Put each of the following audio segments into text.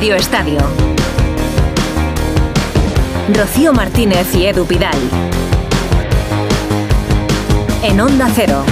Radio Estadio. Rocío Martínez y Edu Pidal. En Onda Cero.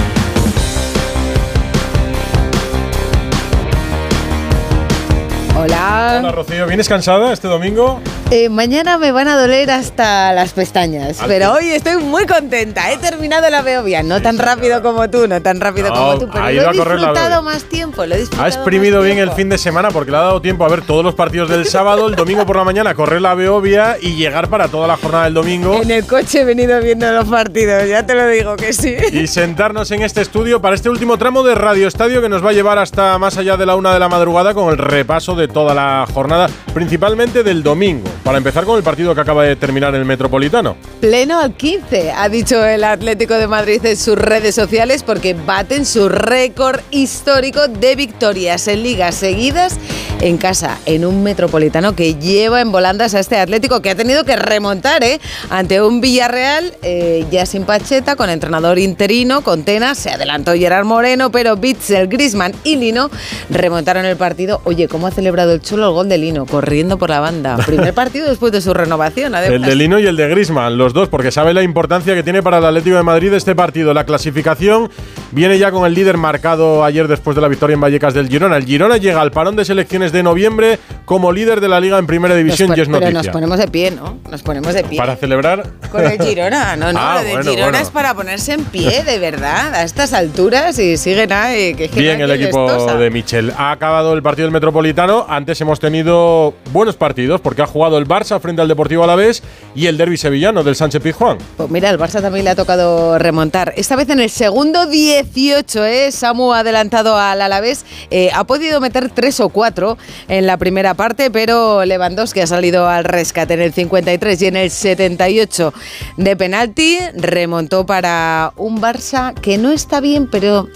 Hola. Hola Rocío, ¿vienes cansada este domingo? Eh, mañana me van a doler hasta las pestañas, ¿Ah, pero hoy estoy muy contenta. He terminado la Beovia, no tan rápido como tú, no tan rápido No, como tú, pero ha lo he a correr la disfrutado más tiempo, lo he disfrutado Ha exprimido bien el fin de semana porque le ha dado tiempo a ver todos los partidos del sábado, el domingo por la mañana correr la Beovia y llegar para toda la jornada del domingo En el coche he venido viendo los partidos, ya te lo digo que sí. y sentarnos en este estudio para este último tramo de Radio Estadio que nos va a llevar hasta más allá de la una de la madrugada con el repaso de toda la jornada, principalmente del domingo. Para empezar con el partido que acaba de terminar en el Metropolitano. Pleno al 15, ha dicho el Atlético de Madrid en sus redes sociales porque baten su récord histórico de victorias en ligas seguidas en casa, en un metropolitano que lleva en volandas a este Atlético que ha tenido que remontar ¿eh? ante un Villarreal eh, ya sin Pacheta, con entrenador interino, con Tenas, se adelantó Gerard Moreno, pero Bitzel, Grisman y Lino remontaron el partido. Oye, ¿cómo ha celebrado el Cholo el gol de Lino? Corriendo por la banda. Primer partido después de su renovación, además. El de Lino y el de Grisman, los dos, porque sabe la importancia que tiene para el Atlético de Madrid este partido. La clasificación viene ya con el líder marcado ayer después de la victoria en Vallecas del Girona. El Girona llega al parón de selecciones de noviembre como líder de la liga en primera división y es pon- pero noticia. nos ponemos de pie, ¿no? Nos ponemos de pie. Para celebrar. Con el Girona, no, no, Ah, lo del bueno, Girona bueno. es para ponerse en pie, de verdad, a estas alturas y siguen ahí. Que, Bien el equipo de Michel. Ha acabado el partido del Metropolitano. Antes hemos tenido buenos partidos porque ha jugado el Barça frente al Deportivo Alavés y el derby sevillano del Sánchez Pizjuán. Pues mira, el Barça también le ha tocado remontar. Esta vez en el segundo 18, ¿eh? Samu ha adelantado al Alavés. Eh, ha podido meter tres o cuatro en la primera parte, pero Lewandowski ha salido al rescate en el 53 y en el 78 de penalti. Remontó para un Barça que no está bien, pero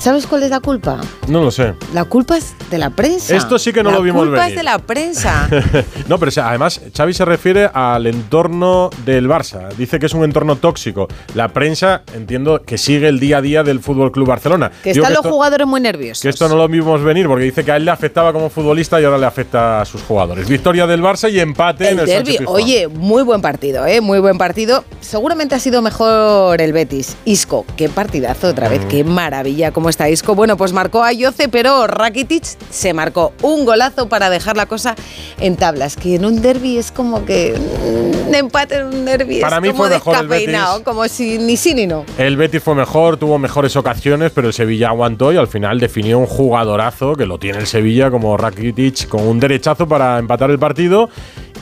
¿sabes cuál es la culpa? No lo sé. La culpa es de la prensa. Esto sí que no La lo vimos culpa venir. es de la prensa. no, pero o sea, además Xavi se refiere al entorno del Barça. Dice que es un entorno tóxico. La prensa, entiendo que sigue el día a día del Fútbol Club Barcelona. que Digo están los esto, jugadores muy nerviosos. que esto no lo vimos venir porque dice que a él le afectaba como futbolista y ahora le afecta a sus jugadores. Victoria del Barça y empate en El el derbi, oye, muy buen partido, ¿eh? Muy buen partido. Seguramente ha sido mejor el Betis. Isco, qué partidazo otra Mm. vez, qué maravilla cómo está Isco. Bueno, pues marcó a Yoce, pero Rakitic se marcó un golazo para dejar la cosa en tablas. Que en un derby es como que mm, un empate en un derby Para es mí como fue mejor el descafeinado, Betis. como si ni sí ni no. El Betis fue mejor, tuvo mejores ocasiones, pero el Sevilla aguantó y al final definió un jugadorazo que lo tiene el Sevilla como Rakitic con un derechazo para empatar el partido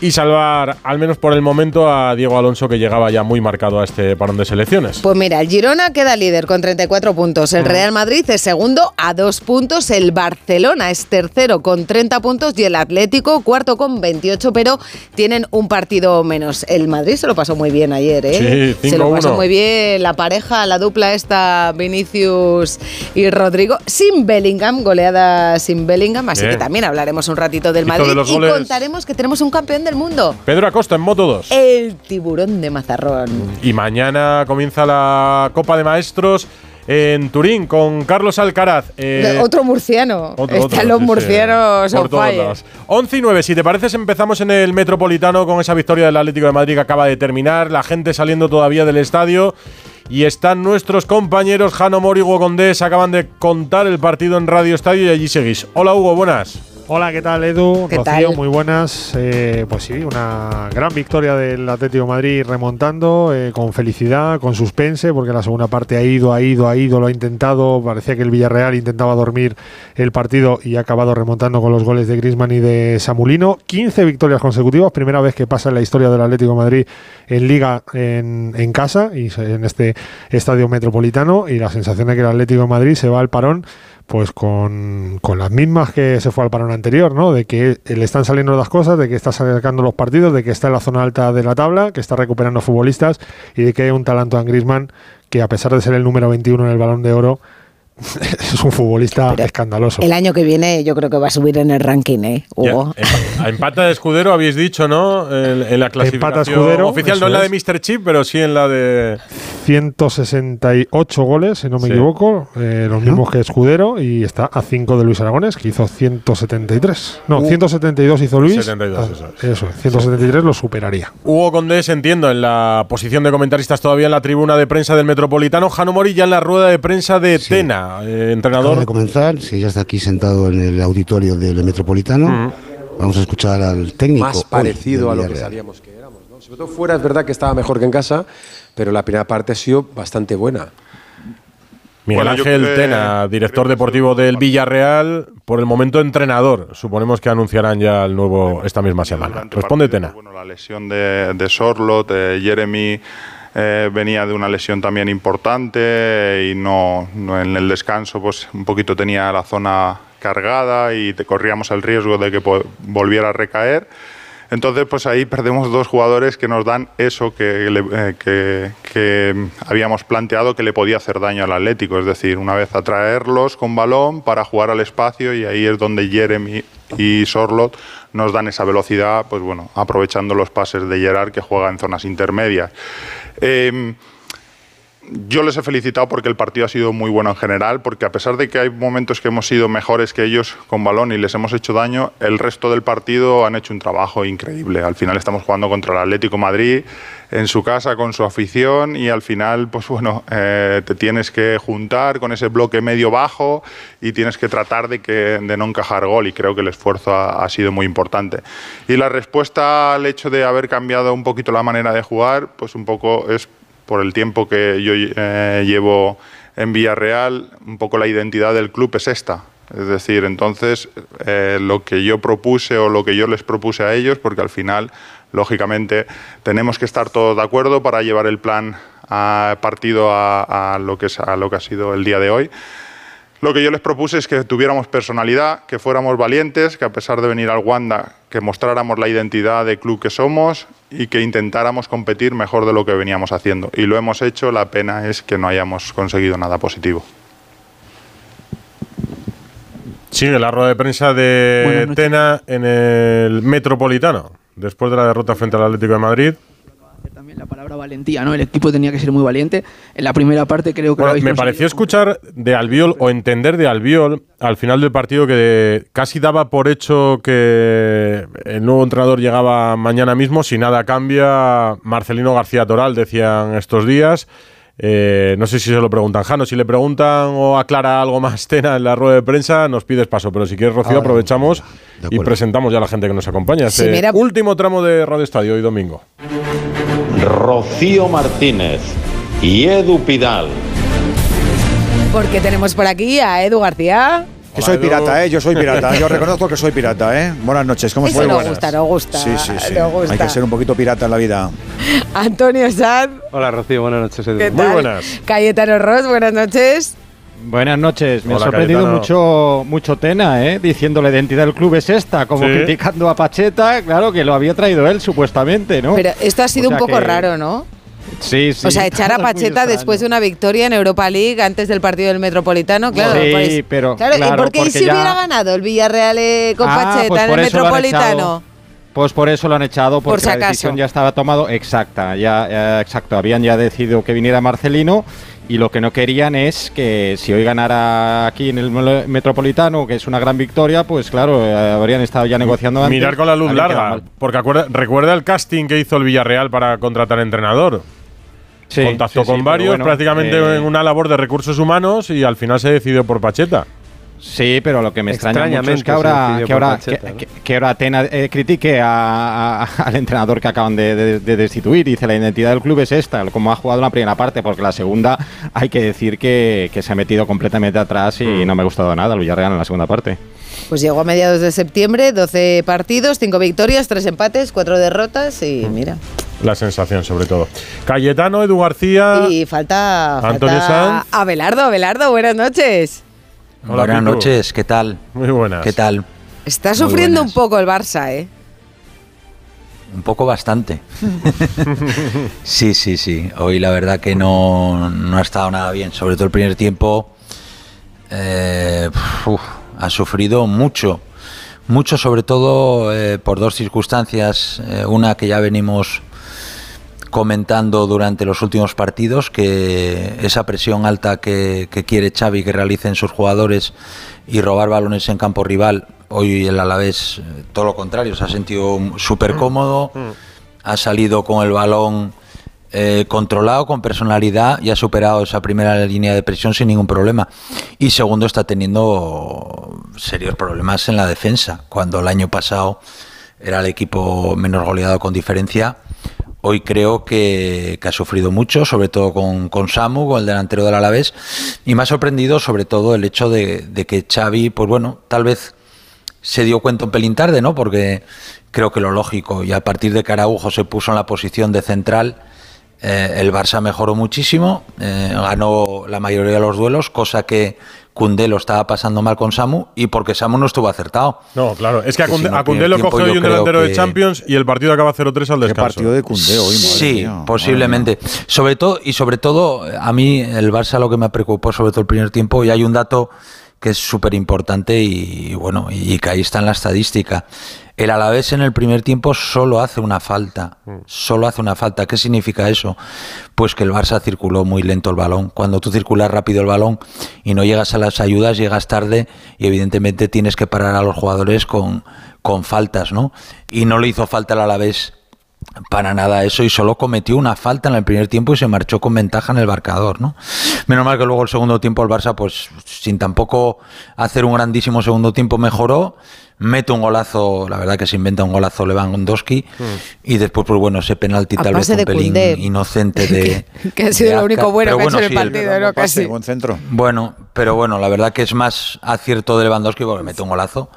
y salvar, al menos por el momento, a Diego Alonso que llegaba ya muy marcado a este parón de selecciones. Pues mira, el Girona queda líder con 34 puntos. El Real Madrid es segundo a dos puntos. El Barcelona es tercero con 30 puntos y el Atlético cuarto con 28, pero tienen un partido menos. El Madrid se lo pasó muy bien ayer, ¿eh? Sí, se lo pasó 5-1. muy bien la pareja, la dupla esta, Vinicius y Rodrigo, sin Bellingham, goleada sin Bellingham. Así Bien. que también hablaremos un ratito del Madrid de y goles- contaremos que tenemos un campeón del mundo. Pedro Acosta en Moto 2. El tiburón de Mazarrón. Y mañana comienza la Copa de Maestros en Turín con Carlos Alcaraz. Eh, otro murciano. Otro, Están otro, los sí, sí, murcianos por on todos fire. lados. 11 y 9, si te pareces, empezamos en el Metropolitano con esa victoria del Atlético de Madrid que acaba de terminar, la gente saliendo todavía del estadio. Y están nuestros compañeros Jano Mori y Hugo Condés, acaban de contar el partido en Radio Estadio y allí seguís. Hola Hugo, buenas. Hola, ¿qué tal Edu? ¿Qué Rocío, tal? muy buenas. Eh, pues sí, una gran victoria del Atlético de Madrid remontando eh, con felicidad, con suspense, porque la segunda parte ha ido, ha ido, ha ido, lo ha intentado. Parecía que el Villarreal intentaba dormir el partido y ha acabado remontando con los goles de Grisman y de Samulino. 15 victorias consecutivas, primera vez que pasa en la historia del Atlético de Madrid en Liga en, en casa y en este estadio metropolitano. Y la sensación de que el Atlético de Madrid se va al parón pues con, con las mismas que se fue al parón anterior, ¿no? De que le están saliendo las cosas, de que está sacando los partidos, de que está en la zona alta de la tabla, que está recuperando futbolistas y de que hay un talento en Griezmann que a pesar de ser el número 21 en el Balón de Oro, es un futbolista Pero escandaloso. El año que viene yo creo que va a subir en el ranking, ¿eh, Hugo? empata de escudero habéis dicho, ¿no? En, en la clasificación Escudero, oficial, no en la de. Mr. Chip, pero sí en la de 168 goles, si no me Sí. equivoco, eh, los mismos que Escudero, y está a 5 de Luis Aragones, que hizo 173. No, 172 hizo Luis. 72, Ah, eso es. eso, 173 lo superaría. Hugo Condés, entiendo, en la posición de comentaristas todavía en la tribuna de prensa del Metropolitano. Jano Mori ya en la rueda de prensa de Sí. Tena, eh, Acaba entrenador. de comenzar, sí, ya está aquí sentado en el auditorio del Metropolitano. Vamos a escuchar al técnico. más parecido a lo que Villarreal. sabíamos que éramos. ¿no? Sobre todo fuera es verdad que estaba mejor que en casa, pero la primera parte ha sido bastante buena. Miguel Bueno, Ángel que- Tena, director deportivo del. Villarreal, por el momento entrenador. Suponemos que anunciarán ya el nuevo esta misma semana. Responde Tena. Bueno, la lesión de, de Sorlot, eh, Jeremy eh, venía de una lesión también importante y no, no en el descanso pues un poquito tenía la zona cargada y te corríamos el riesgo de que volviera a recaer. Entonces, pues ahí perdemos dos jugadores que nos dan eso que, le- eh, que- que habíamos planteado que le podía hacer daño al Atlético, es decir, una vez atraerlos con balón para jugar al espacio y ahí es donde Jeremy y Sorlot nos dan esa velocidad, pues bueno, aprovechando los pases de Gerard que juega en zonas intermedias. Em, yo les he felicitado porque el partido ha sido muy bueno en general, porque a pesar de que hay momentos que hemos sido mejores que ellos con balón y les hemos hecho daño, el resto del partido han hecho un trabajo increíble. Al final estamos jugando contra el Atlético Madrid en su casa con su afición y al final, pues bueno, eh, te tienes que juntar con ese bloque medio bajo y tienes que tratar de, que, de no encajar gol y creo que el esfuerzo ha, ha sido muy importante. Y la respuesta al hecho de haber cambiado un poquito la manera de jugar, pues un poco es por el tiempo que yo eh, llevo en Villarreal, un poco la identidad del club es esta. Es decir, entonces eh, lo que yo propuse o lo que yo les propuse a ellos, porque al final, lógicamente, tenemos que estar todos de acuerdo para llevar el plan a partido a, lo que es, a lo que ha sido el día de hoy. Lo que yo les propuse es que tuviéramos personalidad, que fuéramos valientes, que a pesar de venir al Wanda, que mostráramos la identidad de club que somos y que intentáramos competir mejor de lo que veníamos haciendo. Y lo hemos hecho, la pena es que no hayamos conseguido nada positivo. Sigue la rueda de prensa de. Tena en el Metropolitano, después de la derrota frente al Atlético de Madrid. También la palabra valentía, ¿no? El equipo tenía que ser muy valiente. En la primera parte creo que lo Bueno, me pareció escuchar de Albiol o entender de Albiol al final del partido que casi daba por hecho que el nuevo entrenador llegaba mañana mismo, si nada cambia. Marcelino García Toral decían estos días. Eh, no sé si se lo preguntan, Jano. Si le preguntan o aclara algo más Tena en la rueda de prensa, nos pides paso. Pero si quieres, Rocío, Ahora, aprovechamos y presentamos ya a la gente que nos acompaña. Sí, Este mira- último tramo de Radio Estadio hoy domingo. Rocío Martínez y Edu Pidal. Porque tenemos por aquí a Edu García. Que soy pirata, ¿eh? Yo soy pirata. Yo reconozco que soy pirata, ¿eh? Buenas noches, ¿cómo Eso estáis? nos gusta, nos gusta. Sí, sí, sí. gusta. Hay que ser un poquito pirata en la vida. Antonio Sanz. Hola Rocío, buenas noches. Edu. ¿qué Muy buenas. Cayetano Ross, buenas noches. Buenas noches. Me Hola, ha sorprendido Cayetano. mucho, mucho Tena, ¿eh? diciendo la identidad del club es esta, como Sí. criticando a Pacheta, claro que lo había traído él supuestamente, ¿no? Pero esto ha sido O sea un poco que- raro, ¿no? Sí, sí. o sea, echar a Pacheta después de una victoria en Europa League antes del partido del Metropolitano, claro. Sí, pues- pero, Claro, ¿y por qué porque si ya- hubiera ganado el Villarreal eh, con Ah, Pacheta pues en por el eso lo han Metropolitano? echado. Pues por eso lo han echado, porque si la decisión ya estaba tomado exacta, ya eh, exacto. Habían ya decidido que viniera Marcelino y lo que no querían es que si hoy ganara aquí en el Metropolitano, que es una gran victoria, pues claro, eh, habrían estado ya negociando antes. Mirar con la luz larga. Porque acuerda- recuerda el casting que hizo el Villarreal para contratar entrenador. Sí, Contactó sí, con varios, bueno, prácticamente eh, en una labor de recursos humanos y al final se decidió por Pacheta. Sí, pero lo que me extraña mucho es que ahora, que ahora, Pacheta, que, ¿no? que- que ahora Atena eh, critique a- a- al entrenador que acaban de, de- de destituir. Dice la identidad del club es esta, como ha jugado en la primera parte, porque la segunda hay que decir que, que se ha metido completamente atrás y Mm. no me ha gustado nada el Villarreal en la segunda parte. Pues llegó a mediados de septiembre, 12 partidos, 5 victorias, 3 empates, 4 derrotas y Mm. mira. La sensación, sobre todo. Cayetano, Edu García. Y falta, Antonio falta Sanz. Abelardo, Abelardo, buenas noches. Hola, Buenas Pitu. noches, ¿qué tal? Muy buenas. ¿Qué tal? Está sufriendo un poco el Barça, ¿eh? Un poco bastante. sí, sí, sí. Hoy la verdad que no, no ha estado nada bien. Sobre todo el primer tiempo eh, uf, ha sufrido mucho. Mucho sobre todo eh, por dos circunstancias. Eh, una que ya venimos comentando durante los últimos partidos que esa presión alta que, que quiere Xavi que realicen sus jugadores y robar balones en campo rival, hoy el Alavés eh, todo lo contrario, se ha sentido súper cómodo, ha salido con el balón eh, controlado, con personalidad y ha superado esa primera línea de presión sin ningún problema. Y segundo, está teniendo serios problemas en la defensa, cuando el año pasado era el equipo menos goleado con diferencia. Hoy creo que, ha sufrido mucho, sobre todo con, Samu, con el delantero del Alavés, y me ha sorprendido sobre todo el hecho de, que Xavi, pues bueno, tal vez se dio cuenta un pelín tarde, ¿no? Porque creo que lo lógico, y a partir de que se puso en la posición de central, eh, el Barça mejoró muchísimo, eh, ganó la mayoría de los duelos, cosa que Cundé lo estaba pasando mal con Samu y porque Samu no estuvo acertado. No, claro. Es que a Que Cundé, si no, a primer lo yo hoy un delantero de Champions y el partido acaba 0-3 al descanso. partido de Koundé hoy, madre Sí, mía, posiblemente. Sobre todo, y sobre todo, a mí el Barça lo que me preocupó, sobre todo el primer tiempo, y hay un dato que es súper importante y bueno, y que ahí está en la estadística. El Alavés en el primer tiempo solo hace una falta, solo hace una falta. ¿Qué significa eso? Pues que el Barça circuló muy lento el balón. Cuando tú circulas rápido el balón y no llegas a las ayudas, llegas tarde y evidentemente tienes que parar a los jugadores con, con faltas, ¿no? Y no le hizo falta al Alavés para nada eso y solo cometió una falta en el primer tiempo y se marchó con ventaja en el marcador, ¿no? Menos mal que luego el segundo tiempo el Barça, pues sin tampoco hacer un grandísimo segundo tiempo, mejoró, mete un golazo, la verdad que se inventa un golazo Lewandowski y después, pues bueno, ese penalti A tal vez un de pelín Koundé. inocente de... Que ha sido de lo único bueno Pero que ha hecho en el partido, ¿no? Casi. Buen centro. bueno, pero bueno, la verdad que es más acierto de Lewandowski porque mete un golazo.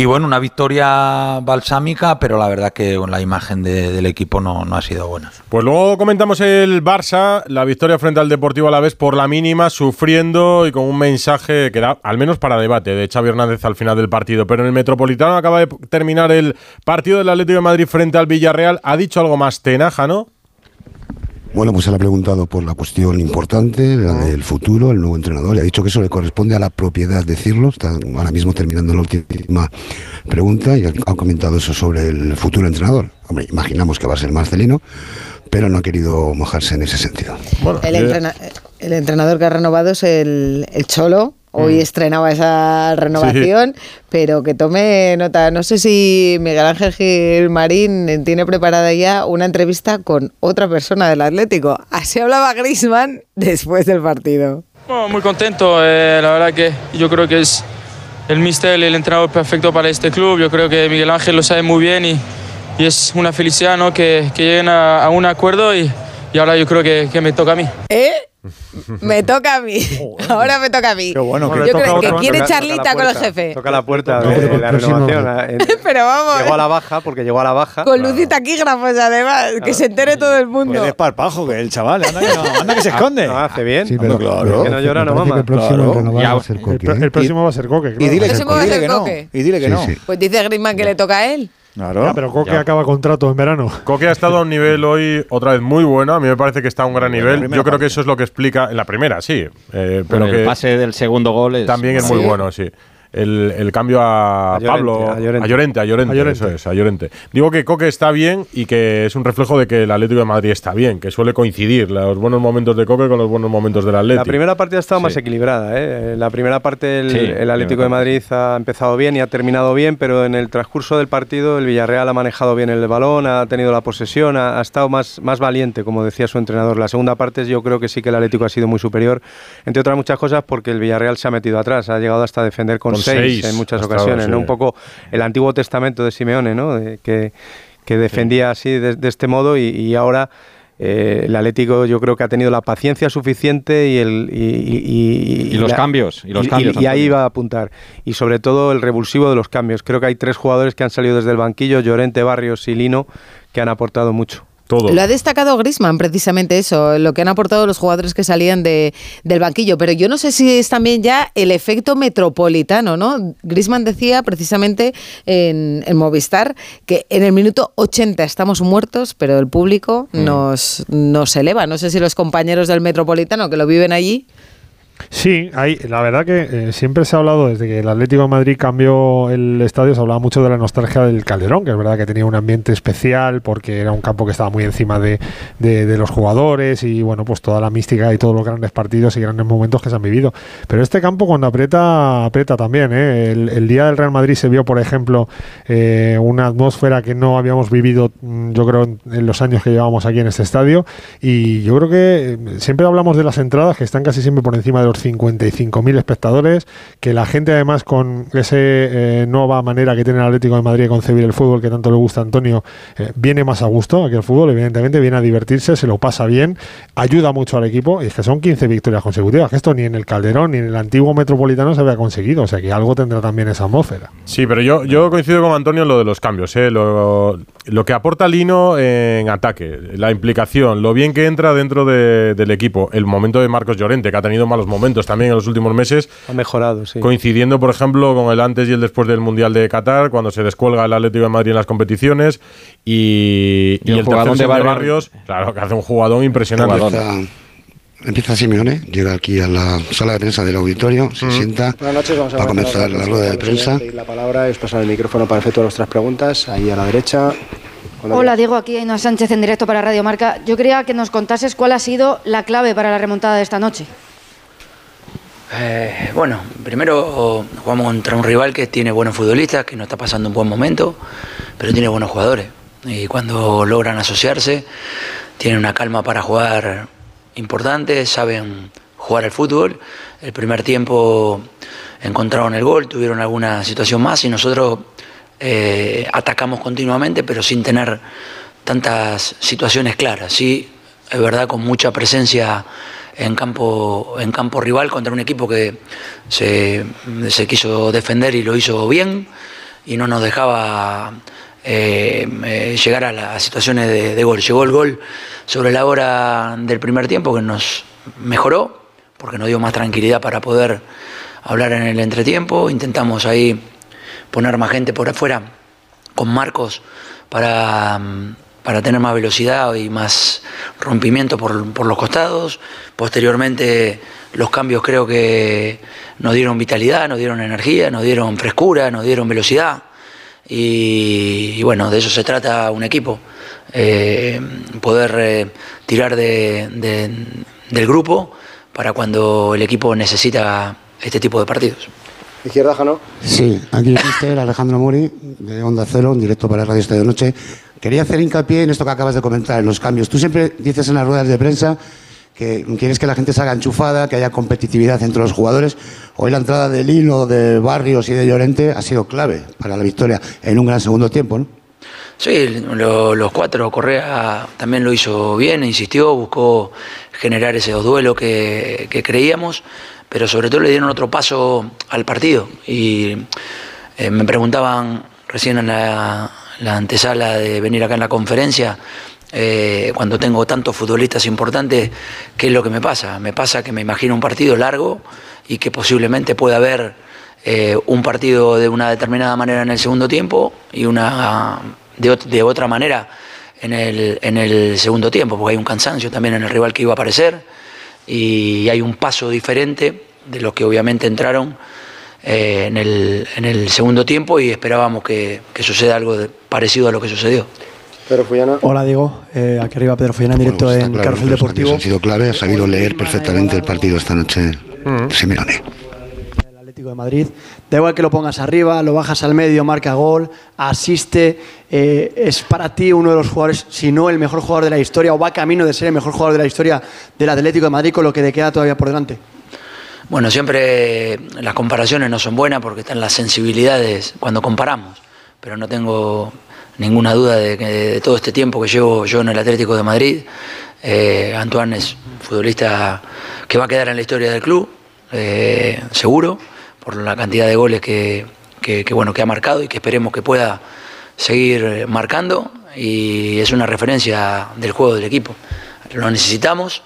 Y bueno, una victoria balsámica, pero la verdad que la imagen de- del equipo no, no ha sido buena. Pues luego comentamos el Barça, la victoria frente al Deportivo Alavés por la mínima, sufriendo y con un mensaje que da, al menos para debate, de Xavi Hernández al final del partido. Pero en el Metropolitano acaba de terminar el partido del Atlético de Madrid frente al Villarreal. Ha dicho algo más tenaja, ¿no? Bueno, pues se le ha preguntado por la cuestión importante, la del futuro, el nuevo entrenador, y ha dicho que eso le corresponde a la propiedad decirlo. Está ahora mismo terminando la última pregunta y ha comentado eso sobre el futuro entrenador. Hombre, imaginamos que va a ser Marcelino, pero no ha querido mojarse en ese sentido. El, entrena- el entrenador que ha renovado es el, el Cholo. Hoy Mm. estrenaba esa renovación, pero que tome nota. No sé si Miguel Ángel Gil Marín tiene preparada ya una entrevista con otra persona del Atlético. Así hablaba Grisman después del partido. Bueno, muy contento, eh, la verdad que yo creo que es el mister, el entrenador perfecto para este club. Yo creo que Miguel Ángel lo sabe muy bien y, y es una felicidad ¿no? que, que lleguen a, a un acuerdo y, y ahora yo creo que, que me toca a mí. ¿Eh? Me toca a mí. Ahora me toca a mí. bueno, Yo que- creo toca que quiere charlita con el puerta. jefe. Toca la puerta de pero el la renovación. Eh, Pero vamos. Llegó a la baja, porque llegó a la baja. Con luz y taquígrafos, además. Que se entere todo el mundo. Pues desparpajo, que el chaval, anda que, no, anda que se esconde. No, hace bien. Sí, pero claro. Que no llora, no mama. el próximo Claro. va a ser Coque, ¿eh? el próximo va a ser Coque. Y claro. dile que, no. Y dile que no. Pues dice Griezmann que le toca a él. Claro. Ya, pero Coque Ya. acaba contrato en verano. Coque ha estado a un nivel hoy otra vez muy bueno. A mí me parece que está a un gran nivel. Yo creo que parte. eso es lo que explica en la primera, sí. Eh, pero Pero el que pase del segundo gol es también es muy bueno, sí. El, el cambio a, A Llorente, Pablo, a Llorente. a Llorente, a Llorente, A Llorente. eso es, a Llorente. Digo que Coque está bien y que es un reflejo de que el Atlético de Madrid está bien, que suele coincidir los buenos momentos de Coque con los buenos momentos del Atlético. La primera parte ha estado más Sí. equilibrada. ¿eh? La primera parte el, Sí, el Atlético de Madrid ha empezado bien y ha terminado bien, pero en el transcurso del partido el Villarreal ha manejado bien el balón, ha tenido la posesión, ha, ha estado más, más valiente, como decía su entrenador. La segunda parte yo creo que sí que el Atlético ha sido muy superior, entre otras muchas cosas porque el Villarreal se ha metido atrás, ha llegado hasta defender con, Con seis, seis, en muchas ocasiones. ¿no? sí. Un poco el Antiguo Testamento de Simeone, ¿no? De- que, que defendía así de, de este modo y, y ahora... eh, el Atlético yo creo que ha tenido la paciencia suficiente y el y, y- y- Y los la- cambios, y los cambios, y ahí va a apuntar y sobre todo el revulsivo de los cambios creo que hay tres jugadores que han salido desde el banquillo Llorente Barrios y Lino que han aportado mucho Todo. Lo ha destacado Grisman, precisamente eso, lo que han aportado los jugadores que salían de, del banquillo. Pero yo no sé si es también ya el efecto metropolitano, ¿no? Grisman decía precisamente en, en Movistar que en el minuto 80 estamos muertos, pero el público nos, nos eleva. No sé si los compañeros del metropolitano que lo viven allí. Sí, hay, la verdad que eh, siempre se ha hablado, desde que el Atlético de Madrid cambió el estadio, se hablaba mucho de la nostalgia del Calderón, que es verdad que tenía un ambiente especial porque era un campo que estaba muy encima de, los jugadores y bueno, pues toda la mística y todos los grandes partidos y grandes momentos que se han vivido. Pero este campo cuando aprieta, aprieta también. ¿eh? El, día del Real Madrid se vio, por ejemplo, eh, una atmósfera que no habíamos vivido, mm, yo creo, en, los años que llevamos aquí en este estadio. Y yo creo que eh, siempre hablamos de las entradas que están casi siempre por encima de los 55.000 espectadores, que la gente además con esa nueva manera que tiene el Atlético de Madrid de concebir el fútbol que tanto le gusta a Antonio, eh, viene más a gusto aquí el fútbol, evidentemente viene a divertirse, se lo pasa bien, ayuda mucho al equipo y es que son 15 victorias consecutivas, que esto ni en el Calderón ni en el antiguo Metropolitano se había conseguido, o sea que algo tendrá también esa atmósfera. Sí, pero yo, yo coincido con Antonio en lo de los cambios. ¿eh? Lo, lo que aporta Lino en ataque, la implicación, lo bien que entra dentro de- del equipo, el momento de Marcos Llorente, que ha tenido malos momentos también en los últimos meses. Ha mejorado, sí. Coincidiendo, por ejemplo, con el antes y el después del Mundial de Qatar, cuando se descuelga el Atlético de Madrid en las competiciones. Y, Y y el tercer de de Barrios. Claro, que hace un jugadón impresionante. Empieza, empieza Simeone, llega aquí a la sala de prensa del auditorio, se sienta Buenas noches, vamos a para comenzar la rueda de prensa. La palabra os pasar el micrófono para efectuar vuestras preguntas. Ahí a la derecha. Hola Diego, aquí Ainhoa Sánchez en directo para Radio Marca. Yo quería que nos contases cuál ha sido la clave para la remontada de esta noche. Eh, bueno, primero jugamos contra un rival que tiene buenos futbolistas, que no está pasando un buen momento, pero tiene buenos jugadores. Y cuando logran asociarse, tienen una calma para jugar importante, saben jugar al fútbol. El primer tiempo encontraron el gol, tuvieron alguna situación más y nosotros eh, atacamos continuamente, pero sin tener tantas situaciones claras. Sí, es verdad, con mucha presencia en campo, en campo rival contra un equipo que se, se quiso defender y lo hizo bien y no nos dejaba eh, eh, llegar a las situaciones de, gol. Llegó el gol sobre la hora del primer tiempo que nos mejoró porque nos dio más tranquilidad para poder hablar en el entretiempo. Intentamos ahí poner más gente por afuera con Marcos para, para tener más velocidad y más rompimiento por, por los costados. Posteriormente los cambios creo que nos dieron vitalidad, nos dieron energía, nos dieron frescura, nos dieron velocidad. Y, y bueno, de eso se trata un equipo. Eh, poder eh, tirar de- de- del grupo para cuando el equipo necesita este tipo de partidos. Izquierda, Jano. Sí, aquí mister Alejandro Mori, de Onda Cero, en directo para Radio Estadio Noche. Quería hacer hincapié en esto que acabas de comentar, en los cambios. Tú siempre dices en las ruedas de prensa que quieres que la gente se haga enchufada, que haya competitividad entre los jugadores. Hoy la entrada de Lino, de Barrios y de Llorente ha sido clave para la victoria en un gran segundo tiempo, ¿no? Sí, lo- los cuatro, Correa también lo hizo bien, insistió, buscó generar ese duelo que, que creíamos, pero sobre todo le dieron otro paso al partido. Y eh, me preguntaban recién en la, la antesala de venir acá en la conferencia, eh, cuando tengo tantos futbolistas importantes, ¿qué es lo que me pasa? Me pasa que me imagino un partido largo y que posiblemente pueda haber eh, un partido de una determinada manera en el segundo tiempo y una de, de otra manera en el, en el segundo tiempo, porque hay un cansancio también en el rival que iba a aparecer y hay un paso diferente de los que obviamente entraron eh, en, el, en el segundo tiempo y esperábamos que, que suceda algo de- parecido a lo que sucedió. Pedro Fullana. Hola Diego, Eh, aquí arriba Pedro Follana en directo en Claro, Carrusel los Deportivo. han sido clave, ha sabido leer perfectamente el partido esta noche Simeone. Atlético de Madrid. Da igual que lo pongas arriba, lo bajas al medio, marca gol, asiste. eh, es para ti uno de los jugadores, si no el mejor jugador de la historia, o va camino de ser el mejor jugador de la historia del Atlético de Madrid con lo que le queda todavía por delante. Bueno, siempre las comparaciones no son buenas porque están las sensibilidades cuando comparamos, pero no tengo ninguna duda de que de todo este tiempo que llevo yo en el Atlético de Madrid, eh, Antoine es un futbolista que va a quedar en la historia del club, eh, seguro, por la cantidad de goles que, bueno, que ha marcado y que esperemos que pueda seguir marcando y es una referencia del juego del equipo. Lo necesitamos,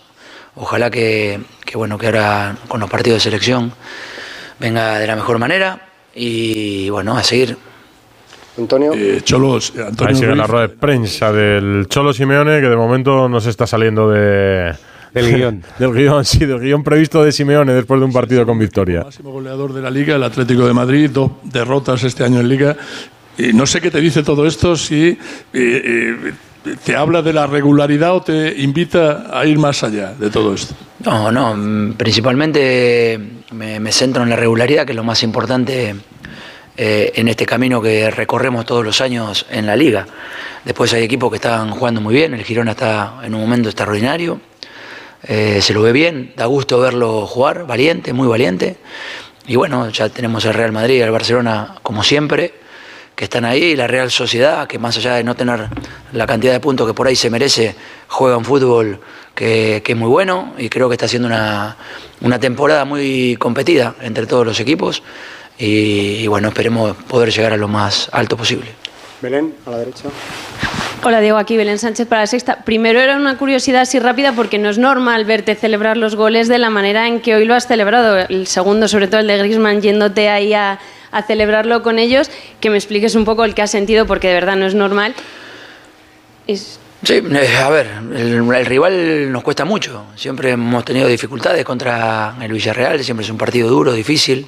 ojalá que, que, bueno, que ahora con los partidos de selección venga de la mejor manera y bueno, a seguir. Antonio. Cholos, Ahí sigue la rueda de prensa del Cholo Simeone, que de momento no se está saliendo de, Del guion. del guion, sí, del guion previsto de Simeone después de un partido con victoria. máximo goleador de la Liga, el Atlético de Madrid, dos derrotas este año en Liga. Y no sé qué te dice todo esto, si eh, eh, te habla de la regularidad o te invita a ir más allá de todo esto. No, no, mm, principalmente me, centro en la regularidad, que es lo más importante eh, en este camino que recorremos todos los años en la liga. Después hay equipos que están jugando muy bien, el Girona está en un momento extraordinario, eh, se lo ve bien, da gusto verlo jugar, valiente, muy valiente. Y bueno, ya tenemos el Real Madrid y el Barcelona como siempre, que están ahí, y la Real Sociedad, que más allá de no tener la cantidad de puntos que por ahí se merece, juega un fútbol que, que es muy bueno y creo que está haciendo una, una temporada muy competida entre todos los equipos. Y, y bueno, esperemos poder llegar a lo más alto posible. Belén, a la derecha. Hola Diego, aquí Belén Sánchez para la sexta. Primero era una curiosidad así rápida porque no es normal verte celebrar los goles de la manera en que hoy lo has celebrado. El segundo, sobre todo el de Griezmann, yéndote ahí a, a celebrarlo con ellos. Que me expliques un poco el que has sentido porque de verdad no es normal. Sí, eh, a ver, el, rival nos cuesta mucho. Siempre hemos tenido dificultades contra el Villarreal, siempre es un partido duro, difícil.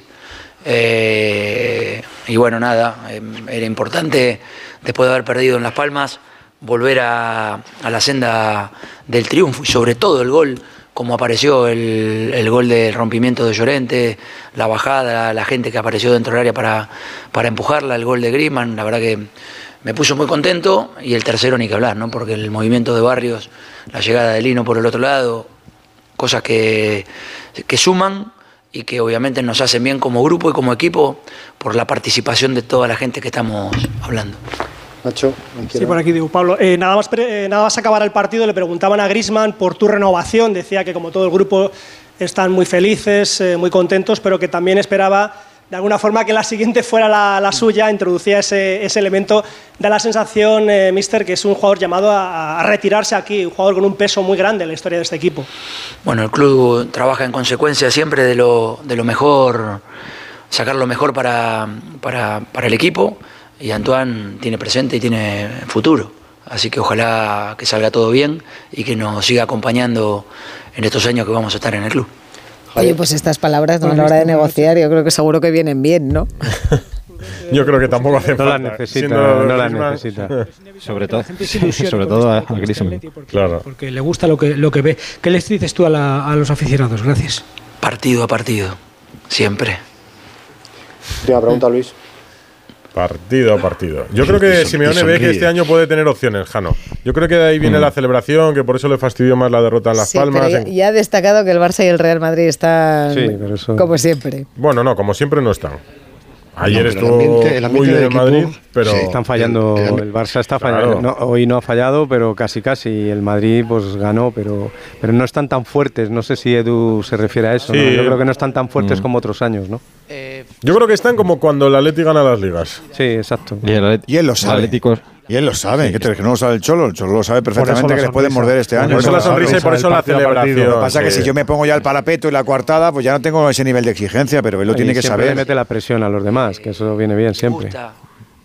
Eh, y bueno, nada, eh, era importante, después de haber perdido en Las Palmas, volver a, a la senda del triunfo y sobre todo el gol, como apareció el, el gol del rompimiento de Llorente, la bajada, la gente que apareció dentro del área para, para empujarla, el gol de Griezmann, la verdad que me puso muy contento y el tercero ni que hablar, ¿no? porque el movimiento de Barrios, la llegada de Lino por el otro lado, cosas que, que suman y que obviamente nos hacen bien como grupo y como equipo por la participación de toda la gente que estamos hablando. Nacho, Sí, por aquí digo, Pablo. Eh, nada, más pre- eh, nada más acabar el partido, le preguntaban a Grisman por tu renovación. Decía que, como todo el grupo, están muy felices, eh, muy contentos, pero que también esperaba de alguna forma que la siguiente fuera la, la suya. Introducía ese, ese elemento. Da la sensación, eh, Mister, que es un jugador llamado a, a retirarse aquí, un jugador con un peso muy grande en la historia de este equipo. Bueno, el club trabaja en consecuencia siempre de lo, de lo mejor, sacar lo mejor para, para, para el equipo y Antoine tiene presente y tiene futuro. Así que ojalá que salga todo bien y que nos siga acompañando en estos años que vamos a estar en el club. Oye, pues estas palabras no a la hora de negociar, yo creo que seguro que vienen bien, ¿no? Yo creo que tampoco hace No las falta. necesita, Siendo no las necesita. Sobre todo, sobre con todo a, este- este Griezmann. Claro. Porque le gusta lo que, lo que ve. ¿Qué les dices tú a, la- a los aficionados? Gracias. Partido a partido, siempre. Última pregunta, Luis. Partido a partido. Yo creo que Simeone ve que este año puede tener opciones, Jano. Yo creo que de ahí viene Mm. la celebración, que por eso le fastidió más la derrota en Las Sí, Palmas. pero ya, ya ha destacado que el Barça y el Real Madrid están Sí, pero eso- como siempre. Bueno, no, como siempre no están. Ayer No, el estuvo ambiente- el ambiente muy bien en Madrid, pero Sí, están fallando. El, Barça está fallando. Claro. No, hoy no ha fallado, pero casi casi. El Madrid pues ganó, pero, pero no están tan fuertes. No sé si Edu se refiere a eso. ¿no? Sí. Yo creo que no están tan fuertes Mm. como otros años, ¿no? yo creo que están como cuando el Atleti gana las ligas. Sí, exacto. Y, el, Y él lo sabe. Atlético- Y él lo sabe. ¿Qué te crees que no lo sabe el Cholo? El Cholo lo sabe perfectamente que les pueden sonrisa. morder este Por año. eso la sonrisa y por eso la celebración. Lo que pasa es que si yo me pongo ya el parapeto y la coartada, pues ya no tengo ese nivel de exigencia, pero él lo Y tiene que siempre le saber. mete la presión a los demás, que eso viene bien siempre.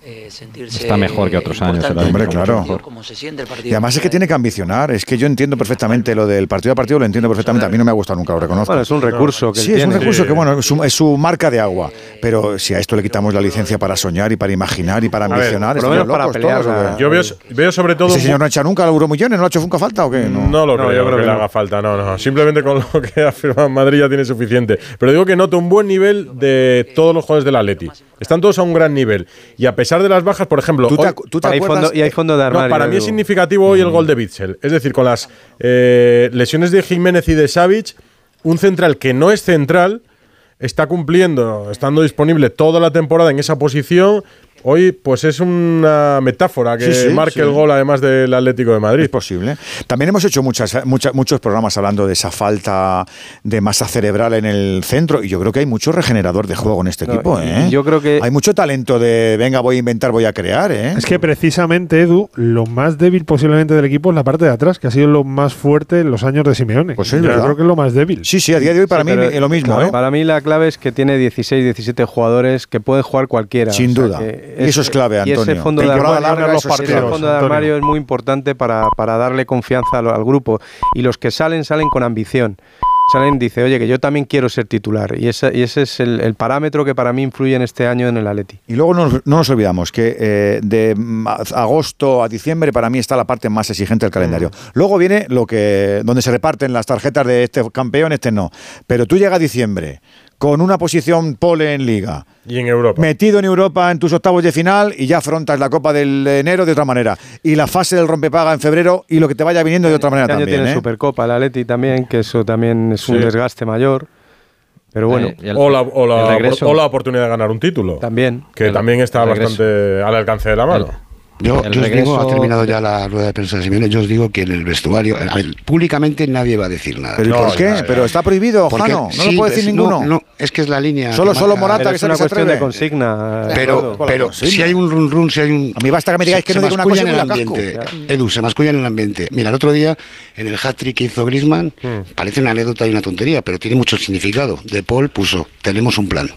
Está mejor que otros años. el Hombre, claro. Cómo se siente el partido. Y además es que tiene que ambicionar. Es que yo entiendo perfectamente lo del partido a partido, lo entiendo perfectamente. A mí no me ha gustado nunca, lo reconozco. Bueno, es un recurso que Sí, él es un tiene. recurso que, bueno, es su, es su marca de agua. Pero si a esto le quitamos la licencia para soñar y para imaginar y para ver, ambicionar, por lo estamos menos para locos pelear, todos. Yo veo, veo sobre todo. ¿Ese señor no ha hecho nunca euromillones? ¿No ha hecho nunca falta o qué? No, No lo No, creo, yo creo que, que le no. haga falta, no, no. Simplemente con lo que ha firmado en Madrid ya tiene suficiente. Pero digo que noto un buen nivel de todos los jugadores del Atleti. Están todos a un gran nivel. Y a pesar de las bajas, por ejemplo. ¿Tú te hoy- acu- tú te Hay acuerdas- fondo- y hay fondo de No, para mí es significativo hoy el gol de Bitzel. Es decir, con las eh, lesiones de Jiménez y de Savic, un central que no es central está cumpliendo, estando disponible toda la temporada en esa posición. Hoy, pues es una metáfora que Sí, sí, marque sí. el gol, además del Atlético de Madrid. Es posible. También hemos hecho muchas, muchas- muchos programas hablando de esa falta de masa cerebral en el centro y yo creo que hay mucho regenerador de juego en este No, equipo. ¿eh? yo creo que- Hay mucho talento de, venga, voy a inventar, voy a crear. ¿eh? Es que precisamente, Edu, lo más débil posiblemente del equipo es la parte de atrás, que ha sido lo más fuerte en los años de Simeone. Pues es Yo verdad. creo que es lo más débil. Sí, sí, a día de hoy para Sí, mí es lo mismo. claro, ¿eh? Para mí la clave es que tiene 16, 17 jugadores que pueden jugar cualquiera. Sin O sea duda. que Y eso es clave, Y ese Antonio. fondo de Temporada armario, larga, ese fondo de armario es muy importante para, para darle confianza al, al grupo. Y los que salen, salen con ambición. Salen, dice, oye, que yo también quiero ser titular. Y ese, y ese es el, el parámetro que para mí influye en este año en el Atleti. Y luego no, nos- no nos olvidamos que eh, de agosto a diciembre para mí está la parte más exigente del calendario. Mm. Luego viene lo que donde se reparten las tarjetas de este campeón, este no. Pero tú llegas a diciembre con una posición pole en liga. Y en Europa. Metido en Europa en tus octavos de final y ya afrontas la Copa del enero de otra manera. Y la fase del rompepaga en febrero y lo que te vaya viniendo de otra manera Este también. tiene ¿eh? Supercopa el Atleti también, que eso también es un Sí. desgaste mayor. Pero bueno. Eh, o, la, o, la, o la oportunidad de ganar un título. También. Que El- también está bastante al alcance de la mano. Yo, yo os digo, ha terminado ya la rueda de prensa de Simeone, yo os digo que en el vestuario, a ver, públicamente nadie va a decir nada. ¿Pero y por qué? Pero está prohibido, Jano, no sí, lo puede decir no, ninguno. No, es que es la línea. Solo- solo marca- Morata, Pero que es se una les cuestión de atreve. consigna. Pero, Eduardo. pero si hay un run run, si hay un. A mí basta que me digáis que se no diga una cosa en el ambiente. Edu, se masculla en el ambiente. Mira, el otro día, en el hat-trick que hizo Grisman, Hmm. parece una anécdota y una tontería, pero tiene mucho significado. De Paul puso: Tenemos un plan.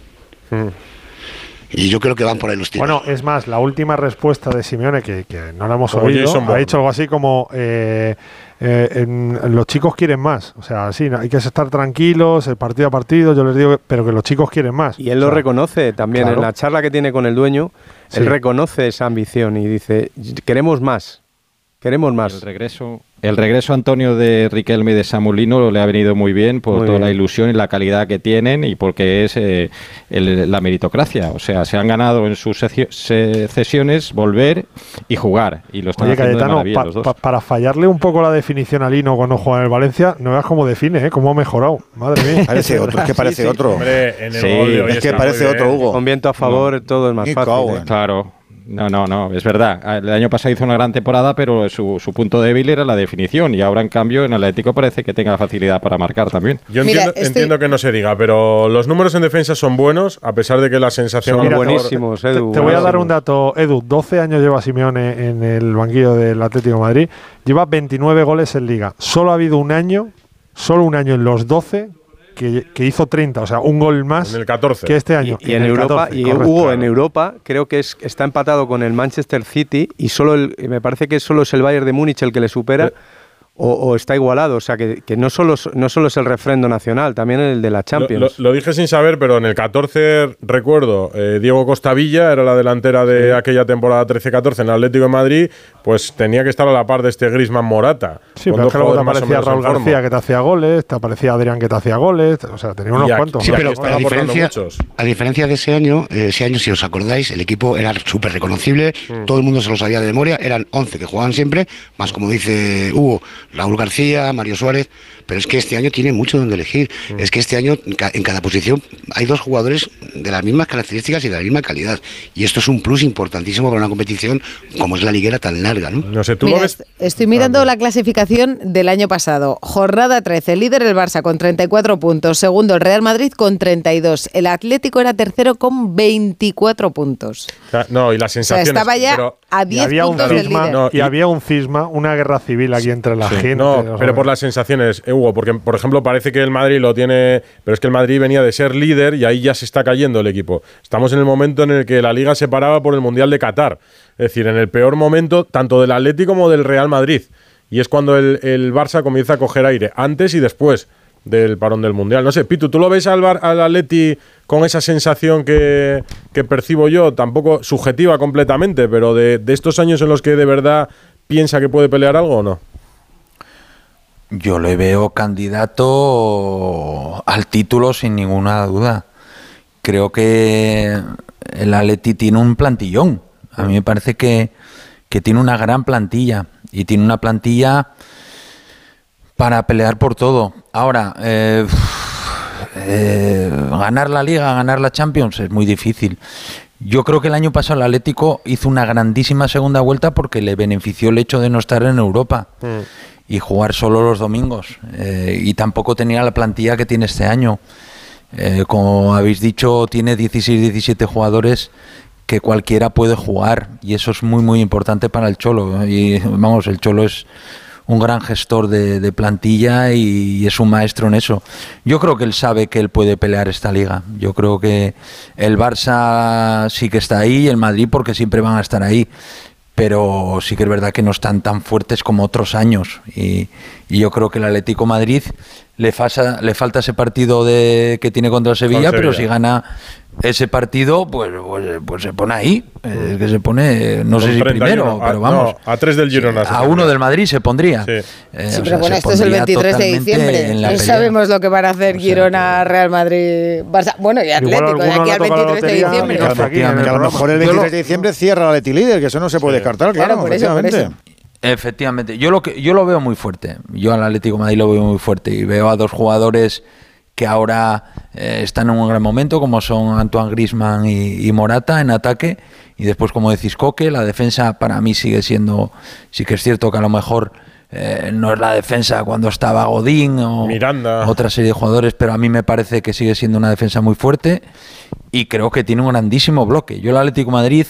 Y yo creo que van por ahí los tiros. Bueno, es más, la última respuesta de Simeone, que, que no la hemos oído, ha dicho algo así como: eh, eh, en- los chicos quieren más. O sea, sí, hay que estar tranquilos, el partido a partido, yo les digo, pero que los chicos quieren más. Y él lo reconoce también claro. en la charla que tiene con el dueño. Sí. Él reconoce esa ambición y dice: Queremos más. Queremos más. El regreso, el regreso Antonio de Riquelme y de Samulino le ha venido muy bien por Muy toda la ilusión y la calidad que tienen y porque es eh, el- la meritocracia. O sea, se han ganado en sus secio- se- cesiones volver y jugar. Y lo están Oye, haciendo Cayetano, pa- los dos. pa- para fallarle un poco la definición a Lino cuando juega en el Valencia, no veas cómo define, ¿eh? cómo ha mejorado. Madre mía. Parece otro, es que parece Sí, sí. otro. Hombre, en el Sí, es que parece otro. Hugo. Con viento a favor, todo es más fácil. ¿eh? Claro. No, no, no, es verdad. El año pasado hizo una gran temporada, pero su, su punto débil era la definición. Y ahora, en cambio, en Atlético parece que tenga facilidad para marcar también. Yo Mira, entiendo, estoy- entiendo que no se diga, pero los números en defensa son buenos, a pesar de que la sensación. Son a lo mejor- buenísimos, Te, Edu. te voy a dar un dato, Edu. 12 años lleva Simeone en el banquillo del Atlético de Madrid. Lleva 29 goles en Liga. Solo ha habido un año, solo un año en los 12 que, que hizo 30. O sea, un gol más En el 14. que este año. Y, y en, Europa, 14, y correcto. Hugo, en Europa creo que es, está empatado con el Manchester City y solo el, me parece que solo es el Bayern de Múnich el que le supera o, o está igualado. O sea, que, que no, solo, es- no solo es el refrendo nacional, también el de la Champions. lo- lo dije sin saber, pero en el 14 recuerdo, eh, Diego Costavilla era la delantera de aquella temporada 13-14 en el Atlético de Madrid, pues tenía que estar a la par de este Grisman Morata. Sí, pero es que luego te aparecía Raúl. García que te hacía goles, te aparecía Adrián que te hacía goles, o sea, tenía unos cuantos. Sí, pero a diferencia, a diferencia de ese año, eh, ese año, si os acordáis, el equipo era súper reconocible, Mm. todo el mundo se lo sabía de memoria, eran 11 que jugaban siempre, más como dice Hugo, Raúl García, Mario Suárez, pero es que este año tiene mucho donde elegir. Mm. Es que este año en ca- en cada posición hay dos jugadores de las mismas características y de la misma calidad. Y esto es un plus importantísimo para una competición como es la liguera tan larga, ¿no? No sé, tú Mira, lo ves. est- estoy mirando la clasificación del año pasado. Jornada 13, líder el Barça con 34 puntos, segundo el Real Madrid con 32. El Atlético era tercero con 24 puntos. No, y las O sea, sensaciones. estaba ya pero- a Y 10 había un del cisma, líder. No, y, había un cisma, una guerra civil aquí entre la Sí. gente. No, pero por las sensaciones, Hugo, porque por ejemplo parece que el Madrid lo tiene, pero es que el Madrid venía de ser líder y ahí ya se está cayendo el equipo. Estamos en el momento en el que la liga se paraba por el Mundial de Qatar, es decir, en el peor momento tanto del Atlético como del Real Madrid. Y es cuando el, el Barça comienza a coger aire, antes y después del parón del Mundial. No sé, Pitu, ¿tú lo ves al, Bar- al Atleti con esa sensación que, que percibo yo, tampoco subjetiva completamente, pero de, de estos años en los que de verdad piensa que puede pelear algo o no? Yo le veo candidato al título sin ninguna duda. Creo que el Atleti tiene un plantillón. A mí me parece que, que tiene una gran plantilla y tiene una plantilla para pelear por todo. Ahora, eh, eh, ganar la Liga, ganar la Champions es muy difícil. Yo creo que el año pasado el Atlético hizo una grandísima segunda vuelta porque le benefició el hecho de no estar en Europa y jugar solo los domingos. Eh, y tampoco tenía la plantilla que tiene este año. Eh, como habéis dicho, tiene 16-17 jugadores que cualquiera puede jugar y eso es muy muy importante para el Cholo. Y vamos, el Cholo es un gran gestor de, de plantilla y, es un maestro en eso. Yo creo que él sabe que él puede pelear esta liga. Yo creo que el Barça sí que está ahí y el Madrid porque siempre van a estar ahí pero sí que es verdad que no están tan fuertes como otros años. Y, y yo creo que el Atlético Madrid le, falta le falta ese partido de, que tiene contra el Sevilla, pero si gana ese partido, pues, pues, pues se pone ahí. Es que se pone, no Con sé si 31, primero, a- pero vamos. no, a tres del Girona. se A uno del Madrid se pondría. Eh, Sí, o pero sea, bueno, esto es el pondría 23 de diciembre. No pelea. sabemos lo que van a hacer Girona, Real Madrid, Barça. Bueno, y Atlético, de aquí al 23 de diciembre. Que a lo mejor el 23 de diciembre cierra la Leti Líder, que eso no se puede descartar, claro, Claro, por eso, por. Efectivamente, yo lo que yo lo veo muy fuerte. Yo al Atlético de Madrid lo veo muy fuerte y veo a dos jugadores que ahora eh, están en un gran momento, como son Antoine Grisman y, y Morata en ataque, y después como decís Coque, la defensa para mí sigue siendo, sí que es cierto que a lo mejor eh, no es la defensa cuando estaba Godín o otra serie de jugadores, pero a mí me parece que sigue siendo una defensa muy fuerte y creo que tiene un grandísimo bloque. Yo el Atlético de Madrid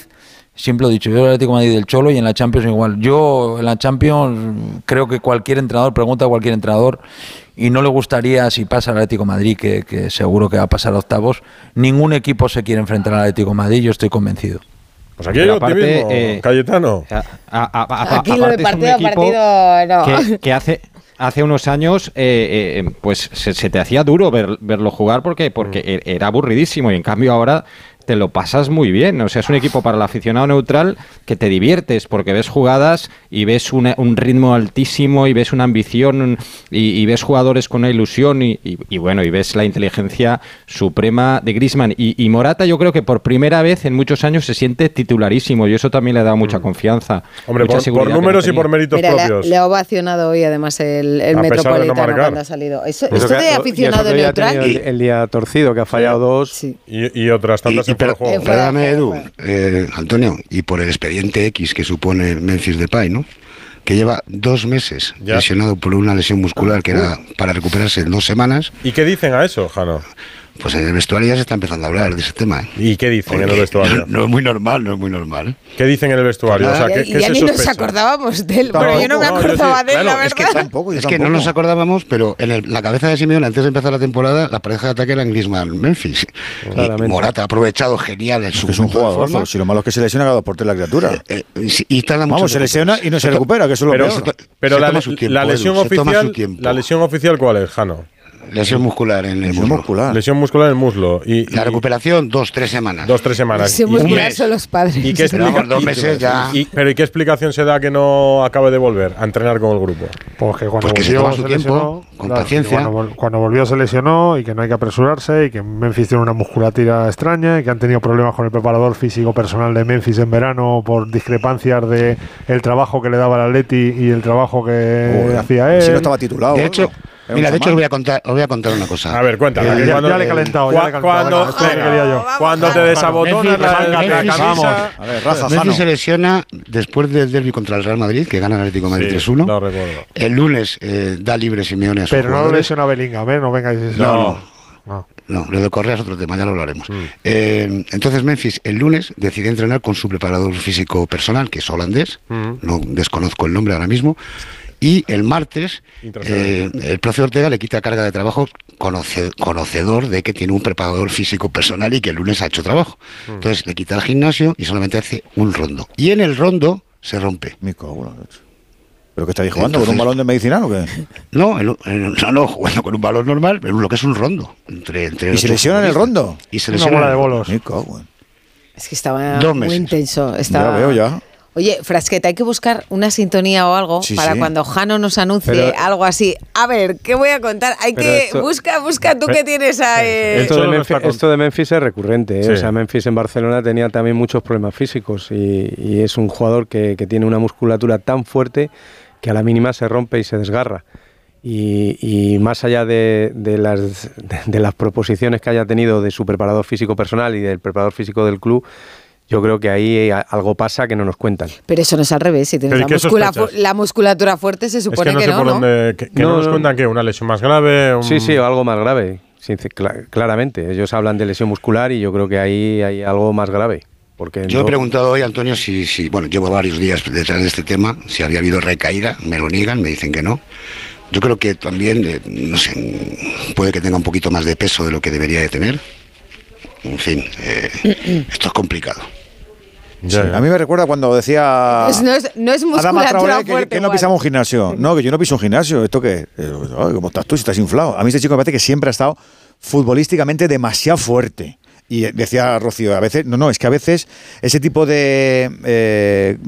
Siempre lo he dicho, yo el Atlético de Madrid del Cholo y en la Champions igual. Yo en la Champions creo que cualquier entrenador, pregunta a cualquier entrenador, y no le gustaría si pasa el Atlético de Madrid, que, que seguro que va a pasar a octavos, ningún equipo se quiere enfrentar al Atlético de Madrid, yo estoy convencido. Pues aquí hay optimismo, Cayetano. Aquí lo de aparte es un partido a equipo partido, no. que, que hace hace unos años eh, eh, pues se, se te hacía duro ver- verlo jugar porque porque Mm. e- era aburridísimo y en cambio ahora te lo pasas muy bien. O sea, es un equipo para el aficionado neutral que te diviertes porque ves jugadas y ves una- un ritmo altísimo y ves una ambición y, y ves jugadores con una ilusión y, y- y bueno, y ves la inteligencia suprema de Grisman. Y, y Morata yo creo que por primera vez en muchos años se siente titularísimo y eso también le da mucha confianza. Mm. Hombre, mucha por- no números y por méritos Mira, le, ha- propios. le ha ovacionado hoy además el, el A pesar de no Metropolitano marcar. cuando ha salido. Eso, Eso esto que- de y eso aficionado ha neutral. el, el día torcido, que ha fallado dos. Y, y otras tantas de juego. Perdóname, Edu, eh, Antonio, y por el expediente X que supone Memphis Depay, ¿no? Que lleva dos meses lesionado por una lesión muscular que era para recuperarse en dos semanas. ¿Y qué dicen a eso, Jano? Pues en el vestuario ya se está empezando a hablar de ese tema. ¿eh? ¿Y qué dicen en el Porque vestuario? No, no es muy normal, no es muy normal. ¿Qué dicen en el vestuario? O sea, ¿qué, y qué ya se ni nos sospecha? acordábamos de él. Bueno, yo no me No, acordaba sí. de él, la Claro, verdad. es que Es que no nos acordábamos, pero en el- la cabeza de Simeone, antes de empezar la temporada, la pareja de ataque era Griezmann Memphis. Y Morata ha aprovechado genial el que es un jugador, si lo malo es que se lesiona cada dos por tres la criatura. y tarda mucho Vamos, se lesiona y no se recupera, que eso es lo Pero, peor. pero la, su la lesión su oficial, tiempo. la lesión oficial ¿cuál es, Jano? Lesión muscular en el muslo. Lesión muscular en el muslo. Y, La recuperación, dos, tres semanas. Dos, tres semanas. Lesión muscular son los padres. ¿Y qué explica- dos y- meses ya. y- pero ¿y qué explicación se da que no acabe de volver a entrenar con el grupo? Pues que cuando Porque se volvió toma su se tiempo, lesionó, con claro, paciencia. Cuando, vol- cuando volvió se lesionó y que no hay que apresurarse y que Memphis tiene una musculatura extraña y que han tenido problemas con el preparador físico personal de Memphis en verano por discrepancias de el trabajo que le daba el Atleti y el trabajo que hacía él. si no estaba titulado. De hecho, mira, de hecho os voy a contar, os voy a contar una cosa. A ver, cuéntame. Ya- ya- Cuando- ya le he calentado, ya le he calentado. Cuando, Venga, yo. cuando te desabotonas la, camisa... A ver, Memphis Jano. se lesiona después del derby contra el Real Madrid, que gana el Atlético Madrid Sí, 3-1. lo recuerdo. El lunes eh, da libre Simeone a sus Pero no lo jugadores. lesiona Bellingham, ¿eh? No vengáis. No, no. no. No, lo de Correa es otro tema, ya lo hablaremos. Mm. Eh, entonces Memphis el lunes decide entrenar con su preparador físico personal, que es holandés, Mm. no desconozco el nombre ahora mismo, y el martes eh, el profe Ortega le quita carga de trabajo conoce- conocedor de que tiene un preparador físico personal y que el lunes ha hecho trabajo. Mm. Entonces le quita el gimnasio y solamente hace un rondo. Y en el rondo se rompe. Me cago. ¿Pero qué estáis jugando? ¿Con un balón de medicinal o qué? No, en- en- no, no, jugando con un balón normal, pero lo que es un rondo. Entre, entre ¿Y se lesiona en el rondo? Y se Una lesiona bola en de bolos. Me cago en- Es que estaba muy intenso. Estaba... Ya veo, ya. Oye, Frasqueta, hay que buscar una sintonía o algo Sí, para sí. cuando Jano nos anuncie Pero- algo así. A ver, ¿qué voy a contar? Hay que esto- busca, busca tú que tienes a eh, Esto, de Memphis, está con- esto de Memphis es recurrente. ¿eh? Sí. O sea, Memphis en Barcelona tenía también muchos problemas físicos y, y es un jugador que, que tiene una musculatura tan fuerte que a la mínima se rompe y se desgarra. Y, y más allá de, de las, de, de las proposiciones que haya tenido de su preparador físico personal y del preparador físico del club, yo creo que ahí a- algo pasa que no nos cuentan. Pero eso no es al revés. Si tienes Pero ¿y la, muscula- la musculatura fuerte, se Es supone que no que sé no, por ¿no? dónde... Que, que no, No, nos no. cuentan que una lesión más grave... un- Sí, sí, o algo más grave. Claramente. Ellos hablan de lesión muscular y yo creo que ahí hay algo más grave. Porque Yo he preguntado hoy, Antonio, si, si, bueno, llevo varios días detrás de este tema, si había habido recaída, me lo niegan, me dicen que no. Yo creo que también, eh, no sé, puede que tenga un poquito más de peso de lo que debería de tener. En fin, eh, esto es complicado. Sí, A mí me recuerda cuando decía. No es, no es Adama musculatura Traoré que, fuerte. que no pisamos un gimnasio. No, que yo no piso un gimnasio. ¿Esto qué? Eh, ay, ¿Cómo estás tú si estás inflado? A mí este chico me parece que siempre ha estado futbolísticamente demasiado fuerte. Y eh, decía Rocío, a veces, no, no, es que a veces ese tipo de eh,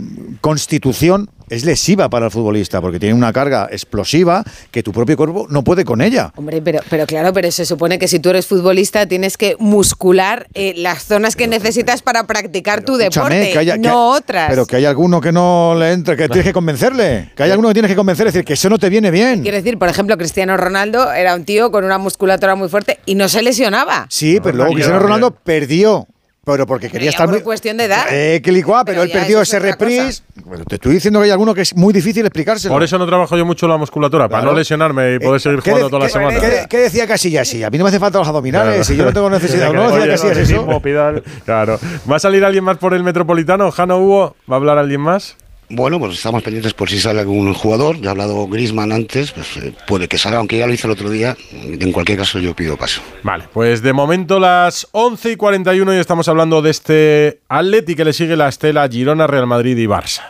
constitución es lesiva para el futbolista, porque tiene una carga explosiva que tu propio cuerpo no puede con ella. Hombre, pero, pero claro, pero se supone que si tú eres futbolista tienes que muscular eh, las zonas que necesitas para practicar tu deporte, que haya- que- no otras. Pero que hay alguno que no le entra, que tienes que convencerle. Que hay alguno que tienes que convencer, es decir, que eso no te viene bien. Quiero decir, por ejemplo, Cristiano Ronaldo era un tío con una musculatura muy fuerte y no se lesionaba. Sí, pero luego no, Cristiano Ronaldo perdió. Pero porque quería estar por muy. cuestión de edad. Eh, que licuá, pero, Pero él perdió ese es reprise. Bueno, te estoy diciendo que hay alguno que es muy difícil explicárselo. Por eso no trabajo yo mucho la musculatura, para no lesionarme y poder seguir ¿Qué jugando de- toda la qué- semana. ¿qué, qué decía Casillas? Sí, a mí no me hace falta los abdominales, y yo no tengo necesidad. ¿No decía Casillas eso? Claro. ¿Va a salir alguien más por el Metropolitano? ¿Jano Hugo? ¿Va a hablar alguien más? Bueno, pues estamos pendientes por si sale algún jugador. Ya ha hablado Grisman antes, pues eh, puede que salga, aunque ya lo hizo el otro día. En cualquier caso, yo pido paso. Vale, pues de momento las 11 y 41 y estamos hablando de este Atleti que le sigue la estela Girona, Real Madrid y Barça.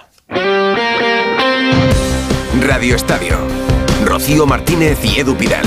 Radio Estadio. Rocío Martínez y Edu Pidal.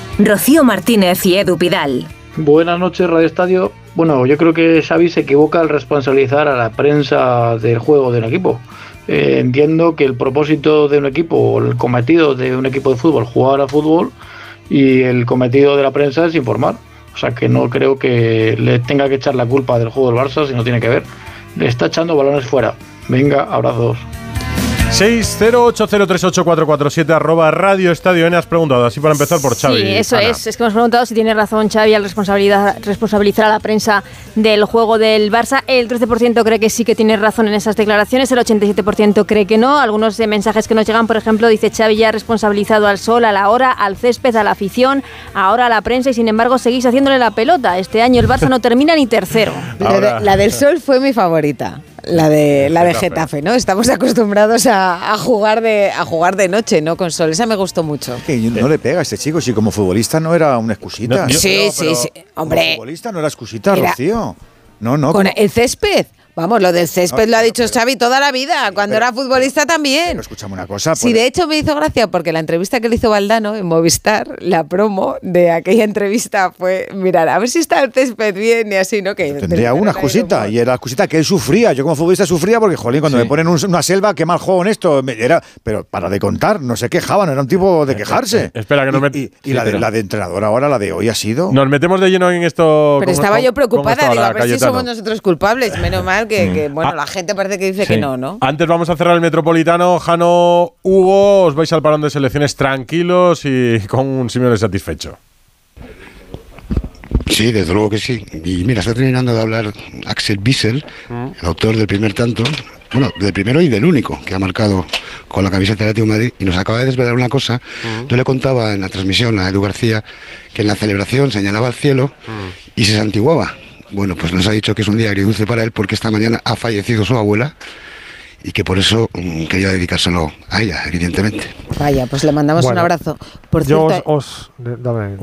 Rocío Martínez y Edu Pidal. Buenas noches, Radio Estadio. Bueno, yo creo que Xavi se equivoca al responsabilizar a la prensa del juego de un equipo. Eh, entiendo que el propósito de un equipo, o el cometido de un equipo de fútbol, jugar a fútbol, y el cometido de la prensa es informar. O sea que no creo que le tenga que echar la culpa del juego del Barça si no tiene que ver. Le está echando balones fuera. Venga, abrazos. 608038447 arroba Radio Estadio N. Has preguntado, así para empezar por Xavi. Sí, eso Ana. es. Es que hemos preguntado si tiene razón Xavi al responsabilidad, responsabilizar a la prensa del juego del Barça. El 13% cree que sí que tiene razón en esas declaraciones, el 87% cree que no. Algunos eh, mensajes que nos llegan, por ejemplo, dice Xavi ya ha responsabilizado al sol, a la hora, al césped, a la afición, ahora a la prensa y sin embargo seguís haciéndole la pelota. Este año el Barça no termina ni tercero. La, de- la del sol fue mi favorita. La de, la de Getafe. ¿no? Estamos acostumbrados a, a jugar de, a jugar de noche, ¿no? Con sol. Esa me gustó mucho. Que no le pega a este chico, si como futbolista no era una excusita. No, Sí, sí, sí. Hombre. Como futbolista no era excusita, Era- Rocío. No, no. Con como- el césped. Vamos, lo del césped lo ha dicho Xavi toda la vida, cuando era futbolista también. Pero escuchame una cosa. Sí, de hecho me hizo gracia porque la entrevista que le hizo Valdano en Movistar, la promo de aquella entrevista fue, mirar, a ver si está el césped bien y así, ¿no? Que Tendría una excusita, y era la excusita que él sufría. Yo como futbolista sufría porque, jolín, cuando me ponen un- una selva, qué mal juego en esto. me- Era, pero para de contar, no se quejaban, era un tipo de quejarse. Espera, que no me... Y, y la, de, la de entrenador ahora, la de hoy ha sido... Nos metemos de lleno en esto. Pero ¿Cómo- estaba yo preocupada, estaba digo, a ver si somos nosotros culpables. Menos mal que, que, bueno, la gente parece que dice que no, ¿no? Antes vamos a cerrar el Metropolitano. Jano, Hugo, os vais al parón de selecciones tranquilos y con un Simeone satisfecho. Sí, desde luego que sí. Y mira, está terminando de hablar Axel Bissell, el autor del primer tanto, bueno, del primero y del único que ha marcado con la camiseta de Atlético de Madrid y nos acaba de desvelar una cosa. Yo le contaba en la transmisión a Edu García que en la celebración señalaba al cielo y se santiguaba. Bueno, pues nos ha dicho que es un día agridulce para él porque esta mañana ha fallecido su abuela y que por eso mm, quería dedicárselo a ella, evidentemente. Vaya, pues le mandamos un abrazo. Por yo cierto, os, dame.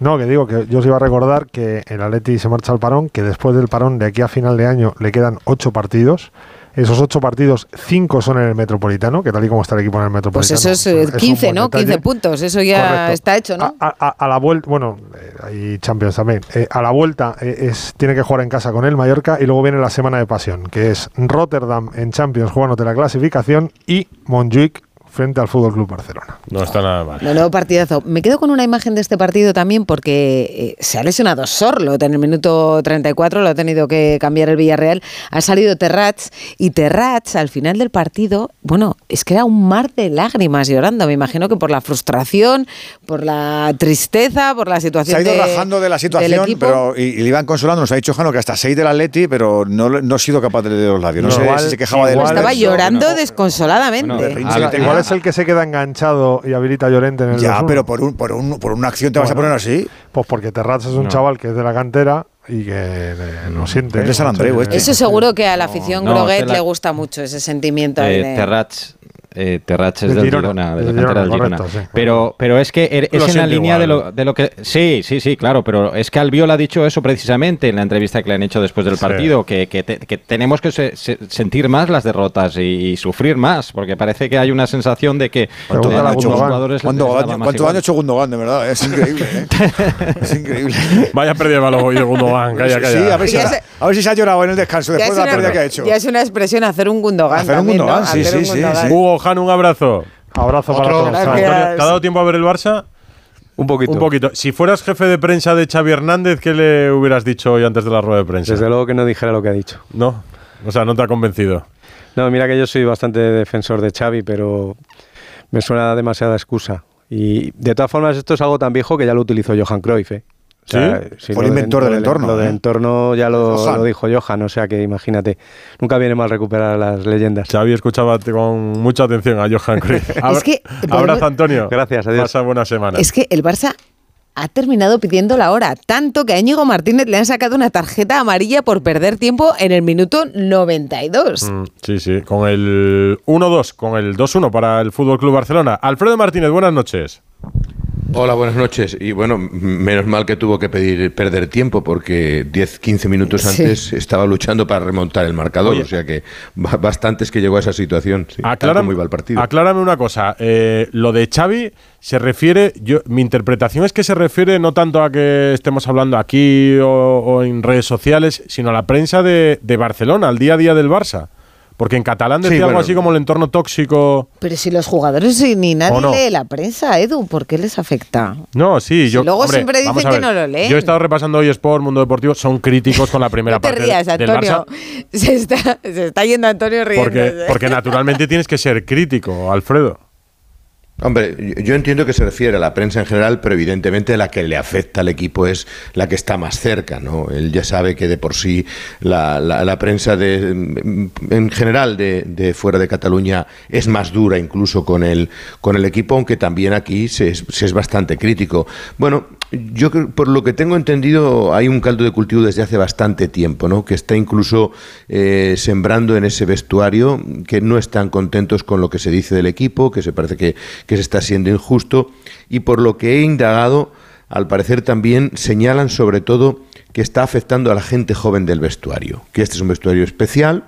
No, que digo que yo os iba a recordar que el Atleti se marcha al parón, que después del parón de aquí a final de año le quedan ocho partidos. Esos ocho partidos, cinco son en el Metropolitano, que tal y como está el equipo en el pues Metropolitano. eso es, eh, es un 15, buen ¿no? detalle. 15 puntos, eso ya Correcto. está hecho, ¿no? A, a- a la vuelta, bueno, eh, hay Champions también. Eh, a la vuelta eh, es, tiene que jugar en casa con el Mallorca y luego viene la semana de pasión, que es Rotterdam en Champions jugándote la clasificación y Montjuic frente al Fútbol Club Barcelona. No está nada mal. Menudo partidazo. Me quedo con una imagen de este partido también porque eh, se ha lesionado Sorlot en el minuto 34, lo ha tenido que cambiar el Villarreal. Ha salido Terrats y Terrats al final del partido, bueno, es que era un mar de lágrimas llorando. Me imagino que por la frustración, por la tristeza, por la Se situación ha ido de- rajando de la del situación, equipo. pero y, y le iban consolando. Nos ha dicho Jano que hasta 6 del Atleti, pero no, no ha sido capaz de leer los labios. No, No, sé igual- si se quejaba igual Estaba llorando no. desconsoladamente. berrinche. Igual es el que se queda enganchado y habilita a Llorente en el Ya, 2-1. pero por, un, por, un, por una acción te vas a poner así. Pues porque Terrats es un No. chaval que es de la cantera y que eh, lo siente. Es de San Andreu, este. Eso seguro que a la afición no, Groguet le gusta mucho ese sentimiento. ahí Eh, de- Terrats, eh, Terrats es De del Girona, Girona, de de la cantera del Girona, Girona. correcto, sí. Pero, pero es que er- es en la línea de lo, de lo que... Sí, sí, sí, claro, pero es que Albiol ha dicho eso precisamente en la entrevista que le han hecho después del Sí. partido, que, que te- que tenemos que se- se- sentir más las derrotas y, y sufrir más, porque parece que hay una sensación de que ¿Cuánto daño a ha los hecho Gundogan? ¿Cuánto daño- ha hecho Gundogan, de verdad? Es increíble, ¿eh? es increíble. Vaya pérdida de balón hoy el Gundogan. Calla, Sí, a ver, si, ha- a ver si se ha llorado en el descanso después es, de la pérdida que ha hecho. ya es una expresión hacer un Gundogan Hacer un. Gundogan, sí, sí. Hugo, Jano, un abrazo. Abrazo para todos. Gracias. Antonio, ¿Te ha dado tiempo a ver el Barça? Un poquito. Un poquito. Si fueras jefe de prensa de Xavi Hernández, ¿qué le hubieras dicho hoy antes de la rueda de prensa? Desde luego que no dijera lo que ha dicho. No. O sea, no te ha convencido. No, mira que yo soy bastante defensor de Xavi, pero me suena demasiada excusa. Y de todas formas, esto es algo tan viejo que ya lo utilizó Johan Cruyff. ¿eh? O sea, ¿Sí? sí, Fue el de- inventor lo del entorno, Lo del ¿eh? entorno ya lo, lo dijo Johan, o sea que imagínate. Nunca viene mal recuperar las leyendas. Xavi escuchaba con mucha atención a Johan Cruyff. Abra- que podemos- Abrazo, Antonio. Gracias, adiós. Pasa buena semana. Es que el Barça ha terminado pidiendo la hora, tanto que a Íñigo Martínez le han sacado una tarjeta amarilla por perder tiempo en el minuto 92. Mm, sí, sí. Con el 1-2, con el 2-1 para el Fútbol Club Barcelona. Alfredo Martínez, buenas noches. Hola, buenas noches. Y bueno, menos mal que tuvo que pedir perder tiempo porque 10, 15 minutos Sí. antes estaba luchando para remontar el marcador. O sea que ba- bastantes que llegó a esa situación. Sí, como iba el partido. aclárame una cosa. eh, lo de Xavi se refiere, yo, mi interpretación es que se refiere no tanto a que estemos hablando aquí o, o en redes sociales, sino a la prensa de, de Barcelona, al día a día del Barça. Porque en catalán Sí, decía algo bueno. así como el entorno tóxico. Pero si los jugadores ni nadie ¿O no? lee la prensa, Edu, ¿por qué les afecta? No, sí, Si yo. luego hombre, siempre dicen que no lo leen. Yo he estado repasando hoy Sport, Mundo Deportivo, son críticos con la primera No te parte rías, del Antonio. Barça. Se está, se está yendo Antonio riendo. Porque, porque naturalmente tienes que ser crítico, Alfredo. Hombre, yo- entiendo que se refiere a la prensa en general, pero evidentemente la que le afecta al equipo es la que está más cerca, ¿no? Él ya sabe que de por sí la, la- la prensa de, en general de, de fuera de Cataluña es más dura incluso con el, con el equipo, aunque también aquí se se es bastante crítico. Bueno, yo creo, por lo que tengo entendido, hay un caldo de cultivo desde hace bastante tiempo, ¿no? Que está incluso eh, sembrando en ese vestuario, que no están contentos con lo que se dice del equipo, que se parece que, que se está siendo injusto, y por lo que he indagado, al parecer también señalan sobre todo que está afectando a la gente joven del vestuario, que este es un vestuario especial,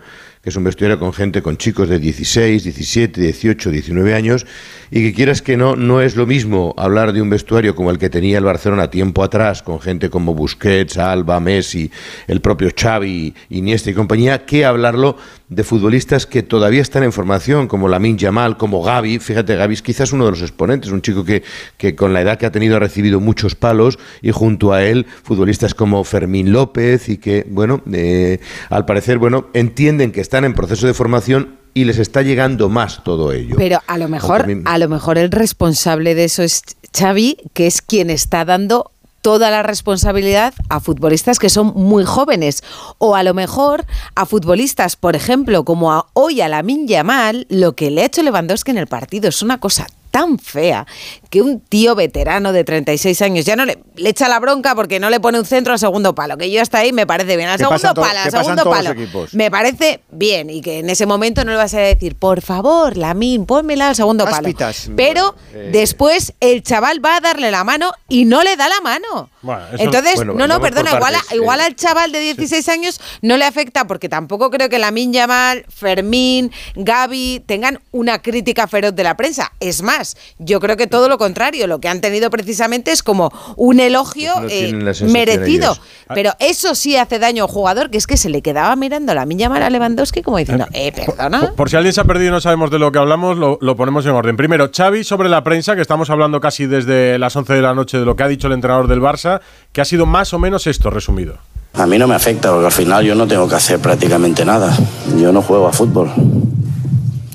que es un vestuario con gente, con chicos de 16, 17, 18, 19 años, y que quieras que no, no es lo mismo hablar de un vestuario como el que tenía el Barcelona tiempo atrás, con gente como Busquets, Alba, Messi, el propio Xavi, Iniesta y compañía, que hablarlo de futbolistas que todavía están en formación, como Lamin Yamal, como Gaby. Fíjate, Gaby es quizás uno de los exponentes, un chico que, que con la edad que ha tenido ha recibido muchos palos, y junto a él, futbolistas como Fermín López, y que, bueno, eh, al parecer, bueno, entienden que están en proceso de formación y les está llegando más todo ello. Pero a lo mejor, Aunque a mí- a lo mejor el responsable de eso es Xavi, que es quien está dando toda la responsabilidad a futbolistas que son muy jóvenes o a lo mejor a futbolistas, por ejemplo, como a, hoy a la Yamal, lo que le ha hecho Lewandowski en el partido. Es una cosa tan fea que un tío veterano de 36 años ya no le, le echa la bronca porque no le pone un centro al segundo palo, que yo hasta ahí me parece bien, al ¿Qué pasa segundo palo, al segundo palo. Me parece bien y que en ese momento no le vas a decir, por favor, Lamin, pónmela al segundo palo. Cáspitas. Pero Eh. después el chaval va a darle la mano y no le da la mano. Bueno, eso- Entonces, bueno, no, no, perdona, igual, a- partes. igual Eh, al chaval de 16 años no le afecta porque tampoco creo que Lamin Yamal, Fermín, Gaby tengan una crítica feroz de la prensa. Es más, yo creo que todo lo contrario, lo que han tenido precisamente es como un elogio No eh, la merecido. ellos. Pero eso sí hace daño al jugador, que es que se le quedaba mirando a Lamin Yamal a Lewandowski como diciendo, eh, perdona. Por, por si alguien se ha perdido y no sabemos de lo que hablamos, lo, lo ponemos en orden. Primero, Xavi sobre la prensa, que estamos hablando casi desde las 11 de la noche de lo que ha dicho el entrenador del Barça, que ha sido más o menos esto resumido. A mí no me afecta porque al final yo no tengo que hacer prácticamente nada. Yo no juego a fútbol.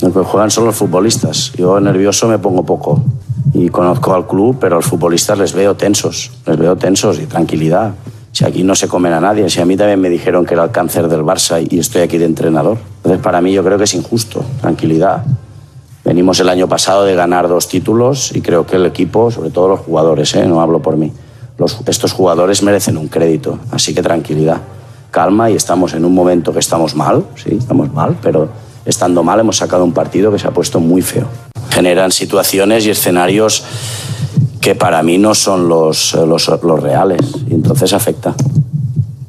Lo que juegan son los futbolistas. Yo nervioso me pongo poco. Y conozco al club, pero a los futbolistas les veo tensos. Les veo tensos y tranquilidad. Si aquí no se comen a nadie, si a mí también me dijeron que era el cáncer del Barça y estoy aquí de entrenador. Entonces para mí yo creo que es injusto. Tranquilidad. Venimos el año pasado de ganar dos títulos y creo que el equipo, sobre todo los jugadores, ¿eh? no hablo por mí, los- estos jugadores merecen un crédito. Así que tranquilidad, calma y estamos en un momento que estamos mal, sí, estamos mal, pero estando mal hemos sacado un partido que se ha puesto muy feo. Generan situaciones y escenarios que para mí no son los, los reales y entonces afecta.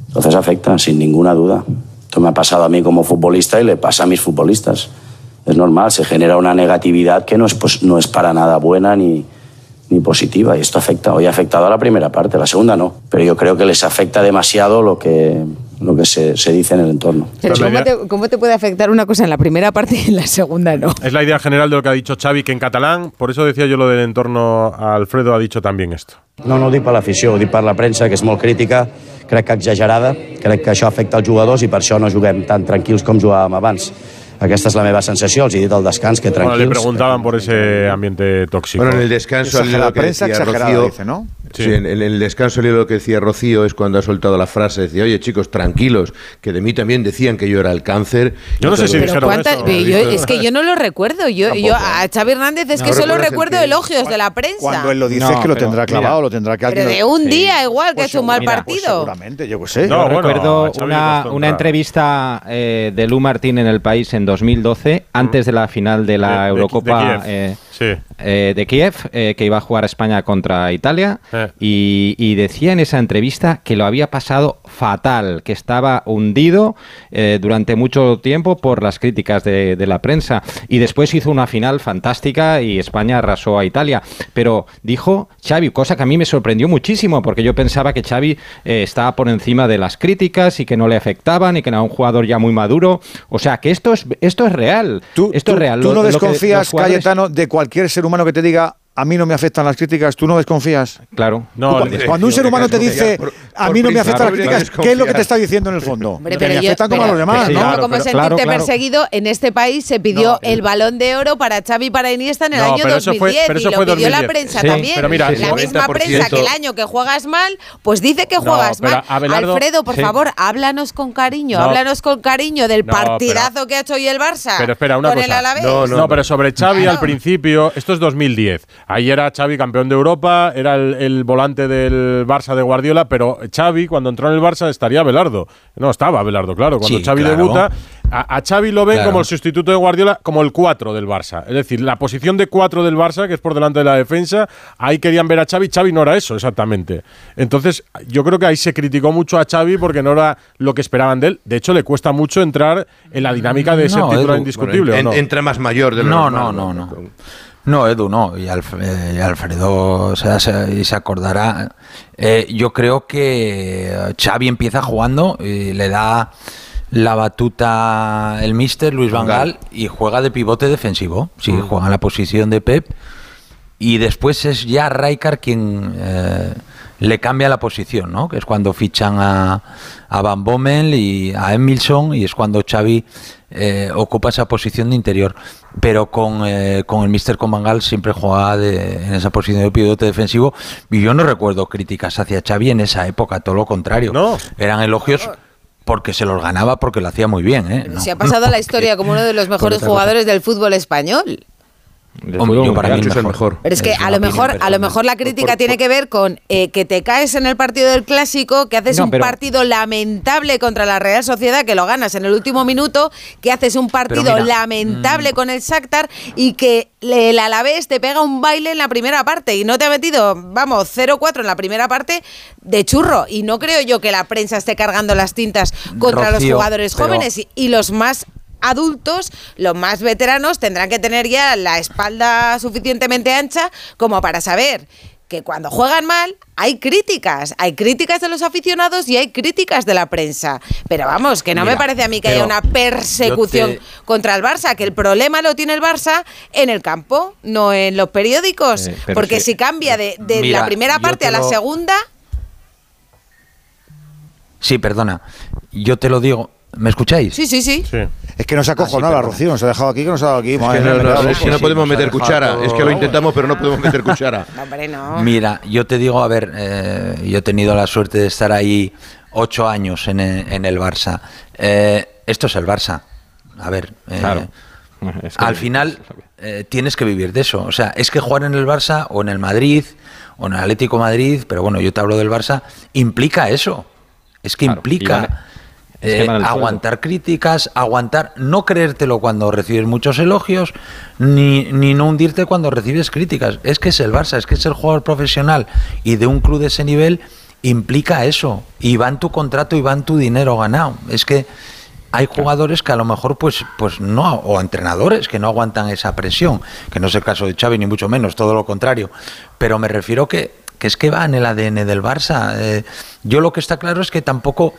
Entonces afecta, sin ninguna duda. Esto me ha pasado a mí como futbolista y le pasa a mis futbolistas. Es normal, se genera una negatividad que no es, pues, no es para nada buena ni, ni positiva y esto afecta. Hoy ha afectado a la primera parte, la segunda no. Pero yo creo que les afecta demasiado lo que, lo que se, se dice en el entorno. Pero ¿cómo te, cómo te puede afectar una cosa en la primera parte y en la segunda no? Es la idea general de lo que ha dicho Xavi, que en catalán, por eso decía yo lo del entorno, Alfredo ha dicho también esto. No, no ho dic per l'afició, ho dic per la premsa, que és molt crítica, crec que exagerada, crec que això afecta els jugadors i per això no juguem tan tranquils com jugàvem abans. Aquesta és la meva sensació, els he dit al descans que Bueno, le tranquils. preguntaban por ese ambiente tóxico. Bueno, en el descanso hilo de lo que decía Rocío, Sí. Sí, en, en el descanso lo que decía Rocío es cuando ha soltado la frase, decía, oye chicos, tranquilos, que de mí también decían que yo era el cáncer. Yo no sé si Pero cuántas- pero yo- es que yo no lo recuerdo. Yo, yo a Xavi Hernández es No, que solo el recuerdo elogios de la prensa. Cuando él lo dice No, es que lo tendrá clavado, mira. lo tendrá que Pero de un día igual que ha hecho un mal mira, pues partido. seguramente, yo qué sé. Yo recuerdo a Xavi le una, una entrevista eh, de Lu Martín en el país en 2012, antes de la final de la Eurocopa Sí. eh, de Kiev, eh, que iba a jugar España contra Italia, Eh. y, y decía en esa entrevista que lo había pasado fatal, que estaba hundido eh, durante mucho tiempo por las críticas de, de la prensa, y después hizo una final fantástica y España arrasó a Italia. Pero dijo Xavi, cosa que a mí me sorprendió muchísimo, porque yo pensaba que Xavi eh, estaba por encima de las críticas y que no le afectaban y que era un jugador ya muy maduro. O sea, que esto es, esto es real. esto es real. ¿Tú Lo- no lo que desconfías, Cayetano, de cualquier ser humano que te diga a mí no me afectan las críticas? ¿Tú no desconfías? Claro. No, le- cuando un ser humano te dice a mí no me afectan las críticas, ¿qué es lo que te está diciendo en el fondo? Hombre, pero me yo- afectan como a pero- los demás, pero ¿no? como- como sentirte claro, claro. perseguido, en este país se pidió el balón de oro para Xavi y para Iniesta en el No, año pero eso 2010 fue- pero eso y lo fue pidió la 2010. prensa Sí, también. pero mira, la misma 90%. prensa que el año que juegas mal, pues dice que juegas pero mal. Abelardo- Alfredo, por sí. favor, háblanos con cariño, No. háblanos con cariño del partidazo que ha hecho hoy el Barça. Pero espera, una cosa. No, pero sobre Xavi al principio, esto es 2010. Ahí era Xavi campeón de Europa, era el, el volante del Barça de Guardiola, pero Xavi, cuando entró en el Barça, estaría Belardo. No, estaba Belardo, claro. Cuando Sí, Xavi claro. debuta, a, a Xavi lo ven Claro. como el sustituto de Guardiola, como el 4 del Barça. Es decir, la posición de 4 del Barça, que es por delante de la defensa, ahí querían ver a Xavi. Xavi no era eso, exactamente. Entonces, yo creo que ahí se criticó mucho a Xavi porque no era lo que esperaban de él. De hecho, le cuesta mucho entrar en la dinámica de ser No, titular Edu, indiscutible. ¿o En- no? entra más mayor de lo No, normal, no, no, no. No, Edu, no. Y, Alf- eh, y Alfredo se, se- y se acordará. Eh, yo creo que Xavi empieza jugando y le da la batuta el mister Luis Van Gaal y juega de pivote defensivo. Sí, juega en la posición de Pep. Y después es ya Rijkaard quien eh, le cambia la posición, ¿no? Que es cuando fichan a, a Van Bommel y a Emilson y es cuando Xavi eh, ocupa esa posición de interior. Pero con, eh, con el Mister Comangal siempre jugaba de- en esa posición de pivote defensivo y yo no recuerdo críticas hacia Xavi en esa época, todo lo contrario. Eran elogios porque se los ganaba porque lo hacía muy bien, ¿eh? No. Se ha pasado a la historia como uno de los mejores jugadores del fútbol español. Hombre, yo para mí el mejor. Pero es que a lo mejor, a lo mejor la crítica tiene que ver con eh, que te caes en el partido del clásico, que haces No, un pero- partido lamentable contra la Real Sociedad, que lo ganas en el último minuto, que haces un partido mira, mm. lamentable con el Shakhtar y que el Alavés te pega un baile en la primera parte y no te ha metido, vamos, 0-4 en la primera parte de churro. Y no creo yo que la prensa esté cargando las tintas contra los jugadores pero- jóvenes y, y los más adultos, los más veteranos, tendrán que tener ya la espalda suficientemente ancha como para saber que cuando juegan mal hay críticas, hay críticas de los aficionados y hay críticas de la prensa. Pero vamos, que no Mira, me parece a mí que haya una persecución te- contra el Barça, que el problema lo tiene el Barça en el campo, no en los periódicos. Eh, porque sí. si cambia de, de Mira, la primera parte te a la segunda, Sí, perdona. Yo te lo digo. ¿Me escucháis? sí, sí, sí. Es que nos ha acojonado la Rocío, nos ha dejado aquí, que nos ha dado aquí. Es que no, me no, cago es que en- no podemos meter cuchara. todo- Es que lo intentamos, pero no podemos meter cuchara. Hombre, no. Mira, yo te digo, a ver, eh, yo he tenido la suerte de estar ahí ocho años en el, en el Barça. Eh, esto es el Barça. A ver, eh, Claro. Es que- al final eh, tienes que vivir de eso. O sea, es que jugar en el Barça o en el Madrid o en el Atlético Madrid, pero bueno, yo te hablo del Barça, implica eso. Es que Claro, implica eh, aguantar críticas, aguantar, no creértelo cuando recibes muchos elogios, ni, ni no hundirte cuando recibes críticas. Es que es el Barça, es que es el jugador profesional y de un club de ese nivel implica eso. Y va en tu contrato y va en tu dinero ganado. Es que hay jugadores que a lo mejor pues pues no o entrenadores que no aguantan esa presión que no es el caso de Xavi ni mucho menos todo lo contrario pero me refiero que, que es que va en el ADN del Barça Eh, yo lo que está claro es que tampoco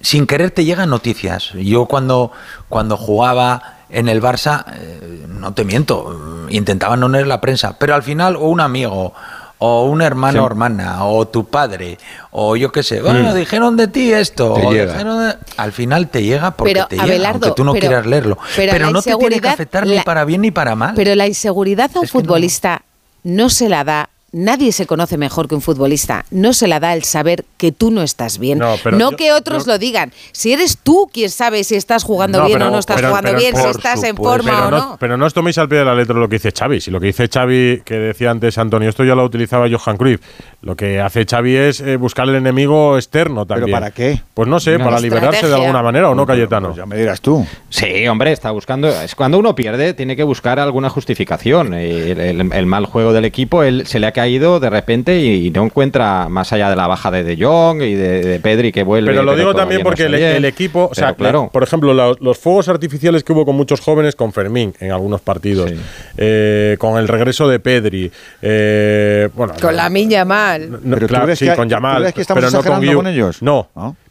sin querer te llegan noticias. Yo cuando, cuando jugaba en el Barça, eh, no te miento, intentaba no leer la prensa, pero al final o un amigo, o un hermano o Sí. hermana, o tu padre, o yo qué sé, bueno, Mm. dijeron de ti esto, Te o llega. dijeron de- al final te llega porque Pero, te llega, Abelardo, aunque tú no pero- quieras leerlo. pero Pero, no te tiene que afectar ni para bien ni para mal. Pero la inseguridad a un futbolista no. se la da. Nadie se conoce mejor que un futbolista. No se la da el saber que tú no estás bien. No, No, pero yo- que otros yo- lo digan. Si eres tú quien sabe si estás jugando No, bien pero- o no estás pero- jugando pero bien, si estás en forma pero o no. Pero no os toméis al pie de la letra lo que dice Xavi. Si lo que dice Xavi, que decía antes Antonio, esto ya lo utilizaba Johan Cruyff. Lo que hace Xavi es eh, buscar el enemigo externo también. para qué? Pues no sé, Una para liberarse de alguna manera, ¿o no, Cayetano? Ya me dirás tú. Sí, hombre, está buscando. Es cuando uno pierde, tiene que buscar alguna justificación. El, el- el mal juego del equipo, él se le ha caído de repente y, y no encuentra más allá de la baja de De Jong y de, de Pedri que vuelve. Pero lo digo también no porque el, equipo, o sea, claro. por ejemplo, los fuegos artificiales que hubo con muchos jóvenes, con Fermín en algunos partidos, eh, con el regreso de Pedri, eh, bueno, Con la miña mal. No, Pero claro, sí, que- con Yamal, crees que estamos pero no con, Guiu. con ellos? No,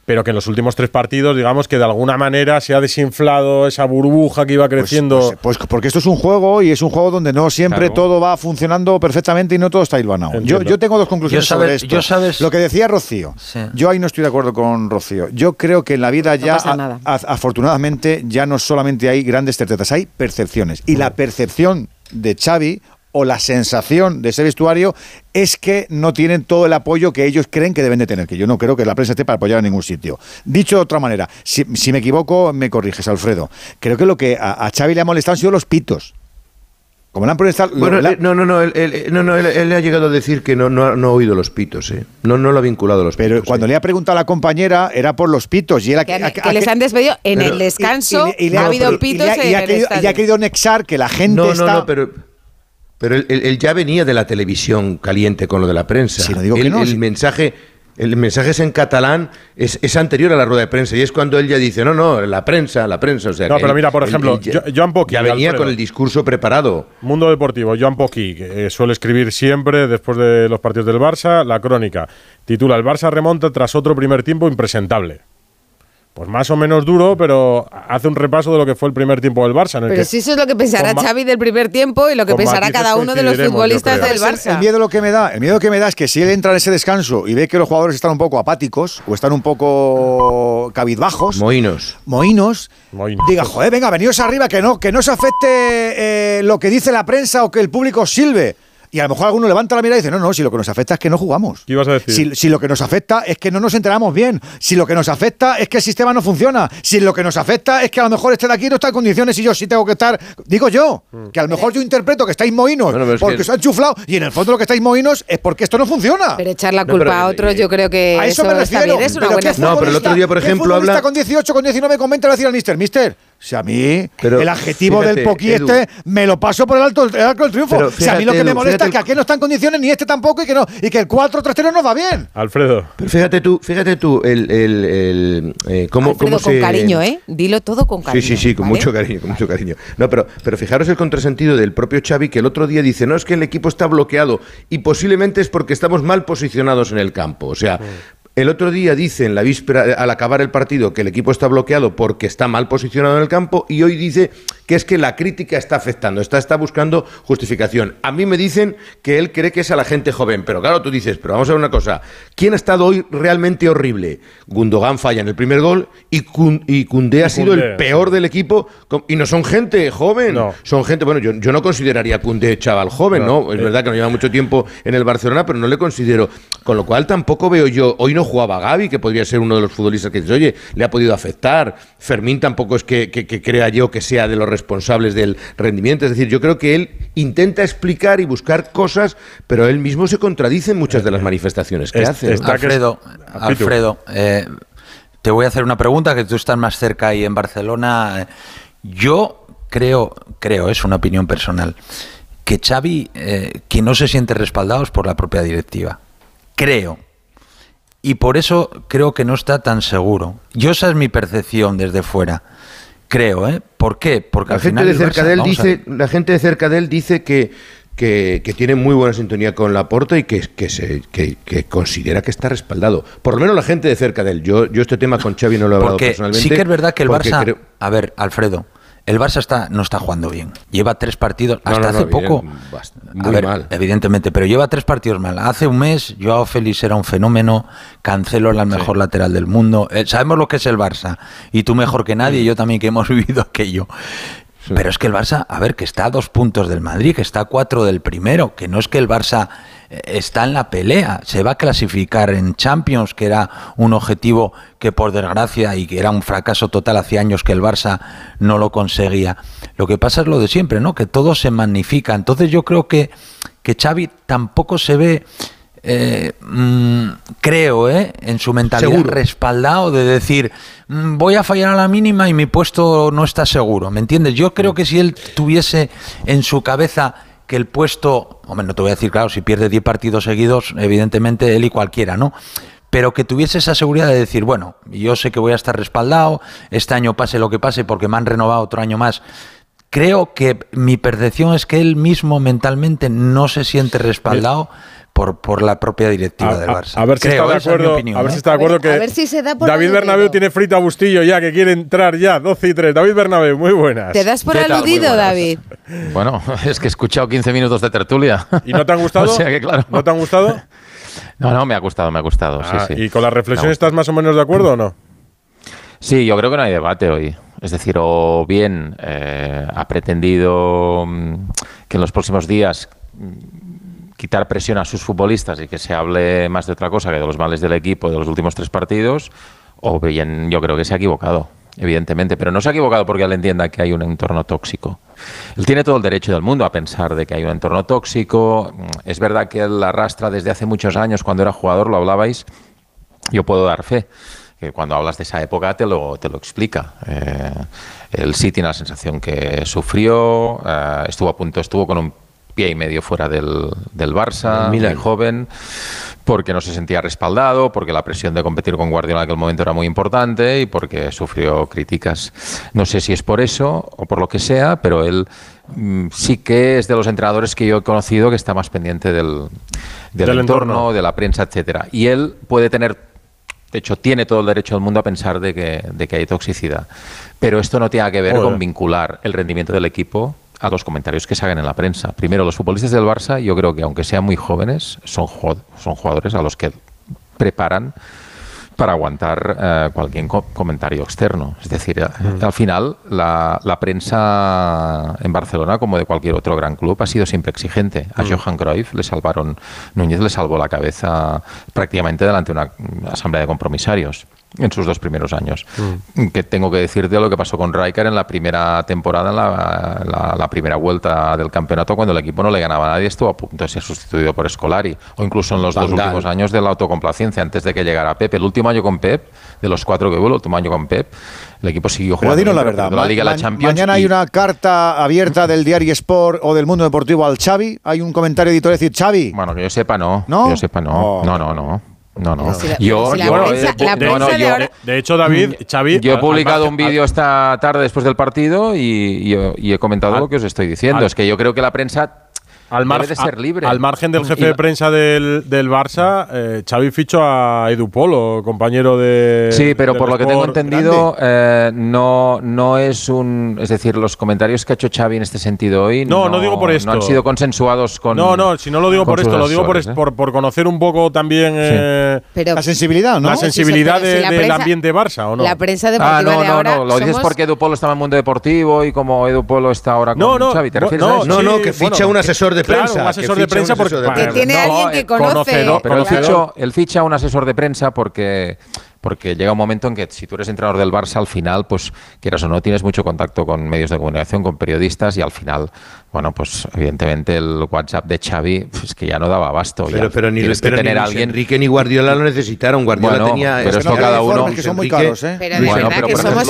pero que en los últimos tres partidos, digamos que de alguna manera se ha desinflado esa burbuja que iba creciendo. Pues porque esto es un juego y es un juego donde no siempre Claro. todo va funcionando perfectamente y no todo está hilvanado. Yo, yo tengo dos conclusiones Yo sabes- sobre esto. yo sabes- Lo que decía Rocío, yo ahí no estoy de acuerdo con Rocío. Yo creo que en la vida ya, a- a- afortunadamente, ya no solamente hay grandes certezas, hay percepciones. Y la percepción de Xavi o la sensación de ese vestuario es que no tienen todo el apoyo que ellos creen que deben de tener, que yo no creo que la prensa esté para apoyar a ningún sitio. Dicho de otra manera, si, si me equivoco, me corriges, Alfredo. Creo que lo que a, a Xavi le ha molestado han sido los pitos Como le han Bueno, la- eh, no, no, no, él, él- no, no, él, él ha llegado a decir que no, no, no ha oído los pitos, ¿eh? No, no lo ha vinculado a los Pero cuando le ha preguntado a la compañera era por los pitos y él ha- Que, que les han despedido en Pero- el descanso. y- y le ha ha- habido pero- pitos y ha- y ha en el querido- estadio. y ha querido nexar que la gente no, está... No, no, pero, pero él, él- él ya venía de la televisión caliente con lo de la prensa. No digo que El- no, el sí. mensaje... El mensaje es en catalán, es, es anterior a la rueda de prensa y es cuando él ya dice, no, no, la prensa, la prensa. O sea, No, pero mira, por él- ejemplo, él Joan ya venía Alfredo. con el discurso preparado. Mundo Deportivo, Joan Poquí, que eh, suele escribir siempre después de los partidos del Barça, la crónica. Titula El Barça remonta tras otro primer tiempo impresentable. Pues más o menos duro, pero hace un repaso de lo que fue el primer tiempo del Barça. en el Pero que- si eso es lo que pensará Xavi del primer tiempo y lo que pensará cada uno de los futbolistas del ¿Sabes Barça. El miedo lo que me da, el miedo que me da es que si él entra en ese descanso y ve que los jugadores están un poco apáticos o están un poco cabizbajos, Moinos. moinos, Moinos. diga, joder, venga, venidos arriba, que no, que no se afecte eh, lo que dice la prensa o que el público silbe. Y a lo mejor alguno levanta la mirada y dice, no, no, si lo que nos afecta es que no jugamos. ¿Qué ibas a decir? Si, si lo que nos afecta es que no nos enteramos bien. Si lo que nos afecta es que el sistema no funciona. Si lo que nos afecta es que a lo mejor este de aquí no está en condiciones y yo sí tengo que estar. Digo yo, que a lo mejor yo interpreto que estáis mohinos Bueno, es porque que- os han chuflado y en el fondo lo que estáis mohinos es porque esto no funciona. Pero echar la No, culpa pero, a otros, yo creo que A eso, eso, me está refiero. bien, es una Pero buena ¿qué No, pero el otro día, por ejemplo, habla- con 18, con 19 comenta y le decir al mister, mister, si a mí Pero el adjetivo fíjate, del poqui Edu. este me lo paso por el alto el arco del triunfo. Si a mí lo que me molesta fíjate es que aquí no está en condiciones ni este tampoco y que no y que el 4-3-3 nos va bien. Alfredo. Pero fíjate tú, fíjate tú, el, el, el, eh, cómo, Alfredo, cómo con se... cariño, ¿eh? Dilo todo con cariño. Sí, sí, sí, con ¿vale? mucho cariño, con mucho cariño. No, pero, pero fijaros el contrasentido del propio Xavi que el otro día dice, no, es que el equipo está bloqueado y posiblemente es porque estamos mal posicionados en el campo. O sea, el otro día dice en la víspera, al acabar el partido, que el equipo está bloqueado porque está mal posicionado en el campo y hoy dice que es que la crítica está afectando, está, está buscando justificación. A mí me dicen que él cree que es a la gente joven, pero claro, tú dices, pero vamos a ver una cosa, ¿quién ha estado hoy realmente horrible? Gundogan falla en el primer gol y, Kun- y Koundé ha sido el peor del equipo y no son gente joven, No. son gente, bueno, yo, yo no consideraría a Koundé chaval joven, No, ¿no? Es eh. verdad que no lleva mucho tiempo en el Barcelona, pero no le considero, con lo cual tampoco veo yo, hoy no jugaba Gaby, que podría ser uno de los futbolistas que dices, oye, le ha podido afectar, Fermín tampoco es que, que- que crea yo que sea de los responsables del rendimiento, es decir, yo creo que él intenta explicar y buscar cosas, pero él mismo se contradice en muchas de las manifestaciones que Es- hace. Alfredo. Alfredo, eh, te voy a hacer una pregunta que tú estás más cerca ahí en Barcelona. Yo creo, creo, es una opinión personal, que Xavi, eh, que no se siente respaldado es por la propia directiva. Creo. Y por eso creo que no está tan seguro. Yo esa es mi percepción desde fuera. Creo, ¿eh? ¿Por qué? Porque La al gente final de cerca Barça- de él dice, la gente de cerca de él dice que, que, que tiene muy buena sintonía con Laporta y que, que, se, que, que considera que está respaldado. Por lo menos la gente de cerca de él. Yo, yo este tema con Xavi no lo he hablado Porque personalmente. sí que es verdad que el Barça. creo- A ver, Alfredo, el Barça está, no está jugando bien. Lleva tres partidos, No, hasta no, no, hace poco. muy ver, mal. evidentemente, pero lleva tres partidos mal. Hace un mes, Joao Félix era un fenómeno, Cancelo era el mejor lateral del mundo. Eh, sabemos lo que es el Barça. Y tú mejor que nadie, y yo también que hemos vivido aquello. Pero es que el Barça, a ver, que está a dos puntos del Madrid, que está a cuatro del primero, que no es que el Barça eh, está en la pelea, se va a clasificar en Champions, que era un objetivo que por desgracia y que era un fracaso total hace años que el Barça no lo conseguía. Lo que pasa es lo de siempre, ¿no? Que todo se magnifica. Entonces yo creo que, que Xavi tampoco se ve eh, mm, creo, ¿eh? en su mentalidad Seguro. respaldado de decir, "Mm, voy a fallar a la mínima y mi puesto no está seguro, ¿me entiendes? Yo creo que si él tuviese en su cabeza que el puesto, hombre, no te voy a decir, claro, si pierde 10 partidos seguidos, evidentemente él y cualquiera, ¿no? Pero que tuviese esa seguridad de decir, bueno, yo sé que voy a estar respaldado, este año pase lo que pase porque me han renovado otro año más. Creo que mi percepción es que él mismo mentalmente no se siente respaldado por, por la propia directiva A, del Barça. a ver si Creo, está de es acuerdo, opinión, a ver ¿eh? si está de acuerdo que a ver si se da por David. Bernabéu tiene frito a Bustillo ya que quiere entrar ya 12 y 3. David Bernabéu, muy buenas. ¿Te das por aludido. David? Bueno, es que he escuchado 15 minutos de tertulia. ¿Y no te han gustado? o sea que claro. ¿No te han gustado? No, no, me ha gustado, me ha gustado. Ah, sí, sí. ¿Y con la reflexión estás más o menos de acuerdo o no? Sí, yo creo que no hay debate hoy. Es decir, o bien eh, ha pretendido mm, que en los próximos días quitar presión a sus futbolistas y que se hable más de otra cosa que de los males del equipo de los últimos tres partidos, o bien yo creo que se ha equivocado. evidentemente, pero no se ha equivocado porque él entienda que hay un entorno tóxico. Él tiene todo el derecho del mundo a pensar de que hay un entorno tóxico. Es verdad que él arrastra desde hace muchos años, cuando era jugador, lo hablabais, yo puedo dar fe que cuando hablas de esa época te lo, te lo explica. Eh, él sí tiene la sensación que sufrió, eh, estuvo a punto, estuvo con un pie y medio fuera del, del Barça, muy joven, porque no se sentía respaldado, porque la presión de competir con Guardiola en aquel momento era muy importante y porque sufrió críticas. No sé si es por eso o por lo que sea, pero él mm, sí que es de los entrenadores que yo he conocido que está más pendiente del, del, Del entorno, entorno. de la prensa, etcétera. Y él puede tener de hecho, tiene todo el derecho del mundo a pensar de que, de que hay toxicidad. Pero esto no tiene que ver con vincular el rendimiento del equipo a los comentarios que se hagan en la prensa. Primero, los futbolistas del Barça, yo creo que aunque sean muy jóvenes, son, son jugadores a los que preparan para aguantar eh, cualquier co- comentario externo. Es decir, eh, al final la, la prensa en Barcelona, como de cualquier otro gran club, ha sido siempre exigente. A Mm. Johan Cruyff le salvaron, Núñez le salvó la cabeza prácticamente delante de una mm, asamblea de compromisarios en sus dos primeros años. Que tengo que decirte lo que pasó con Rijkaard en la primera temporada, en la, la- la primera vuelta del campeonato, cuando el equipo no le ganaba a nadie, estuvo a punto de ser sustituido por Scolari. O incluso en los dos últimos años de la autocomplacencia, antes de que llegara Pep. El último año con Pep, de los cuatro que hubo, el último año con Pep, el equipo siguió jugando. la verdad. La Liga, la Champions. mañana hay y- una carta abierta del diario Sport o del mundo deportivo al Xavi. Hay un comentario editorial decir Xavi. Bueno, que yo sepa, no. ¿No? Que yo sepa, no. Oh. No, no, no. No, no. yo, de hecho, David, Xavi. Yo he publicado al un vídeo esta tarde después del partido y, y- y he comentado Al- lo que os estoy diciendo. al- es que yo creo que la prensa Al, mar- debe de ser a- libre. al margen del jefe Y de prensa del, del Barça, eh, Xavi fichó a Edu Polo, compañero de. Sí, pero por lo que tengo entendido, eh, no, no es un. Es decir, los comentarios que ha hecho Xavi en este sentido hoy. No, no digo por esto. No han sido consensuados con. No, no, si no lo digo por esto, lo digo por, ¿eh? por, por conocer un poco también eh, Pero- La sensibilidad, ¿no? la sensibilidad Sí, sí, de- si la del ambiente Barça, ¿o no? La prensa Ah, deportiva no, de no, ahora no. Lo dices porque Edu Polo estaba en el mundo deportivo y como Edu Polo está ahora con No, no, Xavi. ¿Te refieres no, a eso? No, Sí, no, que ficha un asesor de claro, prensa. un asesor de ficha prensa porque- Que tiene no, alguien que eh, conoce. conocedor, fichó- él ficha un asesor de prensa porque, porque llega un momento en que si tú eres entrenador del Barça, al final, pues quieras o no, tienes mucho contacto con medios de comunicación, con periodistas y al final, bueno, pues evidentemente el WhatsApp de Xavi pues, que ya no daba abasto. Pero, pero ni, tienes pero que ni tener alguien Enrique ni Guardiola lo necesitaron. Guardiola Bueno, tenía. pero es esto cada uno- informes que son muy Enrique- caros, ¿eh? Pero de Bueno, que somos,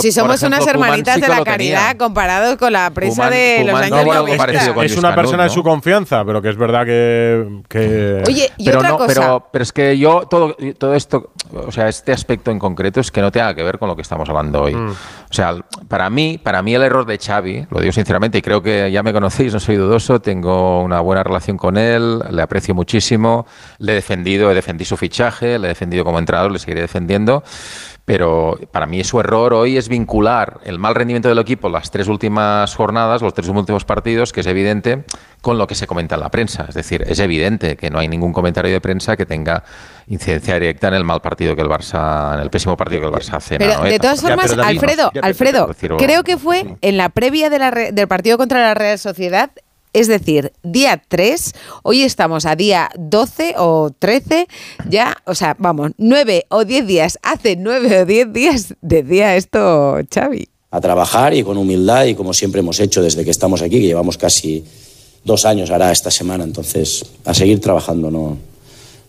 si somos ejemplo, unas hermanitas sí de la caridad comparados con la prensa Koeman- de los Koeman años no, bueno, algo 90. parecido con es una persona de su confianza, pero que es verdad que. que- Oye, y pero otra no, cosa. Pero, pero es que yo, todo, todo esto, o sea, este aspecto en concreto es que no tenga que ver con lo que estamos hablando hoy. Mm. O sea, para mí, para mí el error de Xavi, lo digo sinceramente, y creo que ya me conocéis, no soy dudoso, tengo una buena relación con él, le aprecio muchísimo, le he defendido, he defendido su fichaje, le he defendido como entrenador, le seguiré defendiendo. Pero para mí su error hoy es vincular el mal rendimiento del equipo las tres últimas jornadas, los tres últimos partidos, que es evidente, con lo que se comenta en la prensa. Es decir, es evidente que no hay ningún comentario de prensa que tenga incidencia directa en el mal partido que el Barça, en el pésimo partido que el Barça hace. en Pero Anoeta. de todas Ya, formas, pero Alfredo, Alfredo, creo que fue en la previa de la re- del partido contra la Real Sociedad, es decir, día 3, hoy estamos a día 12 o 13, ya, o sea, vamos, 9 o 10 días, hace 9 o 10 días decía esto Xavi. a trabajar y con humildad y como siempre hemos hecho desde que estamos aquí, que llevamos casi dos años ahora esta semana, entonces a seguir trabajando, no,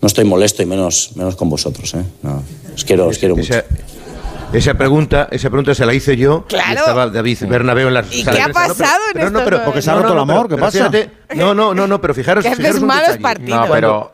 no estoy molesto y menos, menos con vosotros, ¿eh? No, os quiero, os quiero mucho. Esa, pregunta, esa pregunta se la hice yo. Claro. y estaba David Bernabéu en la ¿Y sala qué ha. No, pasado en no, pero- nueve Porque se ha roto el no, amor, pero- ¿qué pero pasa? fíjate- no, no, no, no, pero fijaros. Que haces malos partidos. No, pero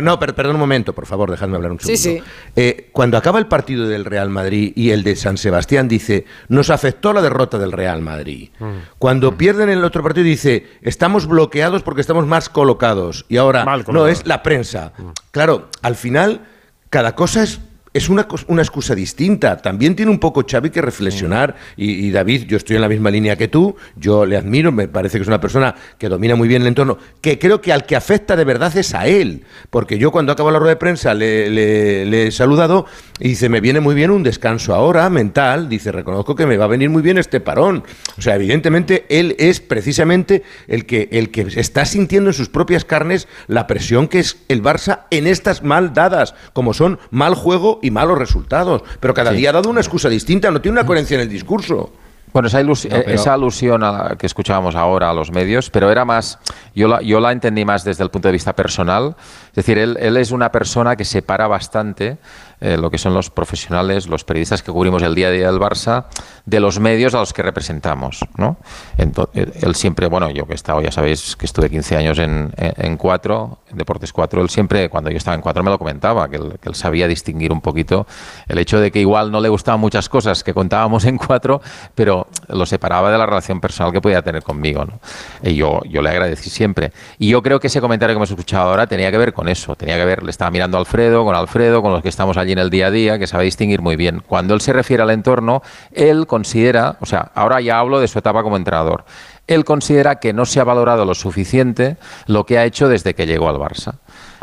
No, pero perdón un momento, por favor, dejadme hablar un Sí, segundo. sí. Eh, cuando acaba el partido del Real Madrid y el de San Sebastián, dice, nos afectó la derrota del Real Madrid. Mm. Cuando pierden el otro partido, dice, estamos bloqueados porque estamos más colocados. Y ahora, Mal no, es la prensa. Claro, al final, cada cosa es... Es una, una excusa distinta. También tiene un poco Xavi que reflexionar. Y, y David, yo estoy en la misma línea que tú. Yo le admiro. Me parece que es una persona que domina muy bien el entorno. Que creo que al que afecta de verdad es a él. Porque yo cuando acabo la rueda de prensa le, le- le he saludado Y dice, me viene muy bien un descanso ahora mental. Dice, reconozco que me va a venir muy bien este parón. O sea, evidentemente él es precisamente el que, el que está sintiendo en sus propias carnes la presión que es el Barça en estas mal dadas, como son mal juego y malos resultados. Pero cada día ha dado una excusa distinta, no tiene una coherencia en el discurso. Bueno, esa, ilus- No, pero- esa alusión a la que escuchábamos ahora a los medios, pero era más, yo la, yo la entendí más desde el punto de vista personal. Es decir, él, él es una persona que separa bastante eh, lo que son los profesionales, los periodistas que cubrimos el día a día del Barça, de los medios a los que representamos. ¿no? Ento- él, él siempre, bueno, yo que he estado, ya sabéis que estuve 15 años en, en, en Cuatro, en Deportes 4, él siempre, cuando yo estaba en Cuatro, me lo comentaba, que él, que él sabía distinguir un poquito el hecho de que igual no le gustaban muchas cosas que contábamos en Cuatro, pero lo separaba de la relación personal que podía tener conmigo. ¿no? Y yo, yo le agradecí siempre. Y yo creo que ese comentario que hemos escuchado ahora tenía que ver con eso, tenía que ver, le estaba mirando a Alfredo, con Alfredo, con los que estamos allí en el día a día, que sabe distinguir muy bien. Cuando él se refiere al entorno, él considera, o sea, ahora ya hablo de su etapa como entrenador, él considera que no se ha valorado lo suficiente lo que ha hecho desde que llegó al Barça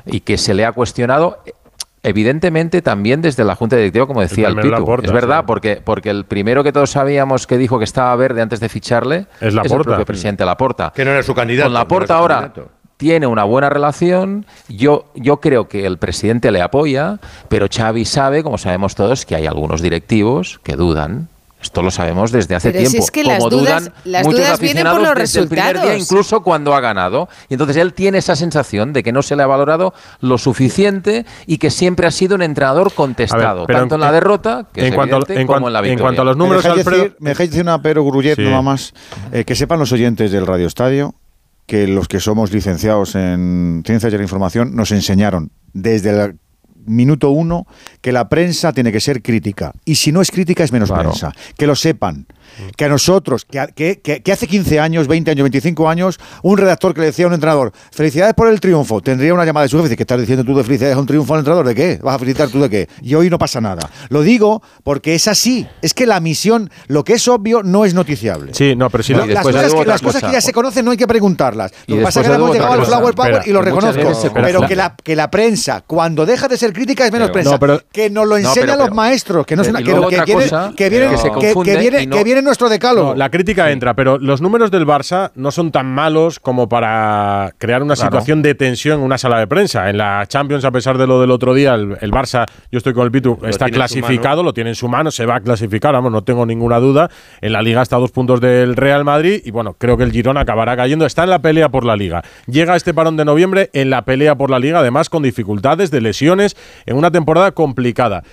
y que se le ha cuestionado Evidentemente también desde la Junta Directiva, como decía el, Pitu. Laporta, es verdad, sí. porque, porque el primero que todos sabíamos que dijo que estaba verde antes de ficharle Es el Laporta. propio presidente Laporta. Que no era su candidato. Con Laporta no ahora candidato. Tiene una buena relación. Yo, yo creo que el presidente le apoya, pero Xavi sabe, como sabemos todos, que hay algunos directivos que dudan. Esto lo sabemos desde hace Pero si tiempo. es que como las dudas- dudan las muchos dudas vienen por aficionados los desde el primer día, resultados. incluso cuando ha ganado. Y entonces él tiene esa sensación de que no se le ha valorado lo suficiente y que siempre ha sido un entrenador contestado, pero tanto en, la derrota, que en es cuanto evidente, en como cuan- en la en victoria. cuanto a los ¿Me números, dejáis Alfredo- decir, me dejáis decir una pero Grullet Sí. nada más? Eh, que sepan los oyentes del Radio Estadio que los que somos licenciados en Ciencias de la Información nos enseñaron desde el minuto uno que la prensa tiene que ser crítica. Y si no es crítica es menos Claro. prensa. Que lo sepan. Que a nosotros, que, que- hace 15 años, 20 años, 25 años, un redactor que le decía a un entrenador, felicidades por el triunfo, tendría una llamada de su jefe, ¿qué estás diciendo tú de felicidades a un triunfo al entrenador? ¿De qué? ¿Vas a felicitar tú de qué? Y hoy no pasa nada. Lo digo porque es así. Es que la misión, lo que es obvio, no es noticiable. Sí, no, pero si No, la- las cosas, que, las cosas cosa. que ya se conocen no hay que preguntarlas. Lo que pasa es que hemos llegado al flower power y lo reconozco. Pero que la, que la prensa, cuando deja de ser crítica, es menos Pero- prensa. No, que nos lo enseñan los maestros, que, no es una, que, que, otra viene, nuestro decálogo. No, la crítica entra, pero los números del Barça no son tan malos como para crear una Claro. situación de tensión en una sala de prensa. En la Champions, a pesar de lo del otro día, el, el Barça, yo estoy con el Pitu, está clasificado, lo tiene en su mano, se va a clasificar, vamos, no tengo ninguna duda. En la Liga está a dos puntos del Real Madrid y bueno, creo que el Girona acabará cayendo. Está en la pelea por la Liga. Llega este parón de noviembre en la pelea por la Liga, además con dificultades de lesiones en una temporada complicada.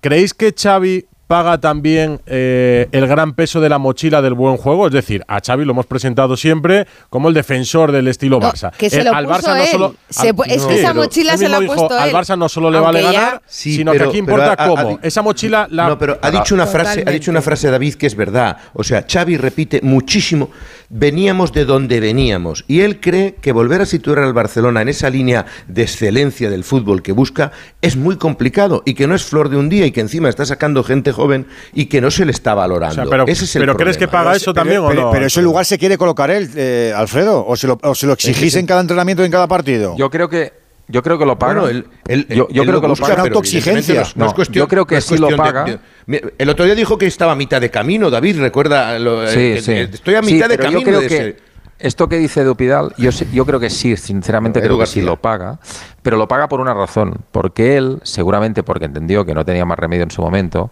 ¿Creéis que Xavi paga también eh, el gran peso de la mochila del buen juego? Es decir, a Xavi lo hemos presentado siempre como el defensor del estilo No, Barça. que se Eh, lo al puso Barça no solo Se al- pu- es no, que esa mochila se la ha mismo dijo, puesto Al. Barça no solo le Aunque vale ya- ganar, Sí, sino pero- que aquí pero importa ha- ha- cómo. Esa mochila la No, pero ha dicho una frase, ha dicho una frase David que es verdad. O sea, Xavi repite muchísimo. Veníamos de donde veníamos y él cree que volver a situar al Barcelona en esa línea de excelencia del fútbol que busca es muy complicado y que no es flor de un día y que encima está sacando gente joven y que no se le está valorando. O sea, pero- Ese es el pero ¿crees que paga eso Pero- también o pero, no? pero ese lugar se quiere colocar él, eh, Alfredo, o se lo, o se lo exigís en cada entrenamiento y en cada partido. Yo creo que yo creo que lo paga. Bueno, él- él- yo yo él creo que lo paga. pero evidentemente no es- no es No, cuestión- yo creo que no sí lo de- paga. de- el otro día dijo que estaba a mitad de camino, David, recuerda. lo- Sí, eh, sí. eh, Estoy a Sí, mitad de yo camino creo de que ese- Esto que dice Dupidal, yo, sí- yo creo que sí, sinceramente creo que sí lo paga, pero lo paga por una razón, porque él, seguramente porque entendió que no tenía más remedio en su momento,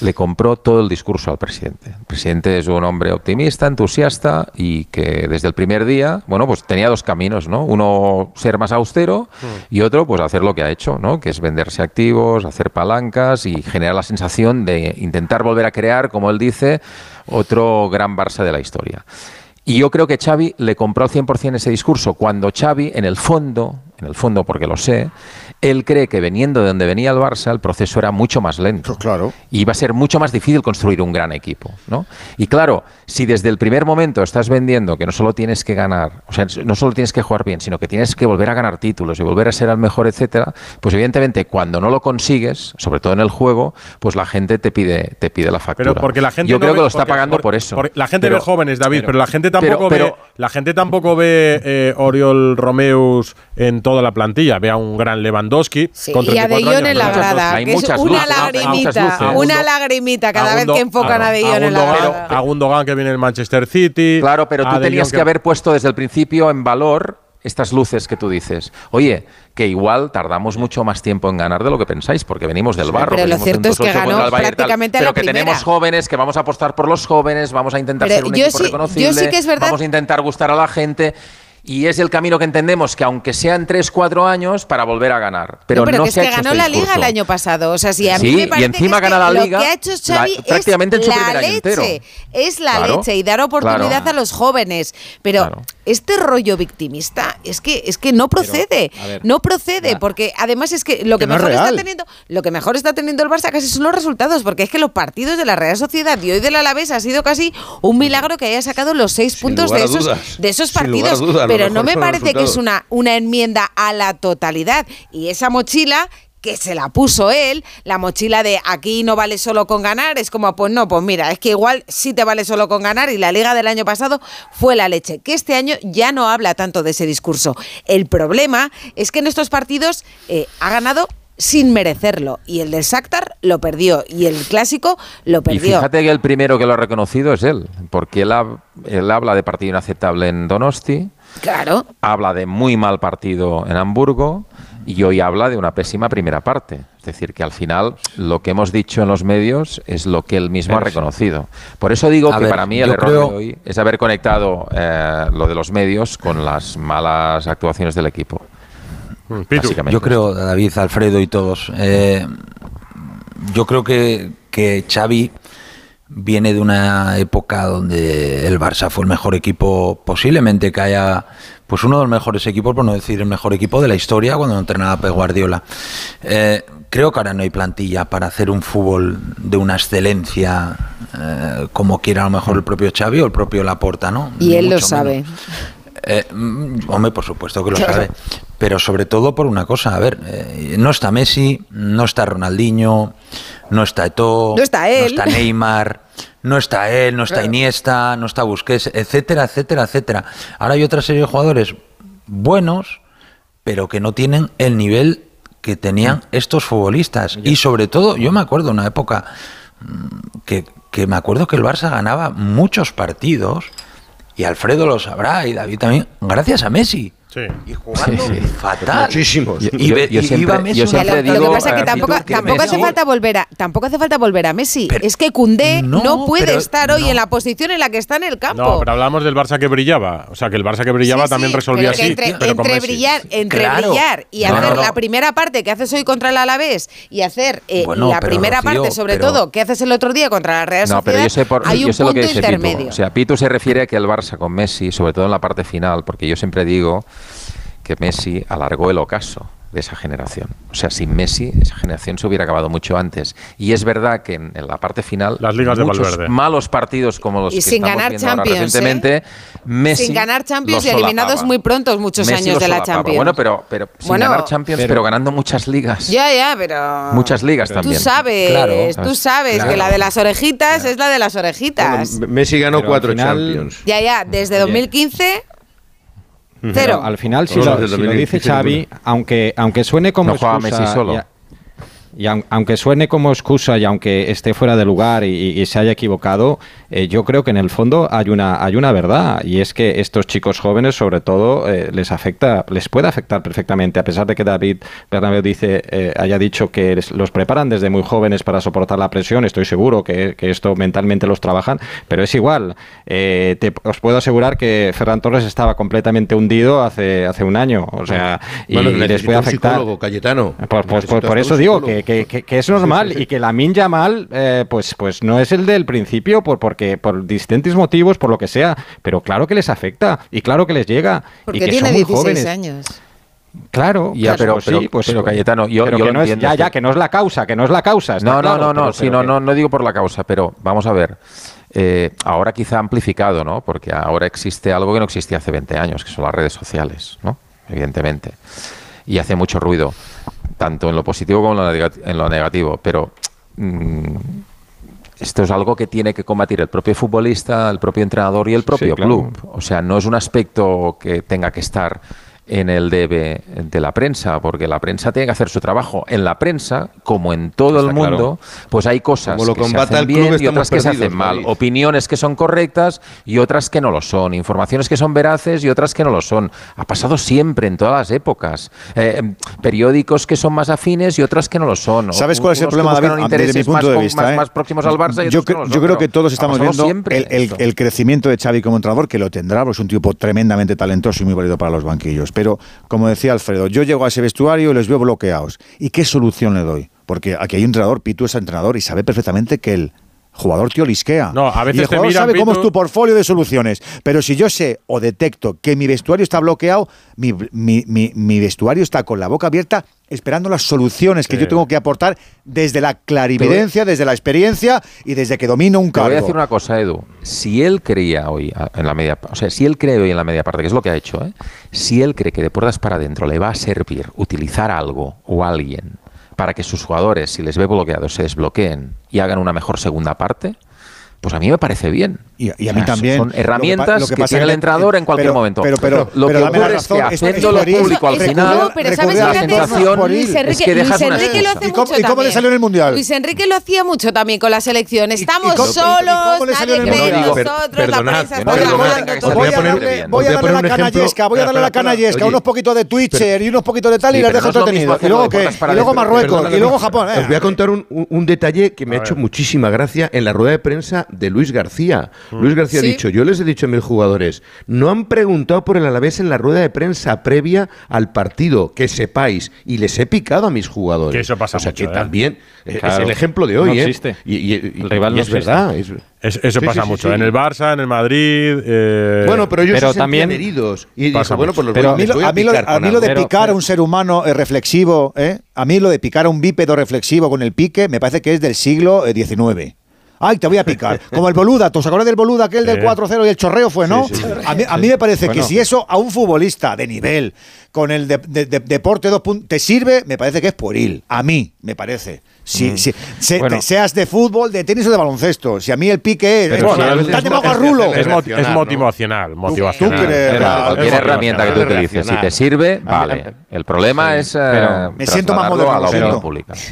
le compró todo el discurso al presidente. El presidente es un hombre optimista, entusiasta y que desde el primer día, bueno, pues tenía dos caminos, ¿no? Uno ser más austero y otro pues hacer lo que ha hecho, ¿no? Que es venderse activos, hacer palancas y generar la sensación de intentar volver a crear, como él dice, otro gran Barça de la historia. Y yo creo que Xavi le compró al 100% ese discurso cuando Xavi, en el fondo, en el fondo porque lo sé, él cree que veniendo de donde venía el Barça, el proceso era mucho más lento. Claro. Y iba a ser mucho más difícil construir un gran equipo, ¿no? Y claro, si desde el primer momento estás vendiendo que no solo tienes que ganar, o sea, no solo tienes que jugar bien, sino que tienes que volver a ganar títulos y volver a ser el mejor, etcétera, pues evidentemente cuando no lo consigues, sobre todo en el juego, pues la gente te pide te pide la factura. Pero porque la gente Yo no creo ve- que lo está porque- pagando por- por eso. la gente Pero- ve jóvenes, David, pero, pero- la gente tampoco pero- ve la gente tampoco ve eh, Oriol Romeus en toda la plantilla. Ve a un gran Lewandowski. Sí, con y a 34 De años, en la muchas grada, luces. que es una lagrimita, una lagrimita cada vez que enfocan a De Jong en la grada. a Gundogan que viene el Manchester City. Claro, pero a tú tenías que haber puesto desde el principio en valor estas luces que tú dices. Oye, que igual tardamos mucho más tiempo en ganar de lo que pensáis, porque venimos del barro. pero lo venimos cierto es que 2-8 contra ganó y tal, prácticamente a Pero la que primera. tenemos jóvenes, que vamos a apostar por los jóvenes, vamos a intentar Pero ser un yo equipo sí- yo reconocible, sí que es verdad- vamos a intentar gustar a la gente. Y es el camino que entendemos, que aunque sean 3, 4 años, para volver a ganar. Pero No, no, pero que se es ha que hecho ganó este la liga el año pasado. O sea, si a mí Sí, me y parece encima que es gana la liga Lo que ha hecho la- Xavi prácticamente en es su la año leche. entero. Es la Claro, leche y dar oportunidad claro. a los jóvenes. Pero este rollo victimista es que es que no procede. ver, no procede porque además es que lo que, Que no es mejor está teniendo lo que mejor está teniendo el Barça casi son los resultados porque es que los partidos de la Real Sociedad y hoy del Alavés ha sido casi un milagro que haya sacado los seis puntos lugar de esos dudas. de esos partidos. Pero no me parece que es una, una enmienda a la totalidad. Y esa mochila que se la puso él, la mochila de aquí no vale solo con ganar, es como, pues no, pues mira, es que igual sí te vale solo con ganar y la liga del año pasado fue la leche, que este año ya no habla tanto de ese discurso. El problema es que en estos partidos eh, ha ganado sin merecerlo y el del Shakhtar lo perdió y el clásico lo Y perdió. fíjate que el primero que lo ha reconocido es él, porque él habla de partido inaceptable en Donosti, Claro. habla de muy mal partido en Hamburgo y hoy habla de una pésima primera parte. Es decir, que al final lo que hemos dicho en los medios es lo que él mismo ha Pero reconocido. Por eso digo que ver, para mí el error creo- de hoy es haber conectado eh, lo de los medios con las malas actuaciones del equipo. Básicamente. Yo creo, David, Alfredo y todos, eh, yo creo que, que Xavi viene de una época donde el Barça fue el mejor equipo, posiblemente que haya, pues uno de los mejores equipos, por no decir el mejor equipo de la historia cuando entrenaba Pep Guardiola. Eh, creo que ahora no hay plantilla para hacer un fútbol de una excelencia eh, como quiera a lo mejor el propio Xavi o el propio Laporta, ¿no? Y Ni él lo sabe. Eh, mm, hombre, por supuesto que lo Claro. sabe. Pero sobre todo por una cosa, a ver, eh, no está Messi, no está Ronaldinho, no está Eto'o, No está él. no está Neymar, no está él, no está Claro. Iniesta, no está Busquets, etcétera, etcétera, etcétera. Ahora hay otra serie de jugadores buenos, pero que no tienen el nivel que tenían estos futbolistas. Y sobre todo, yo me acuerdo una época mm, que, que me acuerdo que el Barça ganaba muchos partidos, y Alfredo lo sabrá, y David también, gracias a Messi. Y jugando fatal. Muchísimos. Y, Yo- yo y siempre- iba Messi yo siempre Lo que digo, pasa es que eh, tampoco, que tampoco hace Messi- falta volver a tampoco hace falta volver a Messi. es que Cundé no, no, puede pero estar hoy no. en la posición en la que está en el campo. No, pero hablamos del Barça que brillaba. O sea, que el Barça que brillaba Sí, sí, también resolvía pero así. entre, pero entre brillar, entre Claro. brillar y No, hacer no, no. la primera parte que haces hoy contra el Alavés y hacer eh, Bueno, la pero, primera Rocío, parte, sobre pero- todo, que haces el otro día contra la Real No, Sociedad, pero yo sé, por, hay un punto intermedio. O sea, Pitu se refiere a que el Barça con Messi, sobre todo en la parte final, porque yo siempre digo que Messi alargó el ocaso de esa generación. O sea, sin Messi, esa generación se hubiera acabado mucho antes. Y es verdad que en, en la parte final, Las ligas de muchos Valverde. malos partidos como los Y que sin estamos ganar viendo ahora Champions, ¿eh? recientemente, Messi Sin ganar Champions y eliminados muy prontos muchos Messi años de la. Champions. Bueno, pero, pero sin Bueno, ganar Champions, pero, pero- ganando muchas ligas. Ya, ya, pero Muchas ligas tú también. sabes, Claro. tú sabes Claro. que la de las orejitas es la de las orejitas. Bueno, Messi ganó cuatro final- Champions. ya, ya, desde 2015 Pero cero. al final, si lo, si lo 2015 dice Xavi, aunque, aunque suene como No excusa... Messi solo. y a- Y aun- aunque suene como excusa y aunque esté fuera de lugar y, y se haya equivocado, eh, yo creo que en el fondo hay una, hay una verdad y es que estos chicos jóvenes, sobre todo, eh, les afecta, les puede afectar perfectamente, a pesar de que David Bernabéu dice, eh, haya dicho que los preparan desde muy jóvenes para soportar la presión. Estoy seguro que, que esto mentalmente los trabajan, pero es igual. Eh, te- os puedo asegurar que Ferran Torres estaba completamente hundido hace, hace un año, o sea, y, Bueno, y les puede afectar. Cayetano. Pues, pues, pues por eso digo psicólogo. Que, que- que- que es normal y que la Min Yamal, eh, pues, pues no es el del principio por, porque, por distintos motivos, por lo que sea, pero claro que les afecta y claro que les llega porque y que tiene son muy 16 jóvenes. años. Claro, Ya, pues, pero- pues pero- sí, pues, pero, Cayetano, yo- pero yo que lo no es, ya, ya, que no es la causa, que no es la causa. está No, no, claro, no, no, pero- sí, pero no, que- no, no digo por la causa, pero vamos a ver. Eh, ahora quizá amplificado, ¿no? Porque ahora existe algo que no existía hace 20 años, que son las redes sociales, ¿no? Evidentemente. Y hace mucho ruido, tanto en lo positivo como en lo, negativo. Pero mm, esto es algo que tiene que combatir el propio futbolista, el propio entrenador y el propio club. O sea, no es un aspecto que tenga que estar en el de, de, la prensa, porque la prensa tiene que hacer su trabajo. En la prensa, como en todo el mundo, pues hay cosas lo que se hacen bien y otras que se hacen mal, opiniones que son correctas y otras que no lo son, informaciones que son veraces y otras que no lo son. Ha pasado siempre, en todas las épocas. Eh, em, periódicos que son más afines y otras que no lo son. ¿Sabes cuál es el problema, David? Desde mi punto de vista. Más, ¿eh? más próximos al Barça yo, creo que todos estamos viendo el, crecimiento de Xavi como entrenador, que lo tendrá, es un tipo tremendamente talentoso y muy válido para los banquillos pero, como decía Alfredo, yo llego a ese vestuario y los veo bloqueados. ¿Y qué solución le doy? Porque aquí hay un entrenador, Pitu es entrenador y sabe perfectamente que el jugador te olisquea. No, a veces y el jugador sabe cómo es tu portfolio de soluciones. Pero si yo sé o detecto que mi vestuario está bloqueado, mi, mi, mi, mi vestuario está con la boca abierta esperando las soluciones que yo tengo que aportar desde la clarividencia, desde la experiencia y desde que domino un cargo. Te voy a decir una cosa, Edu. Si él creía hoy en la media, o sea, si él cree hoy en la media parte, que es lo que ha hecho, ¿eh? si él cree que de puertas para adentro le va a servir utilizar algo o alguien para que sus jugadores, si les ve bloqueados, se desbloqueen y hagan una mejor segunda parte, pues a mí me parece bien. Y, a mí también. Son herramientas que, tiene el entrador en cualquier pero, momento. Pero, pero, lo que ocurre es que haciendo lo público al final, la sensación es que dejas una ¿Y, cómo, le salió en el Mundial? Luis Enrique lo hacía mucho también con la selección. Estamos solos, nadie cree en nosotros, la prensa Voy a darle la canallesca, voy a darle la canallesca, unos poquitos de Twitter y unos poquitos de tal y las dejo entretenidas. Y luego Marruecos, y luego Japón. Os voy a contar un detalle que me ha hecho muchísima gracia en la rueda de prensa de Luis García. Mm. Luis García ha dicho, yo les he dicho a mis jugadores, no han preguntado por el Alavés en la rueda de prensa previa al partido, que sepáis, y les he picado a mis jugadores. Que eso pasa o sea, mucho, que ¿eh? también es el ejemplo de hoy, no existe. Y, el rival no es existe. verdad. Eso pasa mucho. En el Barça, en el Madrid. Eh, bueno, pero ellos pero se también heridos. Y bueno, pues los pero, a, mí lo, a, mí lo, de picar a un ser humano reflexivo, eh, a mí lo de picar a un bípedo reflexivo con el pique, me parece que es del siglo XIX ay, te voy a picar. Como el boluda, ¿os acordáis del boluda aquel del 4-0 y el chorreo fue, no? A, mí, me parece que si eso a un futbolista de nivel, con el de, de, de, deporte 2 te sirve, me parece que es pueril. A mí, me parece. Si, si seas de fútbol, de tenis o de baloncesto, si a mí el pique es. Pero es, es, es, es motivacional. motivacional. ¿Tú, tú crees, herramienta que tú utilices, si te sirve, vale. El problema es. Eh, pero, me siento más moderno.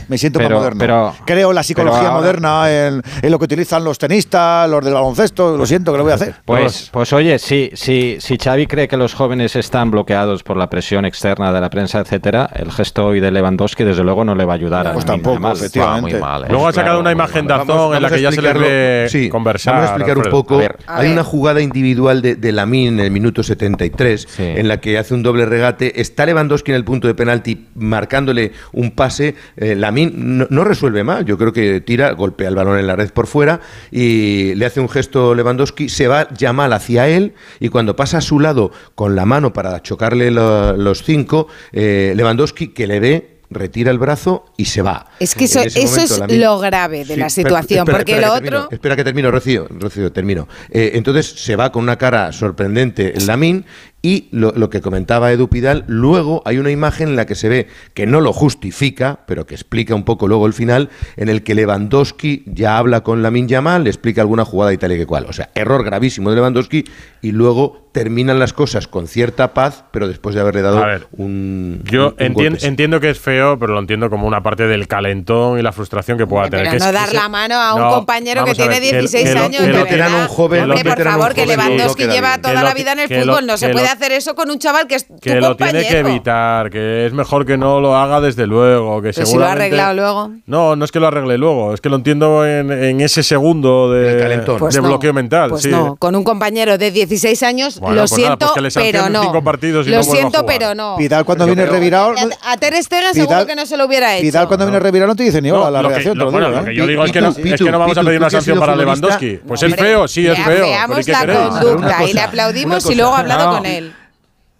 Me siento más moderno. Creo la psicología moderna, el que utilizan los tenistas, los del baloncesto, lo pues, siento que lo voy a hacer. Pues, pues, pues oye, si, si, si Xavi cree que los jóvenes están bloqueados por la presión externa de la prensa, etcétera, el gesto hoy de Lewandowski desde luego no le va a ayudar. A pues tampoco, mal. efectivamente. Muy mal. ¿eh? Luego ha sacado una imagen de Azón en la que ya se le ve sí, conversar. Vamos a explicar un poco. Hay una jugada individual de, de Lamín en el minuto 73 sí. en la que hace un doble regate. Está Lewandowski en el punto de penalti marcándole un pase. Eh, Lamín no, resuelve mal. Yo creo que tira, golpea el balón en la red por fuera y le hace un gesto Lewandowski, se va Yamal hacia él y cuando pasa a su lado con la mano para chocarle los cinco, eh, Lewandowski que le ve retira el brazo y se va. Es que eso, es lo grave de la situación, espera, porque espera lo otro... Espera que termino, Rocío, Rocío termino. Eh, entonces se va con una cara sorprendente Lamín y lo, que comentaba Edu Pidal, luego hay una imagen en la que se ve que no lo justifica, pero que explica un poco luego el final, en el que Lewandowski ya habla con la Lamin Yamal, le explica alguna jugada y tal y que cual. O sea, error gravísimo de Lewandowski y luego terminan las cosas con cierta paz, pero después de haberle dado un. Yo un, entiendo que es feo, pero lo entiendo como una parte del calentón y la frustración que pueda pero tener. Pero no dar la mano a un compañero que tiene 16 años. Un veterano, por favor, que Lewandowski lleva toda la vida en el fútbol, no se puede puede hacer eso con un chaval que es tu Que compañero. lo tiene que evitar, que es mejor que no lo haga desde luego. Que Pero seguramente... si lo ha arreglado luego. No, no es que lo arregle luego, es que lo entiendo en, en ese segundo de, pues de no, bloqueo mental. Pues sí. no, con un compañero de 16 años, bueno, lo pues siento, nada, pues pero no. Cinco partidos y lo no siento, a jugar. pero no. Vidal cuando Yo viene creo. revirado... A, Ter Stegen Vidal, seguro que no se lo hubiera hecho. Vidal cuando no. viene revirado no te dice ni hola, la reacción. Lo que ¿eh? yo digo es que no vamos a pedir una sanción para Lewandowski. Pues es feo, sí, es feo. la conducta y le aplaudimos y luego ha hablado no, con él.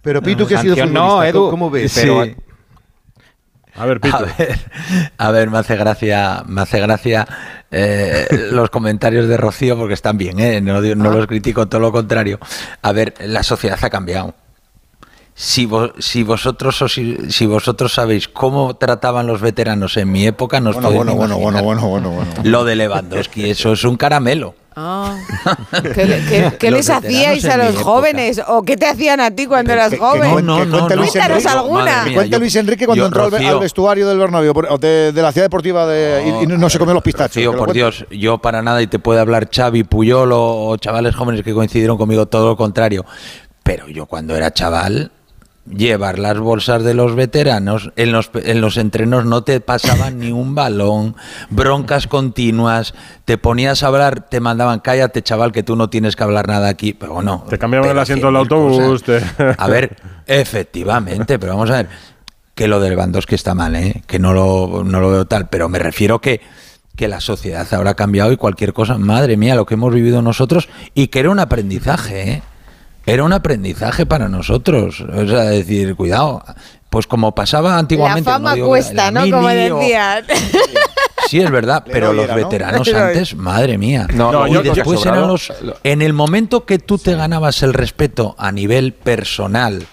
Pero Pitu, que ha sido no, Edu, ¿cómo ves? A ver, Pitu. A ver, me hace gracia, me hace gracia eh, los comentarios de Rocío porque están bien, ¿eh? no, ah. los critico, todo lo contrario. A ver, la sociedad ha cambiado. Si, vos, si vosotros os, si, vosotros sabéis cómo trataban los veteranos en mi época, nos bueno, podéis bueno, bueno, bueno, bueno, bueno, bueno, bueno. Lo de Lewandowski, eso es un caramelo. Ah. ¿Qué, les hacíais a los jóvenes? ¿O qué te hacían a ti cuando eras joven? Que cuente Luis Cuéntanos Enrique. alguna. Mía, cuente yo- Luis Enrique cuando yo, entró al, Rocío. al vestuario del Bernabéu de, de la ciudad deportiva de, y, y no, se comió los pistachos. Lo por. Dios, yo para nada y te puede hablar Xavi, Puyol o, o chavales jóvenes que coincidieron conmigo, todo lo contrario. Pero yo cuando era chaval, llevar las bolsas de los veteranos en los, en los entrenos no te pasaban ni un balón, broncas continuas, te ponías a hablar, te mandaban, cállate chaval que tú no tienes que hablar nada aquí, pero bueno. Te cambiaban el asiento del autobús. te- A ver, efectivamente, pero vamos a ver, que lo del Lewandowski está mal, ¿eh? que no lo, no lo veo tal, pero me refiero que, que la sociedad habrá cambiado y cualquier cosa, madre mía, lo que hemos vivido nosotros y que era un aprendizaje, ¿eh? Era un aprendizaje para nosotros, o sea, decir, cuidado, pues como pasaba La antiguamente... fama digo, cuesta, la ¿no? Como decían. Sí, es verdad, pero los veteranos antes, madre mía. No, no, y yo después eran los. En el momento que tú te ganabas el respeto a nivel personal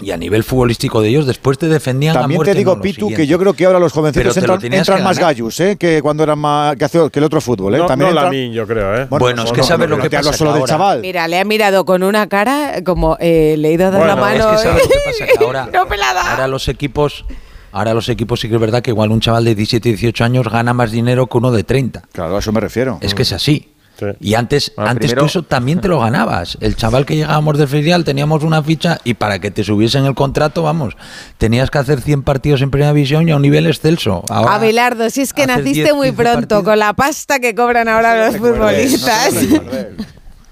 y a nivel futbolístico de ellos, después te defendían También te digo, no, Pitu, que yo creo que ahora los jovencitos entran, más gallos ¿eh? que cuando eran más que, hace- que el otro fútbol. ¿eh? No, También no entran- Lamine, yo creo, ¿eh? Bueno, es que sabes lo que pasa solo que del ahora- chaval. Mira, le ha mirado con una cara como eh, le he ido a dar la mano. es que sabes lo que pasa que ahora, no pelada. ahora los equipos. Ahora los equipos sí que es verdad que igual un chaval de 17, 18 años gana más dinero que uno de 30. Claro, a eso me refiero. Es que es así. Y antes, Bueno, antes primero- tú eso también te lo ganabas. El chaval que llegábamos del filial teníamos una ficha y para que te subiesen el contrato, vamos, tenías que hacer 100 partidos en primera división y a un nivel excelso. Ahora, Abelardo, si es que naciste 10, muy 15 pronto, con la pasta que cobran ahora los futbolistas. No,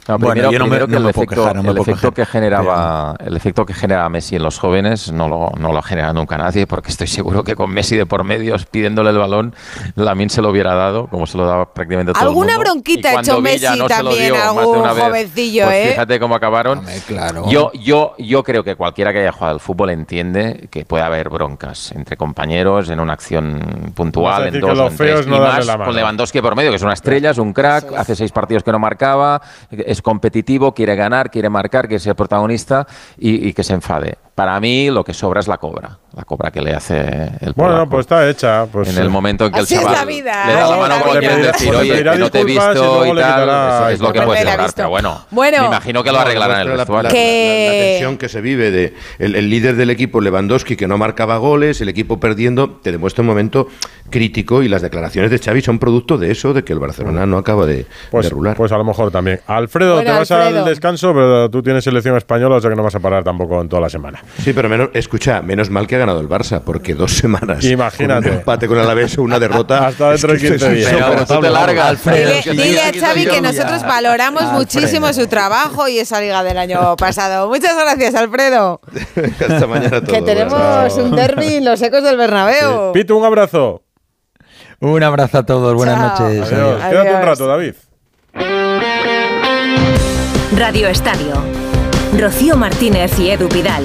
Bueno, primero, yo no me- primero que no el me puedo efecto, quejar, no me el puedo efecto quejar. que generaba el efecto que generaba Messi en los jóvenes no lo, no lo genera nunca nadie porque estoy seguro que con Messi de por medio pidiéndole el balón Lamin se lo hubiera dado como se lo daba prácticamente todo el Alguna mundo. bronquita ha hecho Villa Messi también, dio una vez, jovencillo, pues ¿eh? fíjate cómo acabaron claro. yo, yo, yo creo que cualquiera que haya jugado al fútbol entiende que puede haber broncas entre compañeros en una acción a puntual, en que dos en feo tres, y más con Lewandowski por medio, que es una estrella, es un crack, hace seis partidos que no marcaba, es competitivo, quiere ganar, quiere marcar, quiere ser protagonista y, y que se enfade. Para mí lo que sobra es la cobra, la cobra que le hace el Bueno, polaco. pues está hecha. Pues, en el momento en que el es chaval la vida, le da la mano como quieren decir, oye, que no te he y visto y tal, es, lo que ha lograr, pero bueno, Bueno. me imagino que lo arreglarán en el la, vestuario. la- Que- la- la tensión que se vive de el, el líder del equipo Lewandowski que no marcaba goles, el equipo perdiendo, te demuestra un momento crítico y las declaraciones de Xavi son producto de eso, de que el Barcelona no acaba de, Pues, de rular. pues a lo mejor también. Alfredo, Bueno, te vas Alfredo. al descanso, pero tú tienes selección española, o sea que no vas a parar tampoco en toda la semana. Sí, pero menos, escucha, menos mal que ha ganado el Barça, porque dos semanas. Imagínate. con un empate con el Alavés o una derrota. Hasta dentro de es que 15 esto es días. Dile, que dile a Xavi que ya. nosotros valoramos Alfredo. muchísimo su trabajo y esa liga del año pasado. Muchas gracias, Alfredo. Hasta mañana todos. Que tenemos un derby en los ecos del Bernabéu. Pitu, un abrazo. Un abrazo a todos, buenas Chao. noches. Adiós. Adiós. Quédate un rato, David. Radio Estadio. Rocío Martínez y Edu Pidal.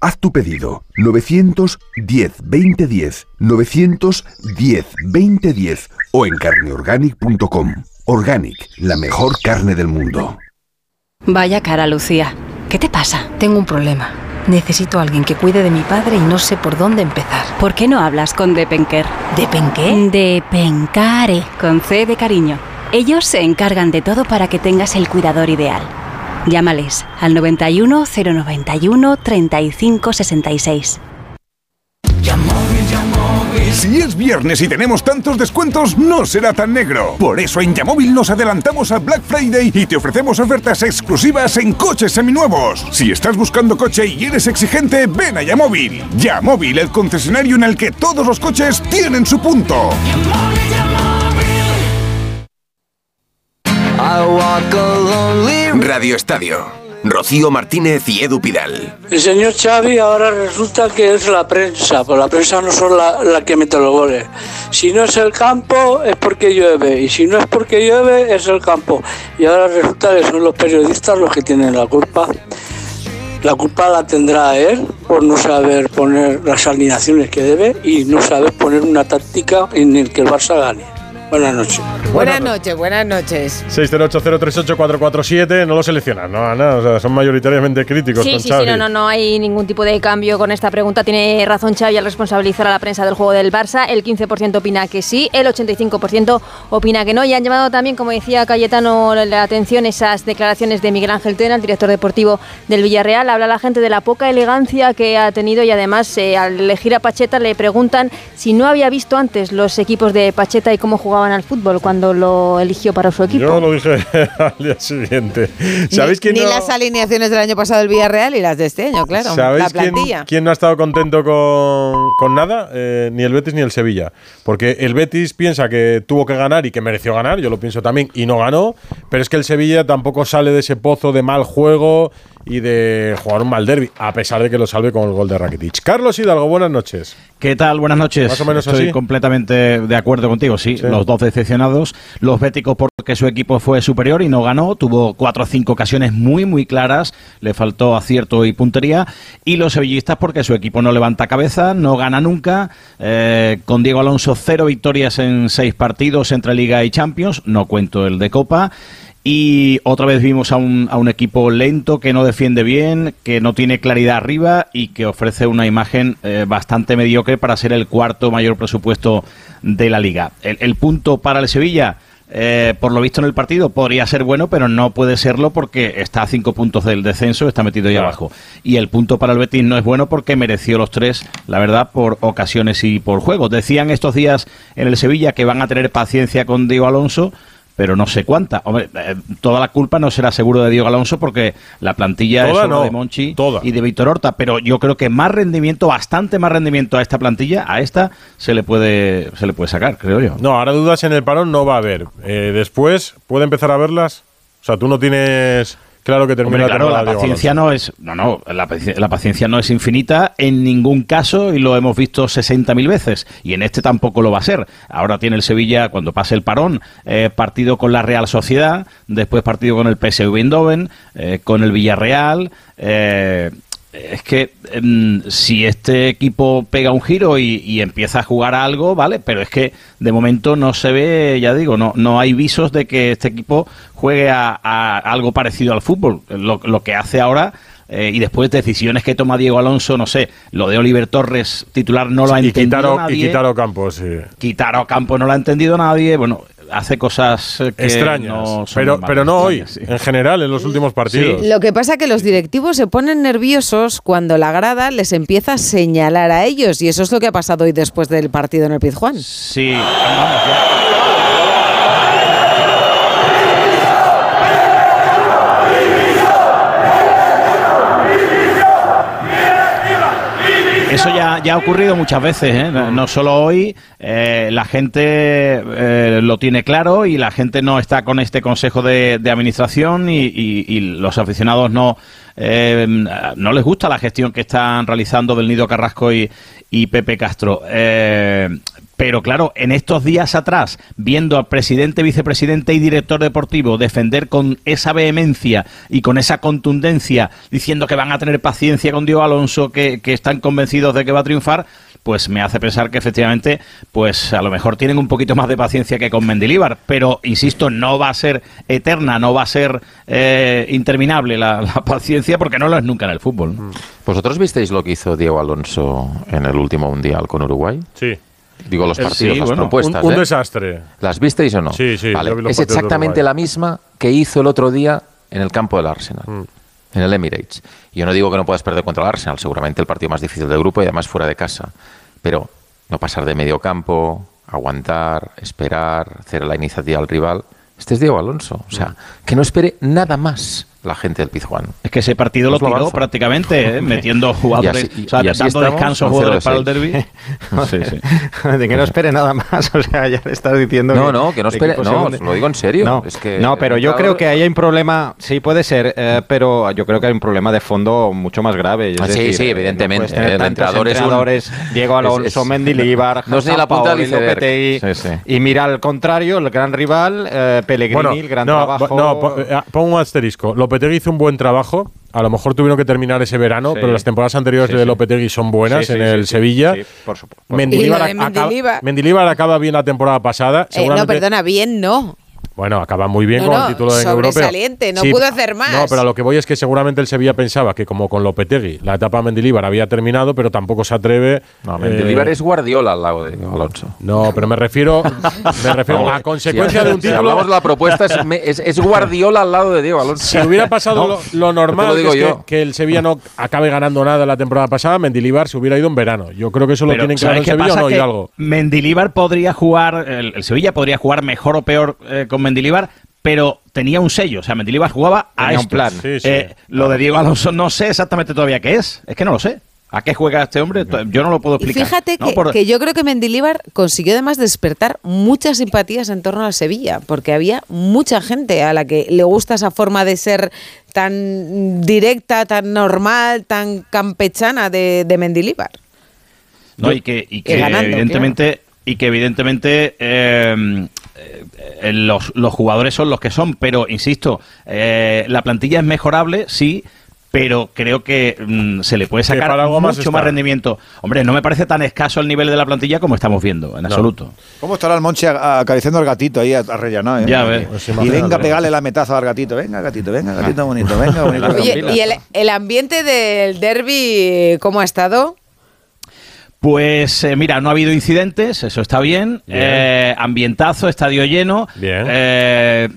Haz tu pedido 910 2010 910 2010 o en carneorganic.com. Organic, la mejor carne del mundo. Vaya cara, Lucía. ¿Qué te pasa? Tengo un problema. Necesito a alguien que cuide de mi padre y no sé por dónde empezar. ¿Por qué no hablas con Depenker? ¿Depenqué? Depencare, con C de cariño. Ellos se encargan de todo para que tengas el cuidador ideal. Llámales al 91 091 35 66. Si es viernes y tenemos tantos descuentos, no será tan negro. Por eso en Yamóvil nos adelantamos a Black Friday y te ofrecemos ofertas exclusivas en coches seminuevos. Si estás buscando coche y eres exigente, ven a Yamóvil. Yamóvil, el concesionario en el que todos los coches tienen su punto. Radio Estadio. Rocío Martínez y Edu Pidal. El señor Xavi ahora resulta que es la prensa, pues la prensa no son la, la que mete los goles. Si no es el campo es porque llueve y si no es porque llueve es el campo. Y ahora resulta que son los periodistas los que tienen la culpa. La culpa la tendrá él por no saber poner las alineaciones que debe y no saber poner una táctica en el que el Barça gane. Buenas noches. Buenas noches, buenas noches. 608038447, no lo seleccionan, ¿no, Ana? O sea, son mayoritariamente críticos Sí, con sí, Xavi. sí, no, no, no hay ningún tipo de cambio con esta pregunta. Tiene razón Xavi al responsabilizar a la prensa del juego del Barça. El 15% opina que sí, el 85% opina que no. Y han llamado también, como decía Cayetano, la atención esas declaraciones de Miguel Ángel Tena, el director deportivo del Villarreal. Habla la gente de la poca elegancia que ha tenido y además eh, al elegir a Pacheta le preguntan si no había visto antes los equipos de Pacheta y cómo jugaban al fútbol cuando lo eligió para su equipo. Yo lo dije al día siguiente. ¿Sabéis ni, quién ni no, las alineaciones del año pasado del Villarreal y las de este año, claro. ¿sabéis la quién, quién no ha estado contento con, con nada? Eh, ni el Betis ni el Sevilla. Porque el Betis piensa que tuvo que ganar y que mereció ganar, yo lo pienso también, y no ganó. Pero es que el Sevilla tampoco sale de ese pozo de mal juego y de jugar un mal derby, a pesar de que lo salve con el gol de Rakitic. Carlos Hidalgo, buenas noches. ¿Qué tal? Buenas noches. Más o menos Estoy así. completamente de acuerdo contigo, sí. Los dos decepcionados. Los béticos porque su equipo fue superior y no ganó. Tuvo cuatro o cinco ocasiones muy, muy claras. Le faltó acierto y puntería. Y los sevillistas porque su equipo no levanta cabeza, no gana nunca. Eh, con Diego Alonso, cero victorias en seis partidos entre Liga y Champions. No cuento el de Copa. Y otra vez vimos a un, a un equipo lento que no defiende bien, que no tiene claridad arriba y que ofrece una imagen eh, bastante mediocre para ser el cuarto mayor presupuesto de la liga. El, el punto para el Sevilla, eh, por lo visto en el partido, podría ser bueno, pero no puede serlo porque está a cinco puntos del descenso, está metido ahí abajo. Y el punto para el Betis no es bueno porque mereció los tres, la verdad, por ocasiones y por juego. Decían estos días en el Sevilla que van a tener paciencia con Diego Alonso pero no sé cuánta. Hombre, eh, toda la culpa no será seguro de Diego Alonso porque la plantilla Toda es no, de Monchi y de Víctor Horta, pero yo creo que más rendimiento, bastante más rendimiento a esta plantilla, a esta se le puede se le puede sacar, creo yo. No, ahora dudas en el parón no va a haber. Eh, después, ¿puede empezar a verlas? O sea, tú no tienes claro que termina Hombre, claro, la paciencia no es no no la paciencia no es infinita en ningún caso y lo hemos visto 60.000 veces y en este tampoco lo va a ser. Ahora tiene el Sevilla cuando pase el parón eh, partido con la Real Sociedad después partido con el PSV Eindhoven eh, con el Villarreal eh, es que em, si este equipo pega un giro y, y empieza a jugar a algo, vale, pero es que de momento no se ve, ya digo, no, no hay visos de que este equipo juegue a, a algo parecido al fútbol. Lo, lo que hace ahora eh, y después decisiones que toma Diego Alonso, no sé, lo de Oliver Torres titular no lo ha y entendido y nadie. Quitaro Campos, sí. Quitar Ocampo no lo ha entendido nadie. Bueno, hace cosas eh, que Extrañas. no son pero, pero no hoy, extrañas, sí. en general, en los últimos partidos. Lo que pasa es que los directivos se ponen nerviosos cuando la grada les empieza a señalar a ellos y eso es lo que ha pasado hoy después del partido en el Pizjuán. Sí, vamos, ya. Eso ya, ya ha ocurrido muchas veces, ¿eh? no no solo hoy. eh, la gente eh, lo tiene claro y la gente no está con este consejo de, administración y, y- los aficionados no, no les gusta la gestión que están realizando del Nido Carrasco y, y Pepe Castro. Pero claro, en estos días atrás, viendo al presidente, vicepresidente y director deportivo defender con esa vehemencia y con esa contundencia, diciendo que van a tener paciencia con Diego Alonso, que, que están convencidos de que va a triunfar, pues me hace pensar que efectivamente, pues a lo mejor tienen un poquito más de paciencia que con Mendilíbar. Pero, insisto, no va a ser eterna, no va a ser eh, interminable la, la paciencia, porque no lo es nunca en el fútbol. ¿Vosotros visteis lo que hizo Diego Alonso en el último mundial con Uruguay? Sí. Digo, los Eh, partidos, sí, las bueno, propuestas. un- un ¿eh? desastre. ¿Las visteis o no? Sí, sí, Vale, Es exactamente la misma que hizo el otro día en el campo del Arsenal. En el Emirates. Y yo no digo que no puedas perder contra el Arsenal, seguramente el partido más difícil del grupo y además fuera de casa. Pero no pasar de medio campo, aguantar, esperar, hacer la iniciativa al rival. Este es Diego Alonso. O sea, que no espere nada más la gente del Pizjuán. Es que ese partido lo Os lo tiró avanzo. prácticamente, ¿eh? metiendo jugadores, así- o sea, dando estamos descanso jugadores para el 0-6. derby. Sí, sí. de que no espere nada más. O sea, ya le estás diciendo. No, no, que no espere- no, lo digo en serio, No, es que no pero yo creo que ahí hay un problema. Sí, puede ser, eh, pero yo creo que hay un problema de fondo mucho más grave. es Ah, sí, decir, sí, eh, evidentemente, No el tantos entrenador es un- entrenadores, Diego Alonso, Mendilibar, no ni la punta. Lopetegui, Sí, sí. Y mira al contrario, el gran rival, eh, Pellegrini, el gran no, trabajo. no, eh, pongo un asterisco. Lopetegui hizo un buen trabajo. A lo mejor tuvieron que terminar ese verano, Sí. pero las temporadas anteriores Sí, de. Lopetegui son buenas Sí, sí, en el sí, Sevilla. sí, por supuesto. Mendilibar, acaba- Mendilibar. Acaba bien la temporada pasada. Eh, no, perdona, bien no. Bueno, acaba muy bien No, con el título europeo. sobresaliente, no pudo hacer más. No, pero a lo que voy es que seguramente el Sevilla pensaba que como con Lopetegui la etapa Mendilibar había terminado, pero tampoco se atreve. No, Mendilibar eh, es Guardiola al lado de Alonso. No, pero me refiero, me refiero a consecuencia si- de un si título. hablamos de la propuesta, es, me- es- es Guardiola al lado de Diego Alonso. Si hubiera pasado No, lo, lo normal, lo digo que, es que- yo. que, el Sevilla no acabe ganando nada la temporada pasada, Mendilibar se hubiera ido en verano. Yo creo que eso lo Pero, tienen claro ¿sabes en qué Sevilla o pasa? no, Que Hidalgo. Mendilibar podría jugar, el, el Sevilla podría jugar mejor o peor eh, con Mendilibar, pero tenía un sello. O sea, Mendilibar jugaba a Tenía un plan. Sí, sí. Eh, lo de Diego Alonso no sé exactamente todavía qué es. Es que no lo sé. ¿A qué juega este hombre? Yo no lo puedo Y explicar. fíjate No, que, por- que yo creo que Mendilíbar consiguió además despertar muchas simpatías en torno al Sevilla, porque había mucha gente a la que le gusta esa forma de ser tan directa, tan normal, tan campechana de, de Mendilíbar. No, y que, y Y que ganando, evidentemente, y que evidentemente eh, eh, los, los jugadores son los que son, pero insisto, eh, la plantilla es mejorable, sí, pero creo que mm, se le puede sacar más mucho está. más rendimiento. Hombre, no me parece tan escaso el nivel de la plantilla como estamos viendo, en absoluto. ¿Cómo estará el Monchi acariciando al gatito ahí arrellanado? eh? Ya ves. Pues y venga a pegarle la metaza al gatito. Venga, gatito, venga, gatito bonito, venga, bonito. Oye, ¿y el, el ambiente del derby cómo ha estado? Pues eh, mira, no ha habido incidentes, eso está bien. Bien. Eh, ambientazo, estadio lleno. Bien. Eh,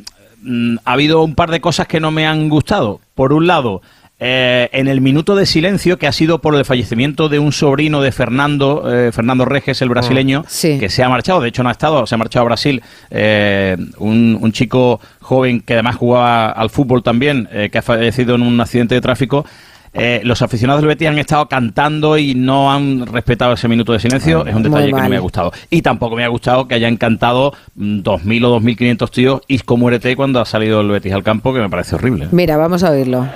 mm, ha habido un par de cosas que no me han gustado. Por un lado, eh, en el minuto de silencio que ha sido por el fallecimiento de un sobrino de Fernando, eh, Fernando Reges, el brasileño, que se ha marchado, de hecho no ha estado, se ha marchado a Brasil, eh, un, un chico joven que además jugaba al fútbol también, eh, que ha fallecido en un accidente de tráfico. Eh, los aficionados del Betis han estado cantando y no han respetado ese minuto de silencio. es un detalle que no me ha gustado. Y tampoco me ha gustado que hayan cantado mm, 2.000 o 2.500 tíos Isco muérete cuando ha salido el Betis al campo, que me parece horrible. Mira, vamos a oírlo.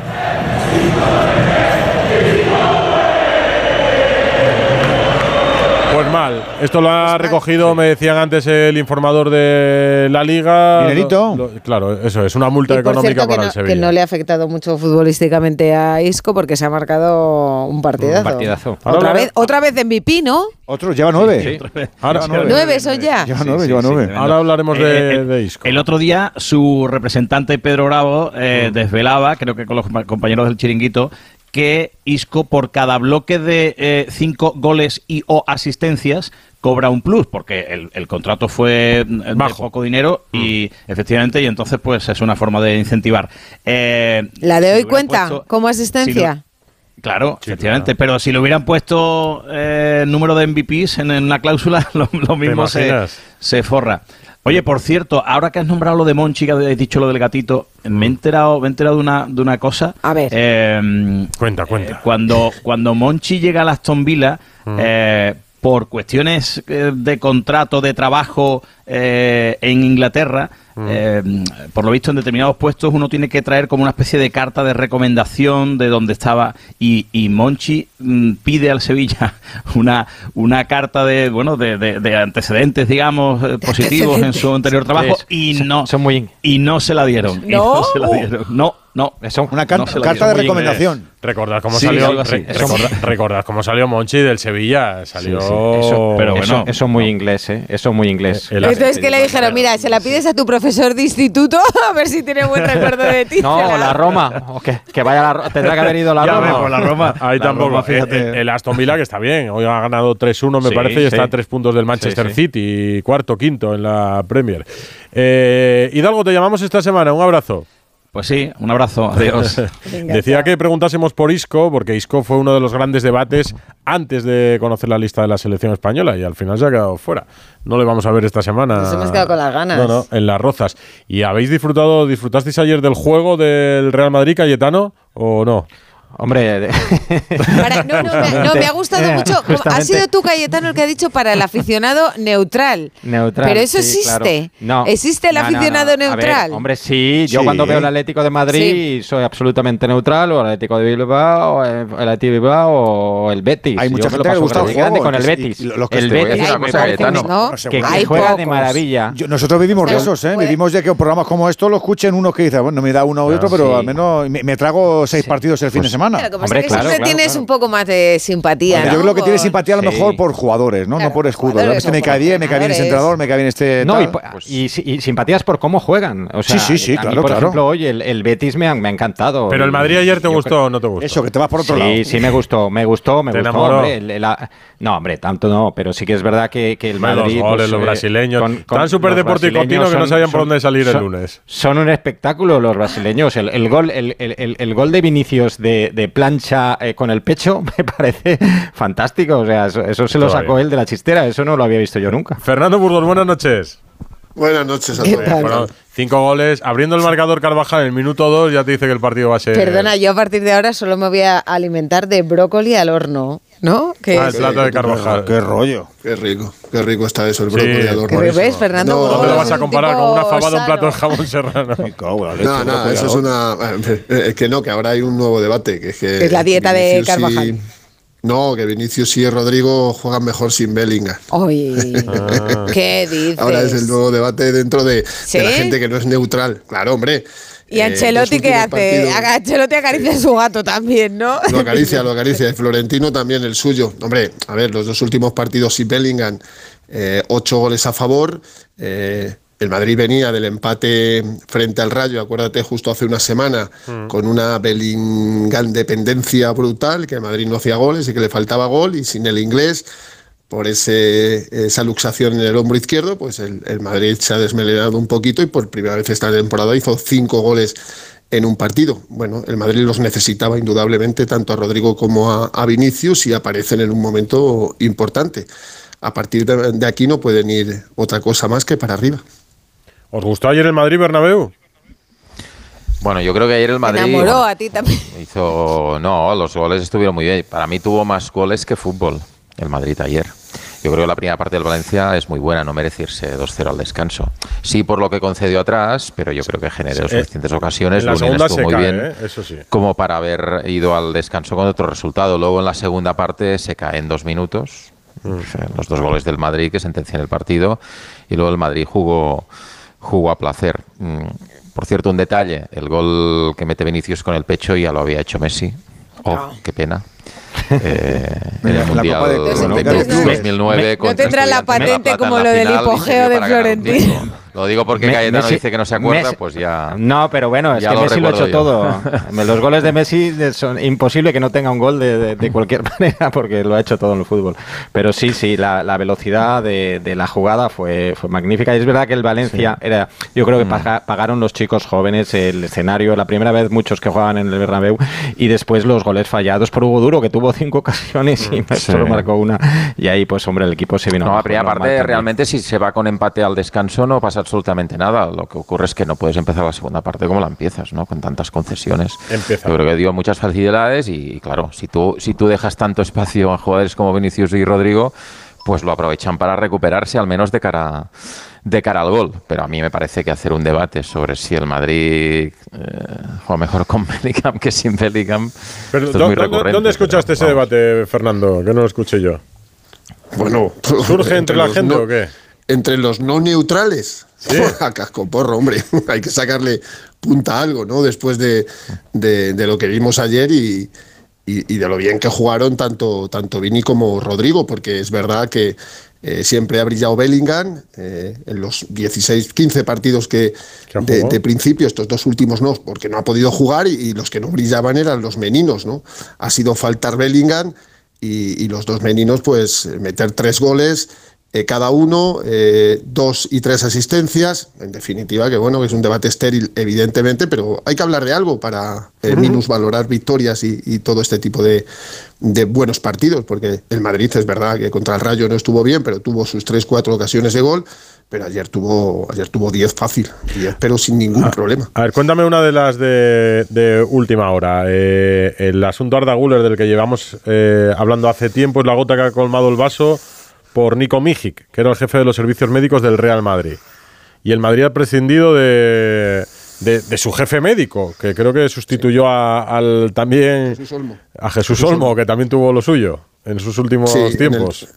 Esto lo ha recogido, me decían antes, el informador de la liga. ¿Dinerito? Lo- lo- claro, eso es una multa Y por económica cierto, que para no, el Sevilla. que no le ha afectado mucho futbolísticamente a Isco porque se ha marcado un partidazo. Un partidazo. Otra vez, otra vez de MVP, ¿no? Otro, lleva nueve. Ahora, Nueve son ya. Lleva nueve, lleva nueve. ahora hablaremos de, Eh, el, de Isco. el otro día, su representante Pedro Bravo eh, desvelaba, creo que con los compañeros del chiringuito, que Isco por cada bloque de eh, cinco goles y o asistencias cobra un plus, porque el, el contrato fue mm, de Bajo. poco dinero y efectivamente, y entonces pues es una forma de incentivar. Eh, La de hoy cuenta puesto- como si asistencia. lo- Claro, efectivamente, pero si le hubieran puesto eh, número de MVPs en, en una cláusula, lo, lo mismo se, se forra. Oye, por cierto, ahora que has nombrado lo de Monchi, que has dicho lo del gatito, me he enterado, me he enterado de una, de una cosa. A ver. Eh, Cuenta, cuenta. cuando, cuando Monchi llega a Aston Villa, Mm. eh, por cuestiones eh, de contrato, de trabajo eh, en Inglaterra, Mm. eh, por lo visto en determinados puestos uno tiene que traer como una especie de carta de recomendación de donde estaba y, y Monchi mm, pide al Sevilla una, una carta de bueno de, de- de antecedentes digamos eh, positivos en su anterior trabajo Sí, y no son muy y no se la dieron y ¿No? no se la dieron no no Eso- Una car- No carta de recomendación. Recordad cómo Sí, salió. re- recordad, recordad cómo salió Monchi del Sevilla. Salió. Sí, sí. Eso- pero eso, bueno, eso es muy inglés, ¿eh? Eso es muy inglés. El- Entonces, que le dijeron? Mira, se la pides a tu profesor de instituto a ver si tiene buen recuerdo de ti. No, la- Roma. o que, que vaya a la Tendrá que haber ido la Ya Roma. ves, por la Roma. Ahí La tampoco. Roma, Eh, fíjate. eh, El, Aston Villa que está bien. Hoy ha ganado 3-1, me Sí, parece, y está a tres puntos del Manchester Sí, sí. City, cuarto, quinto en la Premier. Eh, Hidalgo, te llamamos esta semana. Un abrazo. Pues sí, un abrazo, adiós. Decía que preguntásemos por Isco, porque Isco fue uno de los grandes debates antes de conocer la lista de la selección española y al final se ha quedado fuera. No le vamos a ver esta semana. Nos hemos quedado con las ganas. No, no, en las rozas. ¿Y habéis disfrutado, disfrutasteis ayer del juego del Real Madrid, Cayetano, o no? Hombre, Para- no, no, me, no, me ha gustado Eh, mucho. Ha sido tú, Cayetano, el que ha dicho para el aficionado neutral. Neutral. Pero eso sí, claro. existe. No. ¿Existe el No, no, no. aficionado ver, neutral? hombre, sí. Yo Sí. cuando veo el Atlético de Madrid soy absolutamente neutral, o el Atlético de Bilbao, o el Atlético de Bilbao, o el Betis. Hay mucha gente que le gusta el juego, con el Betis. y lo que el Betis me una que, juega de maravilla. Yo- nosotros vivimos de esos, ¿eh? puede- Vivimos de que programas como estos lo escuchen unos que dicen, bueno, me da uno u otro, pero al menos me, me trago seis partidos el fin de semana. Lo que pasa Hombre, es que claro, siempre claro, tienes claro. un poco más de simpatía. Yo ¿no? creo que tiene Por- simpatía a lo Sí. mejor por jugadores, ¿no? Claro, no por escudo. jugadores, Este me cae bien, me cae bien este entrenador, me cae bien este. No, y, y, y simpatías por cómo juegan. O sea, Sí, sí, sí, a mí, claro, por claro. ejemplo, hoy el, el Betis me ha, me ha encantado. Pero el Y- Madrid ayer te gustó creo- o no te gustó. Eso, que te vas por otro sí, lado. sí, me gustó, me gustó, me ¿Te gustó. hombre, el- no, hombre, tanto no, pero sí que es verdad que, que el Madrid. los goles, pues, los eh, brasileños. con- con- Tan súper deportivo brasileños que no son- sabían por dónde salir el lunes. Son un espectáculo los brasileños. El, el gol, el, el- el- el gol de Vinicius de, de plancha eh, con el pecho me parece fantástico. O sea, eso, eso se lo sacó él de la chistera. Eso no lo había visto yo nunca. Fernando Burgos, buenas noches. Buenas noches a ¿Qué todos. Bueno, cinco goles. Abriendo el marcador Carvajal en el minuto dos ya te dice que el partido va a ser. Perdona, yo a partir de ahora solo me voy a alimentar de brócoli al horno, ¿no? Que Ah, el es- plato de Carvajal. Qué rollo. Qué rico, qué rico está eso, el Sí, brócoli al ves, Fernando. No, ¿Dónde lo vas a comparar con una fabada, un plato de jamón serrano? No, no, eso es una. Es que no, que ahora hay un nuevo debate. Que es, que Es la dieta de y- Carvajal. no, que Vinicius y Rodrigo juegan mejor sin Bellingham. Ay, Ah. ¿qué dices? Ahora es el nuevo debate dentro de, la gente que no es neutral. Claro, hombre. ¿Y eh, Ancelotti los qué hace? partidos- Ancelotti acaricia a su gato también, ¿no? Lo acaricia, lo acaricia. Y Florentino también el suyo. Hombre, a ver, los dos últimos partidos y Bellingham, eh, ocho goles a favor. Eh, el Madrid venía del empate frente al Rayo, acuérdate, justo hace una semana, con una Bellingham dependencia brutal, que el Madrid no hacía goles y que le faltaba gol, y sin el inglés, por ese, esa luxación en el hombro izquierdo, pues el, el Madrid se ha desmelenado un poquito y por primera vez esta temporada hizo cinco goles en un partido. Bueno, el Madrid los necesitaba indudablemente tanto a Rodrigo como a, a Vinicius y aparecen en un momento importante. A partir de, de aquí no pueden ir otra cosa más que para arriba. ¿Os gustó ayer el Madrid Bernabéu? Bueno, yo creo que ayer el Madrid enamoró bueno, a ti también. hizo. No, los goles estuvieron muy bien. Para mí tuvo más goles que fútbol el Madrid ayer. Yo creo que la primera parte del Valencia es muy buena, no merecerse 2-0 al descanso. Sí, por lo que concedió atrás, pero yo creo que generó Sí, eh, suficientes ocasiones. La segunda estuvo se muy cae, bien ¿eh? eso sí. como para haber ido al descanso con otro resultado. Luego en la segunda parte se cae en dos minutos. Mm. Los dos goles del Madrid que sentencian el partido. Y luego el Madrid jugó, jugó a placer. Mm, Por cierto, un detalle: el gol que mete Vinicius con el pecho ya lo había hecho Messi. Oh, qué pena. Eh, en el La Mundial Copa de- de bueno, de clubes. 2009 No tendrá la patente como lo del hipogeo de Florentino. Lo digo porque Me- Cayetano Messi- dice que no se acuerda, Messi- pues ya. No, pero bueno, es que lo Messi lo ha hecho yo. todo. Los goles de Messi son imposible que no tenga un gol de, de- de cualquier manera porque lo ha hecho todo en el fútbol. Pero sí, sí, la, la velocidad de, de la jugada fue, fue magnífica. Y es verdad que el Valencia era, yo Mm. creo que paga- pagaron los chicos jóvenes el escenario, la primera vez muchos que jugaban en el Bernabéu y después los goles fallados por Hugo Duro que tuvo cinco ocasiones y Sí. solo marcó una. Y ahí pues hombre el equipo se vino. No, la abajo, primera normal parte, también. realmente, si se va con empate al descanso, no pasa absolutamente nada. Lo que ocurre es que no puedes empezar la segunda parte como la empiezas, ¿no? Con tantas concesiones. Empieza. Yo creo que dio muchas facilidades y, claro, si tú, si tú dejas tanto espacio a jugadores como Vinicius y Rodrigo, pues lo aprovechan para recuperarse, al menos de cara, de cara al gol. Pero a mí me parece que hacer un debate sobre si el Madrid eh, juega mejor con Bellingham que sin Bellingham, Pero, esto es muy ¿dó- dónde, recurrente. ¿Dónde escuchaste ese debate, Fernando? Que no lo escuché yo. Bueno, ¿Surge entre la los gente no- o qué? Entre los no neutrales. A casco porro, hombre. Hay que sacarle punta a algo, ¿no? Después de, de- de lo que vimos ayer y, y- y de lo bien que jugaron tanto, tanto Vini como Rodrigo, porque es verdad que eh, siempre ha brillado Bellingham eh, en los 16, 15 partidos que de, principio, estos dos últimos no, porque no ha podido jugar y, y los que no brillaban eran los meninos, ¿no? Ha sido faltar Bellingham y, y los dos meninos, pues meter tres goles eh, cada uno, eh, dos y tres asistencias. En definitiva, que bueno, que es un debate estéril, evidentemente, pero hay que hablar de algo para eh, minusvalorar victorias y, y todo este tipo de, de buenos partidos, porque el Madrid es verdad que contra el Rayo no estuvo bien, pero tuvo sus tres, cuatro ocasiones de gol. Pero ayer tuvo ayer tuvo 10 fácil, 10, pero sin ningún problema. A ver, cuéntame una de las de, de última hora. Eh, el asunto Arda Guller del que llevamos hablando hace tiempo es la gota que ha colmado el vaso por Nico Mijic, que era el jefe de los servicios médicos del Real Madrid. Y el Madrid ha prescindido de, de, de su jefe médico, que creo que sustituyó a- al también Jesús Olmo. a Jesús Olmo, que también tuvo lo suyo en sus últimos Sí, en el- tiempos.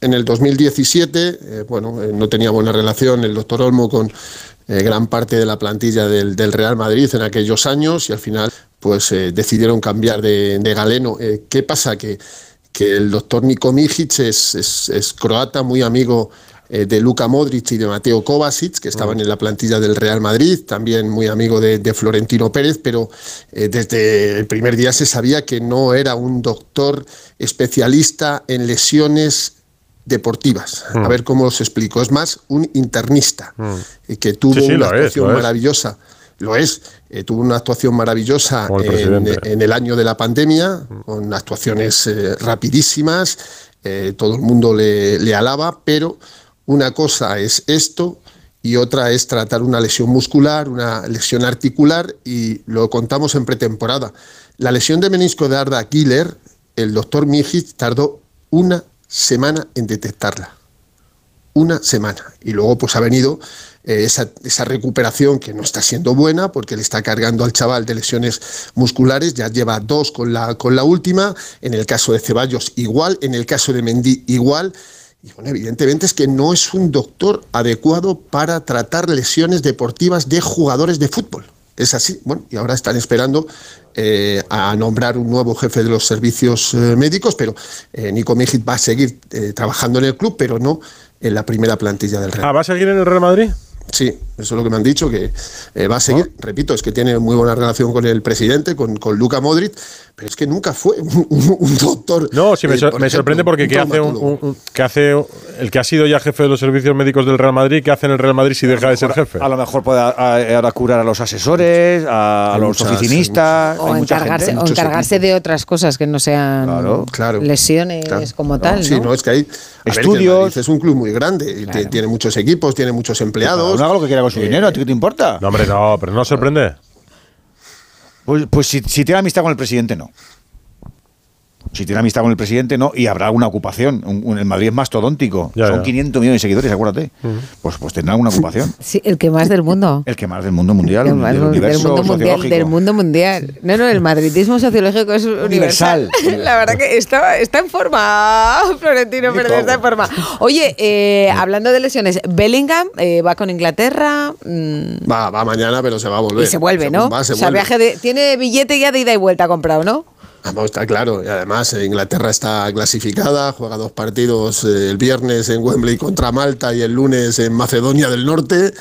En el 2017, eh, bueno, eh, no tenía buena relación el doctor Olmo con eh, gran parte de la plantilla del, del Real Madrid en aquellos años y al final pues decidieron cambiar de, de galeno. ¿Qué pasa? Que, que el doctor Niko Mijic es, es- es croata, muy amigo eh, de Luka Modric y de Mateo Kovacic, que estaban en la plantilla del Real Madrid, también muy amigo de, de Florentino Pérez, pero eh, desde el primer día se sabía que no era un doctor especialista en lesiones deportivas. A Mm. ver cómo os explico. Es más un internista Mm. eh, que tuvo Sí, sí, una actuación es. maravillosa. Lo es, eh, tuvo una actuación maravillosa en, el año de la pandemia, con actuaciones eh, rapidísimas, eh, todo el mundo le, le alaba, pero una cosa es esto y otra es tratar una lesión muscular, una lesión articular, y lo contamos en pretemporada. La lesión de menisco de Arda Killer, el doctor Mijic tardó una semana en detectarla una semana. Y luego pues ha venido eh, esa, esa recuperación que no está siendo buena porque le está cargando al chaval de lesiones musculares, ya lleva dos con la, con la última, en el caso de Ceballos igual, en el caso de Mendy igual. Y bueno, evidentemente es que no es un doctor adecuado para tratar lesiones deportivas de jugadores de fútbol. Es así. Bueno, y ahora están esperando eh, a nombrar un nuevo jefe de los servicios eh, médicos, pero eh, Nico Mijic va a seguir eh, trabajando en el club, pero no en la primera plantilla del Real. Ah, ¿va a seguir en el Real Madrid? Sí, eso es lo que me han dicho, que eh, va a seguir. Repito, es que tiene muy buena relación con el presidente, con, con Luka Modric, pero es que nunca fue un, un- un doctor. No, sí, me, eh, sor- por me ejemplo, sorprende porque un ¿qué hace, un, traumatólogo. un- un- qué hace el que ha sido ya jefe de los servicios médicos del Real Madrid? ¿Qué hace en el Real Madrid si deja de ser jefe? A lo mejor puede ahora curar a los asesores, a, los muchas- hay oficinistas. O hay mucha encargarse, gente. o encargarse de otras cosas que no sean lesiones Claro. como No, tal. Sí, ¿no? no, es que hay. ver, que Estudios. Es un club muy grande, y tiene muchos equipos, tiene muchos empleados. Haga lo que quiera con su dinero, ¿a ti qué te importa? No, hombre, no, pero no sorprende. Pues, pues si, si tiene amistad con el presidente, no. Si tiene amistad con el presidente, no. Y habrá alguna ocupación. Un- un- el Madrid es mastodóntico. Ya, Son ya. 500 millones de seguidores, acuérdate. Pues, pues tendrá alguna ocupación. Sí, el que más del mundo. El que más del mundo mundial, El más del del universo mundo mundial, sociológico. del mundo mundial. No, no, el madridismo sociológico es universal. Universal. La verdad que está, está en forma, Florentino Pérez, está en forma. Oye, eh, hablando de lesiones, Bellingham eh, va con Inglaterra mm, Va, va mañana, pero se va a volver. y se vuelve, ¿no? va, se o sea, vuelve. viaje de, tiene billete ya de ida y vuelta comprado, ¿no? Vamos, está claro. Y además, Inglaterra está clasificada, juega dos partidos eh, el viernes en Wembley contra Malta y el lunes en Macedonia del Norte.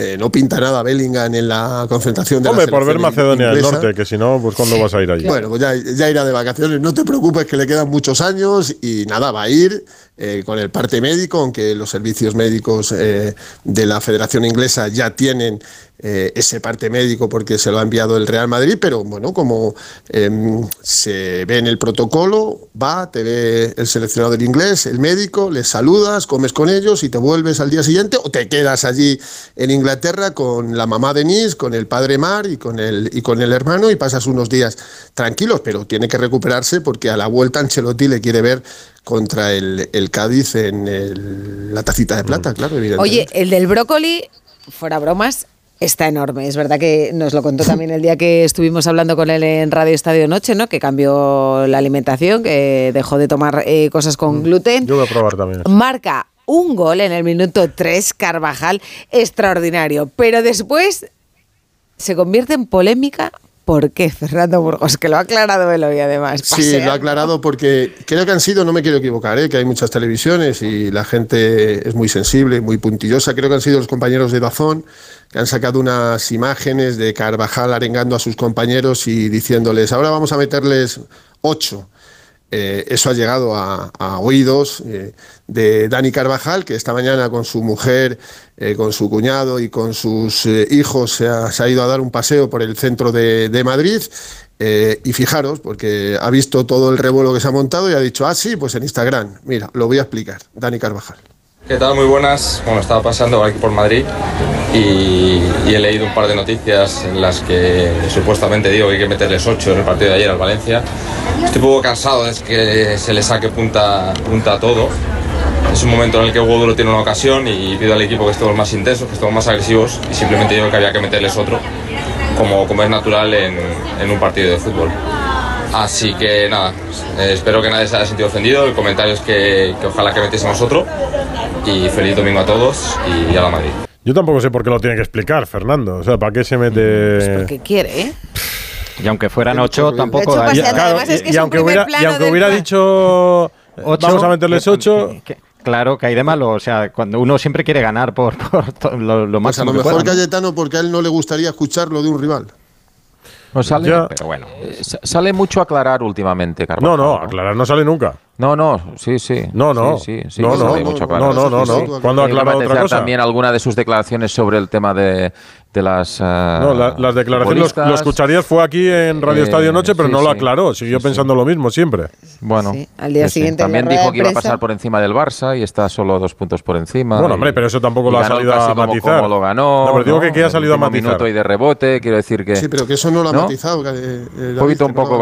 Eh, no pinta nada Bellingham en la concentración de Hombre, la por ver Macedonia del. Norte, que si no, pues ¿cuándo vas a ir allí? Bueno, pues ya, ya irá de vacaciones. No te preocupes que le quedan muchos años y nada, va a ir eh, con el parte médico, aunque los servicios médicos eh, de la Federación Inglesa ya tienen eh, ese parte médico porque se lo ha enviado el Real Madrid, pero bueno, como em, se ve en el protocolo, va, te ve el seleccionador inglés, el médico, les saludas, comes con ellos y te vuelves al día siguiente o te quedas allí en Inglaterra con la mamá Denise, con el padre Mar y con el, y con el hermano y pasas unos días tranquilos, pero tiene que recuperarse porque a la vuelta Ancelotti le quiere ver contra el, el Cádiz en el- la tacita de plata, claro, evidentemente. Oye, el del brócoli, fuera bromas, está enorme. Es verdad que nos lo contó también el día que estuvimos hablando con él en Radio Estadio Noche, ¿no? Que cambió la alimentación, que dejó de tomar eh, cosas con gluten. Yo voy a probar también. Marca un gol en el minuto 3, Carvajal, extraordinario. Pero después se convierte en polémica. ¿Por qué, Fernando Burgos? Que lo ha aclarado él hoy, además. Sí, lo ha aclarado porque creo que han sido, no me quiero equivocar, ¿eh? que hay muchas televisiones y la gente es muy sensible, muy puntillosa. Creo que han sido los compañeros de Dazón que han sacado unas imágenes de Carvajal arengando a sus compañeros y diciéndoles, ahora vamos a meterles ocho. Eh, eso ha llegado a, oídos eh, de Dani Carvajal, que esta mañana con su mujer, eh, con su cuñado y con sus hijos se ha, ido a dar un paseo por el centro de, de Madrid. Y fijaros, porque ha visto todo el revuelo que se ha montado y ha dicho, ah, sí, pues en Instagram. Mira, lo voy a explicar. Dani Carvajal. ¿Qué tal? Muy buenas. Bueno, estaba pasando aquí por Madrid y, he leído un par de noticias en las que supuestamente digo que hay que meterles 8 en el partido de ayer al Valencia. Estoy un poco cansado de que se le saque punta, a todo. Es un momento en el que Hugo Duro tiene una ocasión y pido al equipo que estemos más intensos, que estemos más agresivos y simplemente digo que había que meterles otro, como, como es natural en, en un partido de fútbol. Así que nada, eh, espero que nadie se haya sentido ofendido. El comentario es que, que ojalá que metiésemos otro. Y feliz domingo a todos y a la Madrid. Yo tampoco sé por qué lo tiene que explicar, Fernando. O sea, ¿para qué se mete...? Porque quiere, ¿eh? Y aunque fueran ocho, tampoco. Daría- es que y aunque hubiera, y plano aunque del hubiera pa- dicho Ocho, vamos a meterles que- ocho, que- Claro, que hay de malo. O sea, cuando uno siempre quiere ganar por, por lo, lo Pues a lo que mejor pueda, ¿no? Cayetano, porque a él no le gustaría escucharlo de un rival. No sale, Ya. pero bueno. eh, sa- sale mucho aclarar últimamente, no, Carvajal. no, aclarar no sale nunca. No, no, sí, sí. No, no. Sí, sí, sí, No, no, mucho no, no, no, no. ¿Cuándo aclarado otra cosa? también alguna de sus declaraciones sobre el tema de, de las. eh, No, la- las declaraciones lo, lo escucharías fue aquí en Radio Eh, Estadio Noche, pero sí, no lo aclaró. Siguió pensando lo mismo siempre. Bueno, Sí, al día siguiente También dijo que iba a pasar por encima del Barça y está solo dos puntos por encima. Bueno, y- hombre, pero eso tampoco lo ha salido casi a como- matizar. como lo ganó. No, pero digo que- que ha salido a matizar. minuto y de rebote, quiero decir que. Sí, pero que eso no lo ha matizado. eh, Un poquito que un poco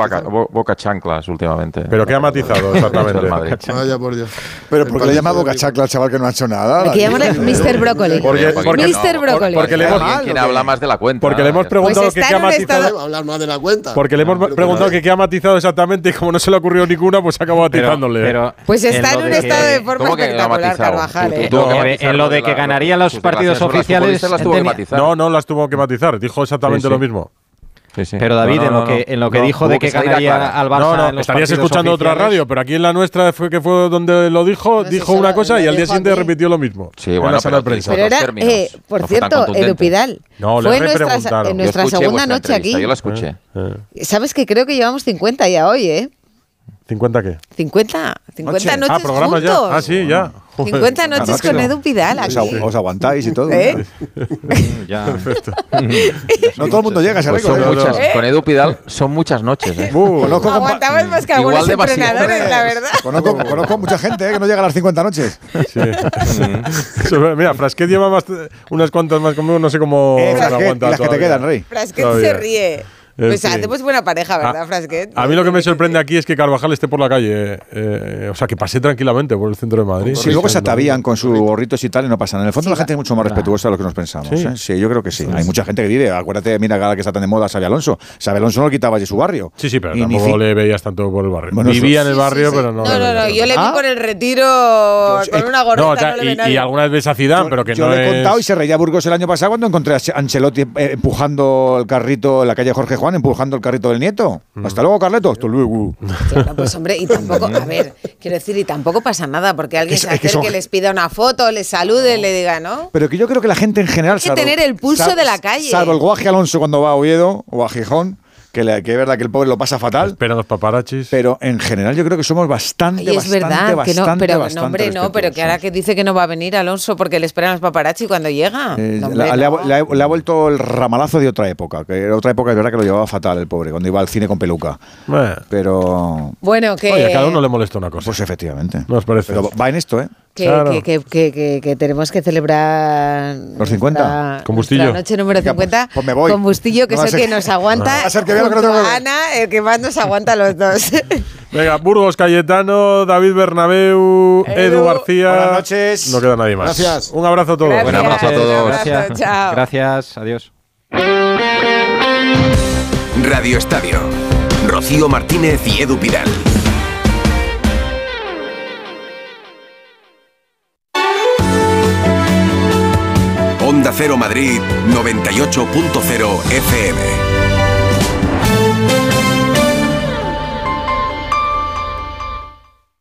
boca chanclas últimamente. Pero ¿qué ha matizado exactamente? Del Madrid. Vaya por Dios. Pero ¿por qué le llama boca chacla al chaval que no ha hecho nada? Hay que llamarle Mr. Brócoli. Porque- porque- Mr. Brócoli. porque le hemos- habla más de la cuenta. Porque le hemos preguntado Pues qué ha matizado. hablar más de la cuenta. Porque le hemos Pero, preguntado que qué ha matizado exactamente y como no se le ocurrió ninguna, pues acabó pero Pues está en un de estado que- de forma ¿Cómo que lo ha espectacular? Carvajal, ¿eh? No, en lo de que ganaría los partidos oficiales, no, no las tuvo que matizar. Dijo exactamente lo mismo. Sí, sí. Pero David, No, no, en, lo que, en lo que No, dijo de que que ganaría al Barça No, no, en los estarías escuchando otra radio, pero aquí en la nuestra fue que fue donde lo dijo, dijo una cosa y al día siguiente aquí. repitió lo mismo. Sí, en bueno, la sala de pero prensa. Pero era, eh, por No cierto, contundente. Edu Pidal. No, le fue nuestra, en nuestra segunda noche aquí. Yo la escuché. Eh, ¿Sabes que creo que llevamos 50 ya hoy, eh? ¿50 qué? 50, 50 Noche. noches Ah, ya. juntos. Ah, sí, ya. Joder. 50 noches noche, con. Edu Pidal Os, aquí. agu- os aguantáis y todo. ¿Eh? Ya. No todo el mundo llega a ese Pues récord. ¿eh? muchas, ¿Eh? con Edu Pidal son muchas noches. ¿eh? Uh, Conozco, Aguantamos más que algunos entrenadores, la verdad. conozco, conozco mucha gente ¿eh? que no llega a las 50 noches. sí. Mira, Frasquet lleva más, unas cuantas más conmigo, no sé cómo Eh, aguanta y las que te quedan, Rey. Frasquet Todavía. se ríe. Pues fin. hacemos buena pareja, ¿verdad, A- Frasquet? A mí lo que me sorprende aquí es que Carvajal esté por la calle. eh, o sea, que pase tranquilamente por el centro de Madrid. Si luego se atavían con sus gorritos y tal y no pasa nada. En el fondo la gente es mucho más respetuosa de lo que nos pensamos. Sí. ¿eh? Sí, yo creo que sí. Hay mucha gente que vive. Acuérdate, mira, ahora que está tan de moda Xavi Alonso. Xavi Alonso no lo quitaba de su barrio. Sí, sí, pero Y tampoco le veías tanto por el barrio. Bueno, Vivía en el barrio, pero no. No, no, no, yo le vi Ah. por el retiro con una gorrita, No, y, alguna vez ves a Zidane, pero que Yo no le he contado y se reía Burgos el año pasado cuando encontré a Ancelotti eh, empujando el carrito en la calle Jorge Juan, empujando el carrito del nieto. Mm. Hasta luego, Carleto. Hasta luego. Claro, pues hombre, y tampoco, a ver, quiero decir, y tampoco pasa nada, porque alguien Es- se es que acerque, son- les pida una foto, les salude, le diga, ¿no? Pero que yo creo que la gente en general. Hay que tener el pulso de la calle. Salvo el Guaje Alonso cuando va a Oviedo o a Gijón, que, le- que es verdad que el pobre lo pasa fatal. Esperan los paparachis. Pero en general yo creo que somos bastante, Y es bastante, verdad que no, bastante, pero no, bastante hombre, no, pero que ahora que dice que no va a venir Alonso porque le esperan los paparazzi cuando llega. Eh, No, hombre, la- le, ha, no. le ha- le ha vuelto el ramalazo de otra época, que era otra época es verdad que lo llevaba fatal el pobre, cuando iba al cine con peluca. Eh, Pero, Bueno, que, Oye, a cada uno le molesta una cosa. pues efectivamente. ¿No os parece? Pero va en esto, ¿eh? que, claro. que, que, que- tenemos que celebrar Los 50. nuestra- Con Bustillo. nuestra noche número Venga, 50 pues- pues me voy. con Bustillo, que No es el que nos aguanta. Va a ser que vea Ana, el que más nos aguanta a los dos. Venga, Burgos Cayetano, David Bernabeu, Edu, Edu. García. Buenas noches. No queda nadie más. Gracias. Un abrazo a todos. Gracias. Buen abrazo a Un todos. abrazo, Gracias. chao. Gracias. Adiós. Radio Estadio. Rocío Martínez y Edu Pidal. Onda Cero Madrid 98.0 FM.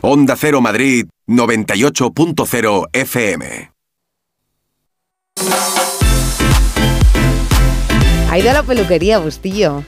Onda Cero Madrid 98.0 FM. Ha ido a la peluquería, Bustillo.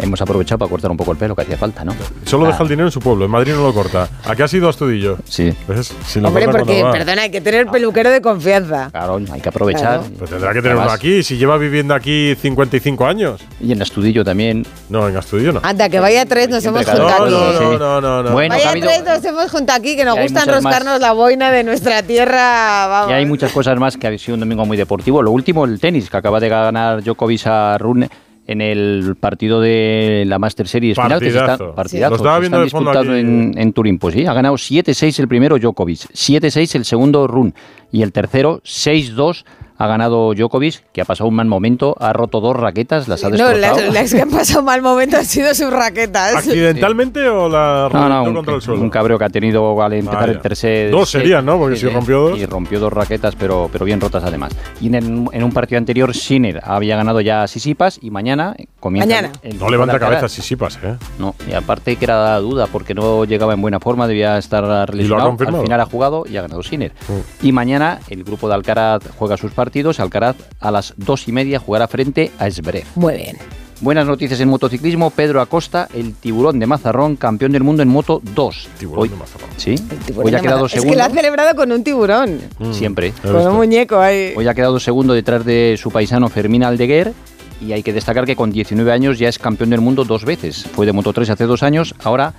Hemos aprovechado para cortar un poco el pelo que hacía falta, ¿no? Solo Ah, deja el dinero en su pueblo, en Madrid no lo corta. ¿A qué has ido a Astudillo? Sí. ¿Ves? Si lo Hombre, porque, perdona, hay que tener peluquero de confianza. Claro, hay que aprovechar. Claro. Pues tendrá que tener uno Además- aquí, si lleva viviendo aquí 55 años. Y en Astudillo también. No, en Astudillo no. Anda, que vaya tres, nos hemos juntado aquí. No, no, no, no. Bueno, ha Vaya habido- tres, nos hemos juntado aquí, que nos gusta más. enroscarnos la boina de nuestra tierra. Vamos. Y hay muchas cosas más que ha sido un domingo muy deportivo. Lo último, el tenis, que acaba de ganar Djokovic a Rune en el partido de la Master Series final. Que se Partidazo. está, partidazo, Lo estaba viendo están disputando aquí. en, en Turín. Pues sí, ha ganado 7-6 el primero Djokovic, 7-6 el segundo Rune y el tercero 6-2 ha ganado Djokovic, que ha pasado un mal momento, ha roto dos raquetas, las ha No, destrozado. las, las que han pasado mal momento han sido sus raquetas. ¿Accidentalmente o la No, no, reventó un, contra el suelo? un cabreo que ha tenido al empezar Vaya. el tercer. Dos set. serían, ¿no? Porque si rompió dos. Y rompió dos raquetas, pero, pero bien rotas además. Y en, el- en un partido anterior, Sinner había ganado ya a Sisipas y mañana comienza. Mañana. el- el No levanta cabeza si sí pasa, ¿eh? No, y aparte que era duda porque no llegaba en buena forma, debía estar lesionado. confirmado. Al final ha jugado y ha ganado Sinner. Mm. Y mañana el grupo de Alcaraz juega sus partidos. Alcaraz a las dos y media jugará frente a Esbrev. Muy bien. Buenas noticias en motociclismo. Pedro Acosta, el tiburón de Mazarrón, campeón del mundo en Moto 2. Hoy, Sí. Hoy ha quedado es que segundo. lo ha celebrado con un tiburón. Siempre. Con un muñeco ahí. Hoy ha quedado segundo detrás de su paisano Fermín Aldeguer. Y hay que destacar que con 19 años ya es campeón del mundo dos veces. Fue de Moto 3 hace dos años, ahora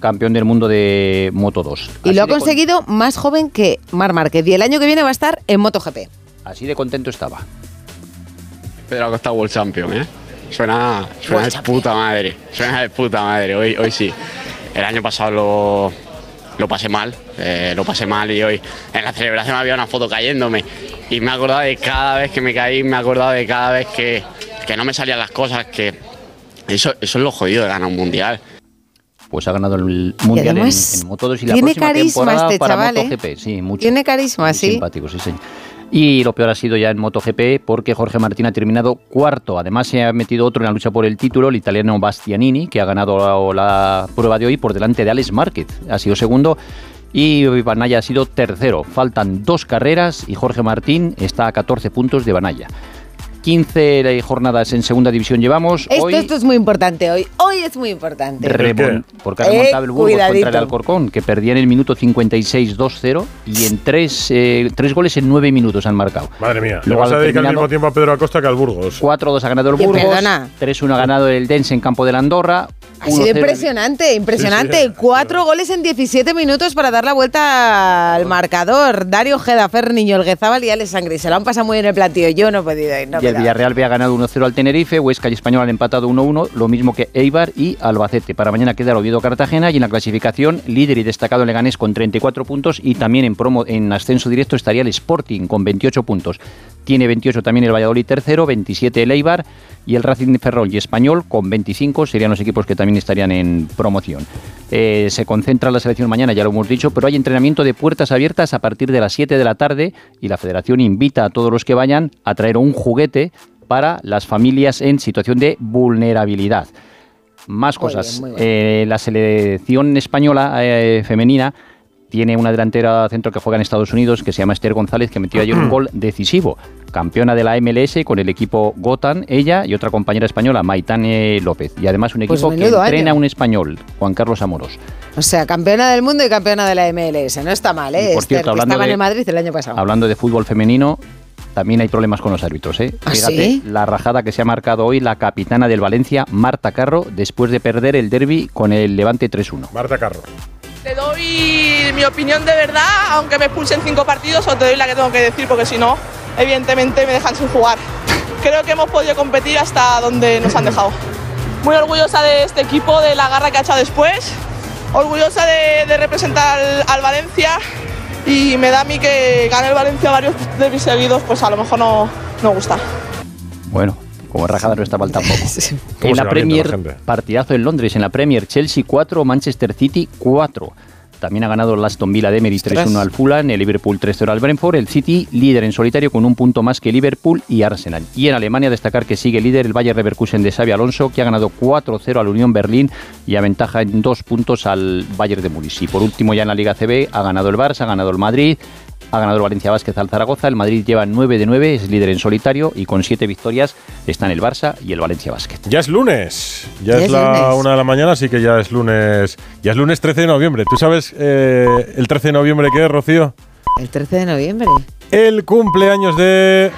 campeón del mundo de Moto 2. Y lo ha conseguido más joven que Mar Márquez. Y el año que viene va a estar en MotoGP. Así de contento estaba. Pedro Acosta World Champion, ¿eh? Suena, suena de puta madre, suena de puta madre, hoy, hoy sí. El año pasado lo, lo pasé mal, eh, lo pasé mal y hoy en la celebración había una foto cayéndome y me he acordado de cada vez que me caí, me he acordado de cada vez que, que no me salían las cosas, que eso, eso es lo jodido de ganar un mundial. Pues ha ganado el mundial en, además en Moto 2 y la tiene próxima carisma temporada este para chaval, ¿eh? MotoGP. Sí, mucho. Tiene carisma, Muy sí. simpático, sí, señor. Y lo peor ha sido ya en MotoGP porque Jorge Martín ha terminado cuarto. Además se ha metido otro en la lucha por el título, el italiano Bastianini, que ha ganado la, prueba de hoy por delante de Alex Márquez. Ha sido segundo. Y Banaya ha sido tercero. Faltan dos carreras y Jorge Martín está a 14 puntos de Banaya. 15 jornadas en segunda división llevamos. Esto, hoy esto es muy importante hoy. Hoy es muy importante. remon- porque ha Eh, remontado el Burgos contra el. Alcorcón, que perdía en el minuto 56 2-0 y en tres, eh, tres goles en nueve minutos han marcado. Madre mía, le Luego vas a ha dedicar al mismo tiempo a Pedro Acosta que al Burgos. 4-2 ha ganado el Burgos, perdona. 3-1 ha ganado el Dense en campo de la Andorra, Ha sido impresionante, impresionante. Sí, sí, Cuatro goles en 17 minutos para dar la vuelta al marcador. Dario Ojeda, Fer Niño, El Guezábal y Alex Sangri. Se lo han pasado muy bien el platillo. Yo no he podido ir. No el. Villarreal había ganado 1-0 al Tenerife, Huesca y Español han empatado 1-1, lo mismo que Eibar y Albacete. Para mañana queda el Oviedo Cartagena y en la clasificación líder y destacado Leganés con 34 puntos y también en promo en ascenso directo estaría el Sporting con 28 puntos. Tiene 28 también el Valladolid tercero, 27 el Eibar y el Racing de Ferrol y Español con 25 serían los equipos que también estarían en promoción. Eh, se concentra la selección mañana, ya lo hemos dicho, pero hay entrenamiento de puertas abiertas a partir de las 7 de la tarde y la federación invita a todos los que vayan a traer un juguete para las familias en situación de vulnerabilidad. Más Muy cosas. bien, muy bien. Eh, la selección española eh, femenina tiene una delantera centro que juega en Estados Unidos que se llama Esther González que metió ayer un gol decisivo. Campeona de la MLS con el equipo Gotan, ella y otra compañera española, Maitane López. Y además un Pues equipo que entrena año. un español, Juan Carlos Amoros. O sea, campeona del mundo y campeona de la MLS. No está mal, ¿eh? Y por Esther, cierto, que hablando estaba en de- el Madrid el año pasado. Hablando de fútbol femenino, también hay problemas con los árbitros. ¿eh? ¿Ah, Fíjate sí? la rajada que se ha marcado hoy la capitana del Valencia, Marta Carro, después de perder el derby con el Levante 3-1. Marta Carro. Te doy mi opinión de verdad, aunque me expulsen cinco partidos, o te doy la que tengo que decir, porque si no, evidentemente me dejan sin jugar. Creo que hemos podido competir hasta donde nos han dejado. Muy orgullosa de este equipo, de la garra que ha echado después, orgullosa de, de representar al, al Valencia y me da a mí que gane el Valencia varios de mis seguidos, pues a lo mejor no, no gusta. Bueno, como rajada no está mal tampoco. ¿Cómo en la Premier, la partidazo en Londres. En la Premier, Chelsea 4, Manchester City 4. También ha ganado el Aston Villa de Emery Ostras. 3-1 al Fulham, el Liverpool 3-0 al Brentford, el City líder en solitario con un punto más que Liverpool y Arsenal. Y en Alemania destacar que sigue líder el Bayer Leverkusen de Xabi Alonso, que ha ganado 4-0 al Unión Berlín y aventaja en dos puntos al Bayern de Múnich. Y por último ya en la Liga CB ha ganado el Barça, ha ganado el Madrid, ha ganado el Valencia Vázquez al Zaragoza, el Madrid lleva 9 de 9, es líder en solitario y con 7 victorias están el Barça y el Valencia Vázquez. Ya es lunes. Ya, Ya es, es la lunes. una de la mañana, así que ya es lunes. Ya es lunes 13 de noviembre. ¿Tú sabes eh, el 13 de noviembre qué es, Rocío? El 13 de noviembre. El cumpleaños de.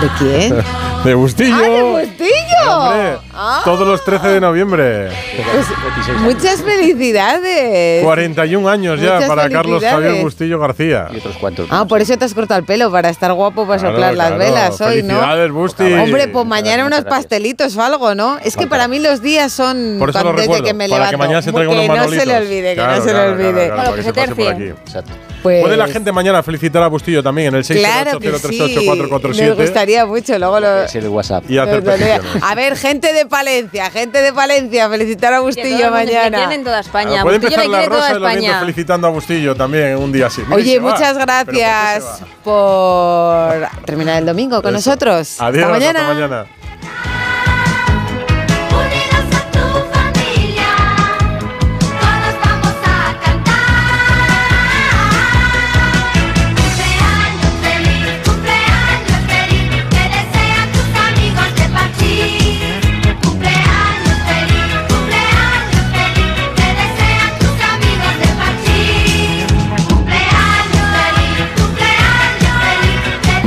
¿De quién? de Bustillo. ¡Ah, de Bustillo! Todos los 13 de noviembre. Pues, muchas felicidades. 41 años ya Muchas para Carlos. Javier Bustillo García. Y otros cuantos. Ah, por eso te has cortado el pelo, para estar guapo, para Claro, soplar las claro. velas hoy, ¿no? Felicidades, Busti. Hombre, pues mañana unos pastelitos o algo, ¿no? Es que para mí los días son Por eso lo desde recuerdo, que me para que levanto. mañana se traigan que unos no se le manolitos. olvide, que Claro, no se claro, le olvide. claro, claro, para que se pase por aquí. Pues- ¿Puede la gente mañana felicitar a Bustillo también en el Claro que sí. 608038447 Me gustaría mucho, luego lo... Es el WhatsApp. y hacer? A ver, gente de Palencia, gente de Palencia, felicitar a Bustillo mañana. quieren en toda España. Puede empezar la toda rosa vientos España. felicitando a Bustillo también un día así. Mira, Oye, va. muchas ¿Pero por se gracias va? por terminar el domingo con Eso. nosotros. Adiós, hasta mañana. Hasta mañana.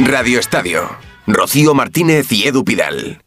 Radio Estadio. Rocío Martínez y Edu Pidal.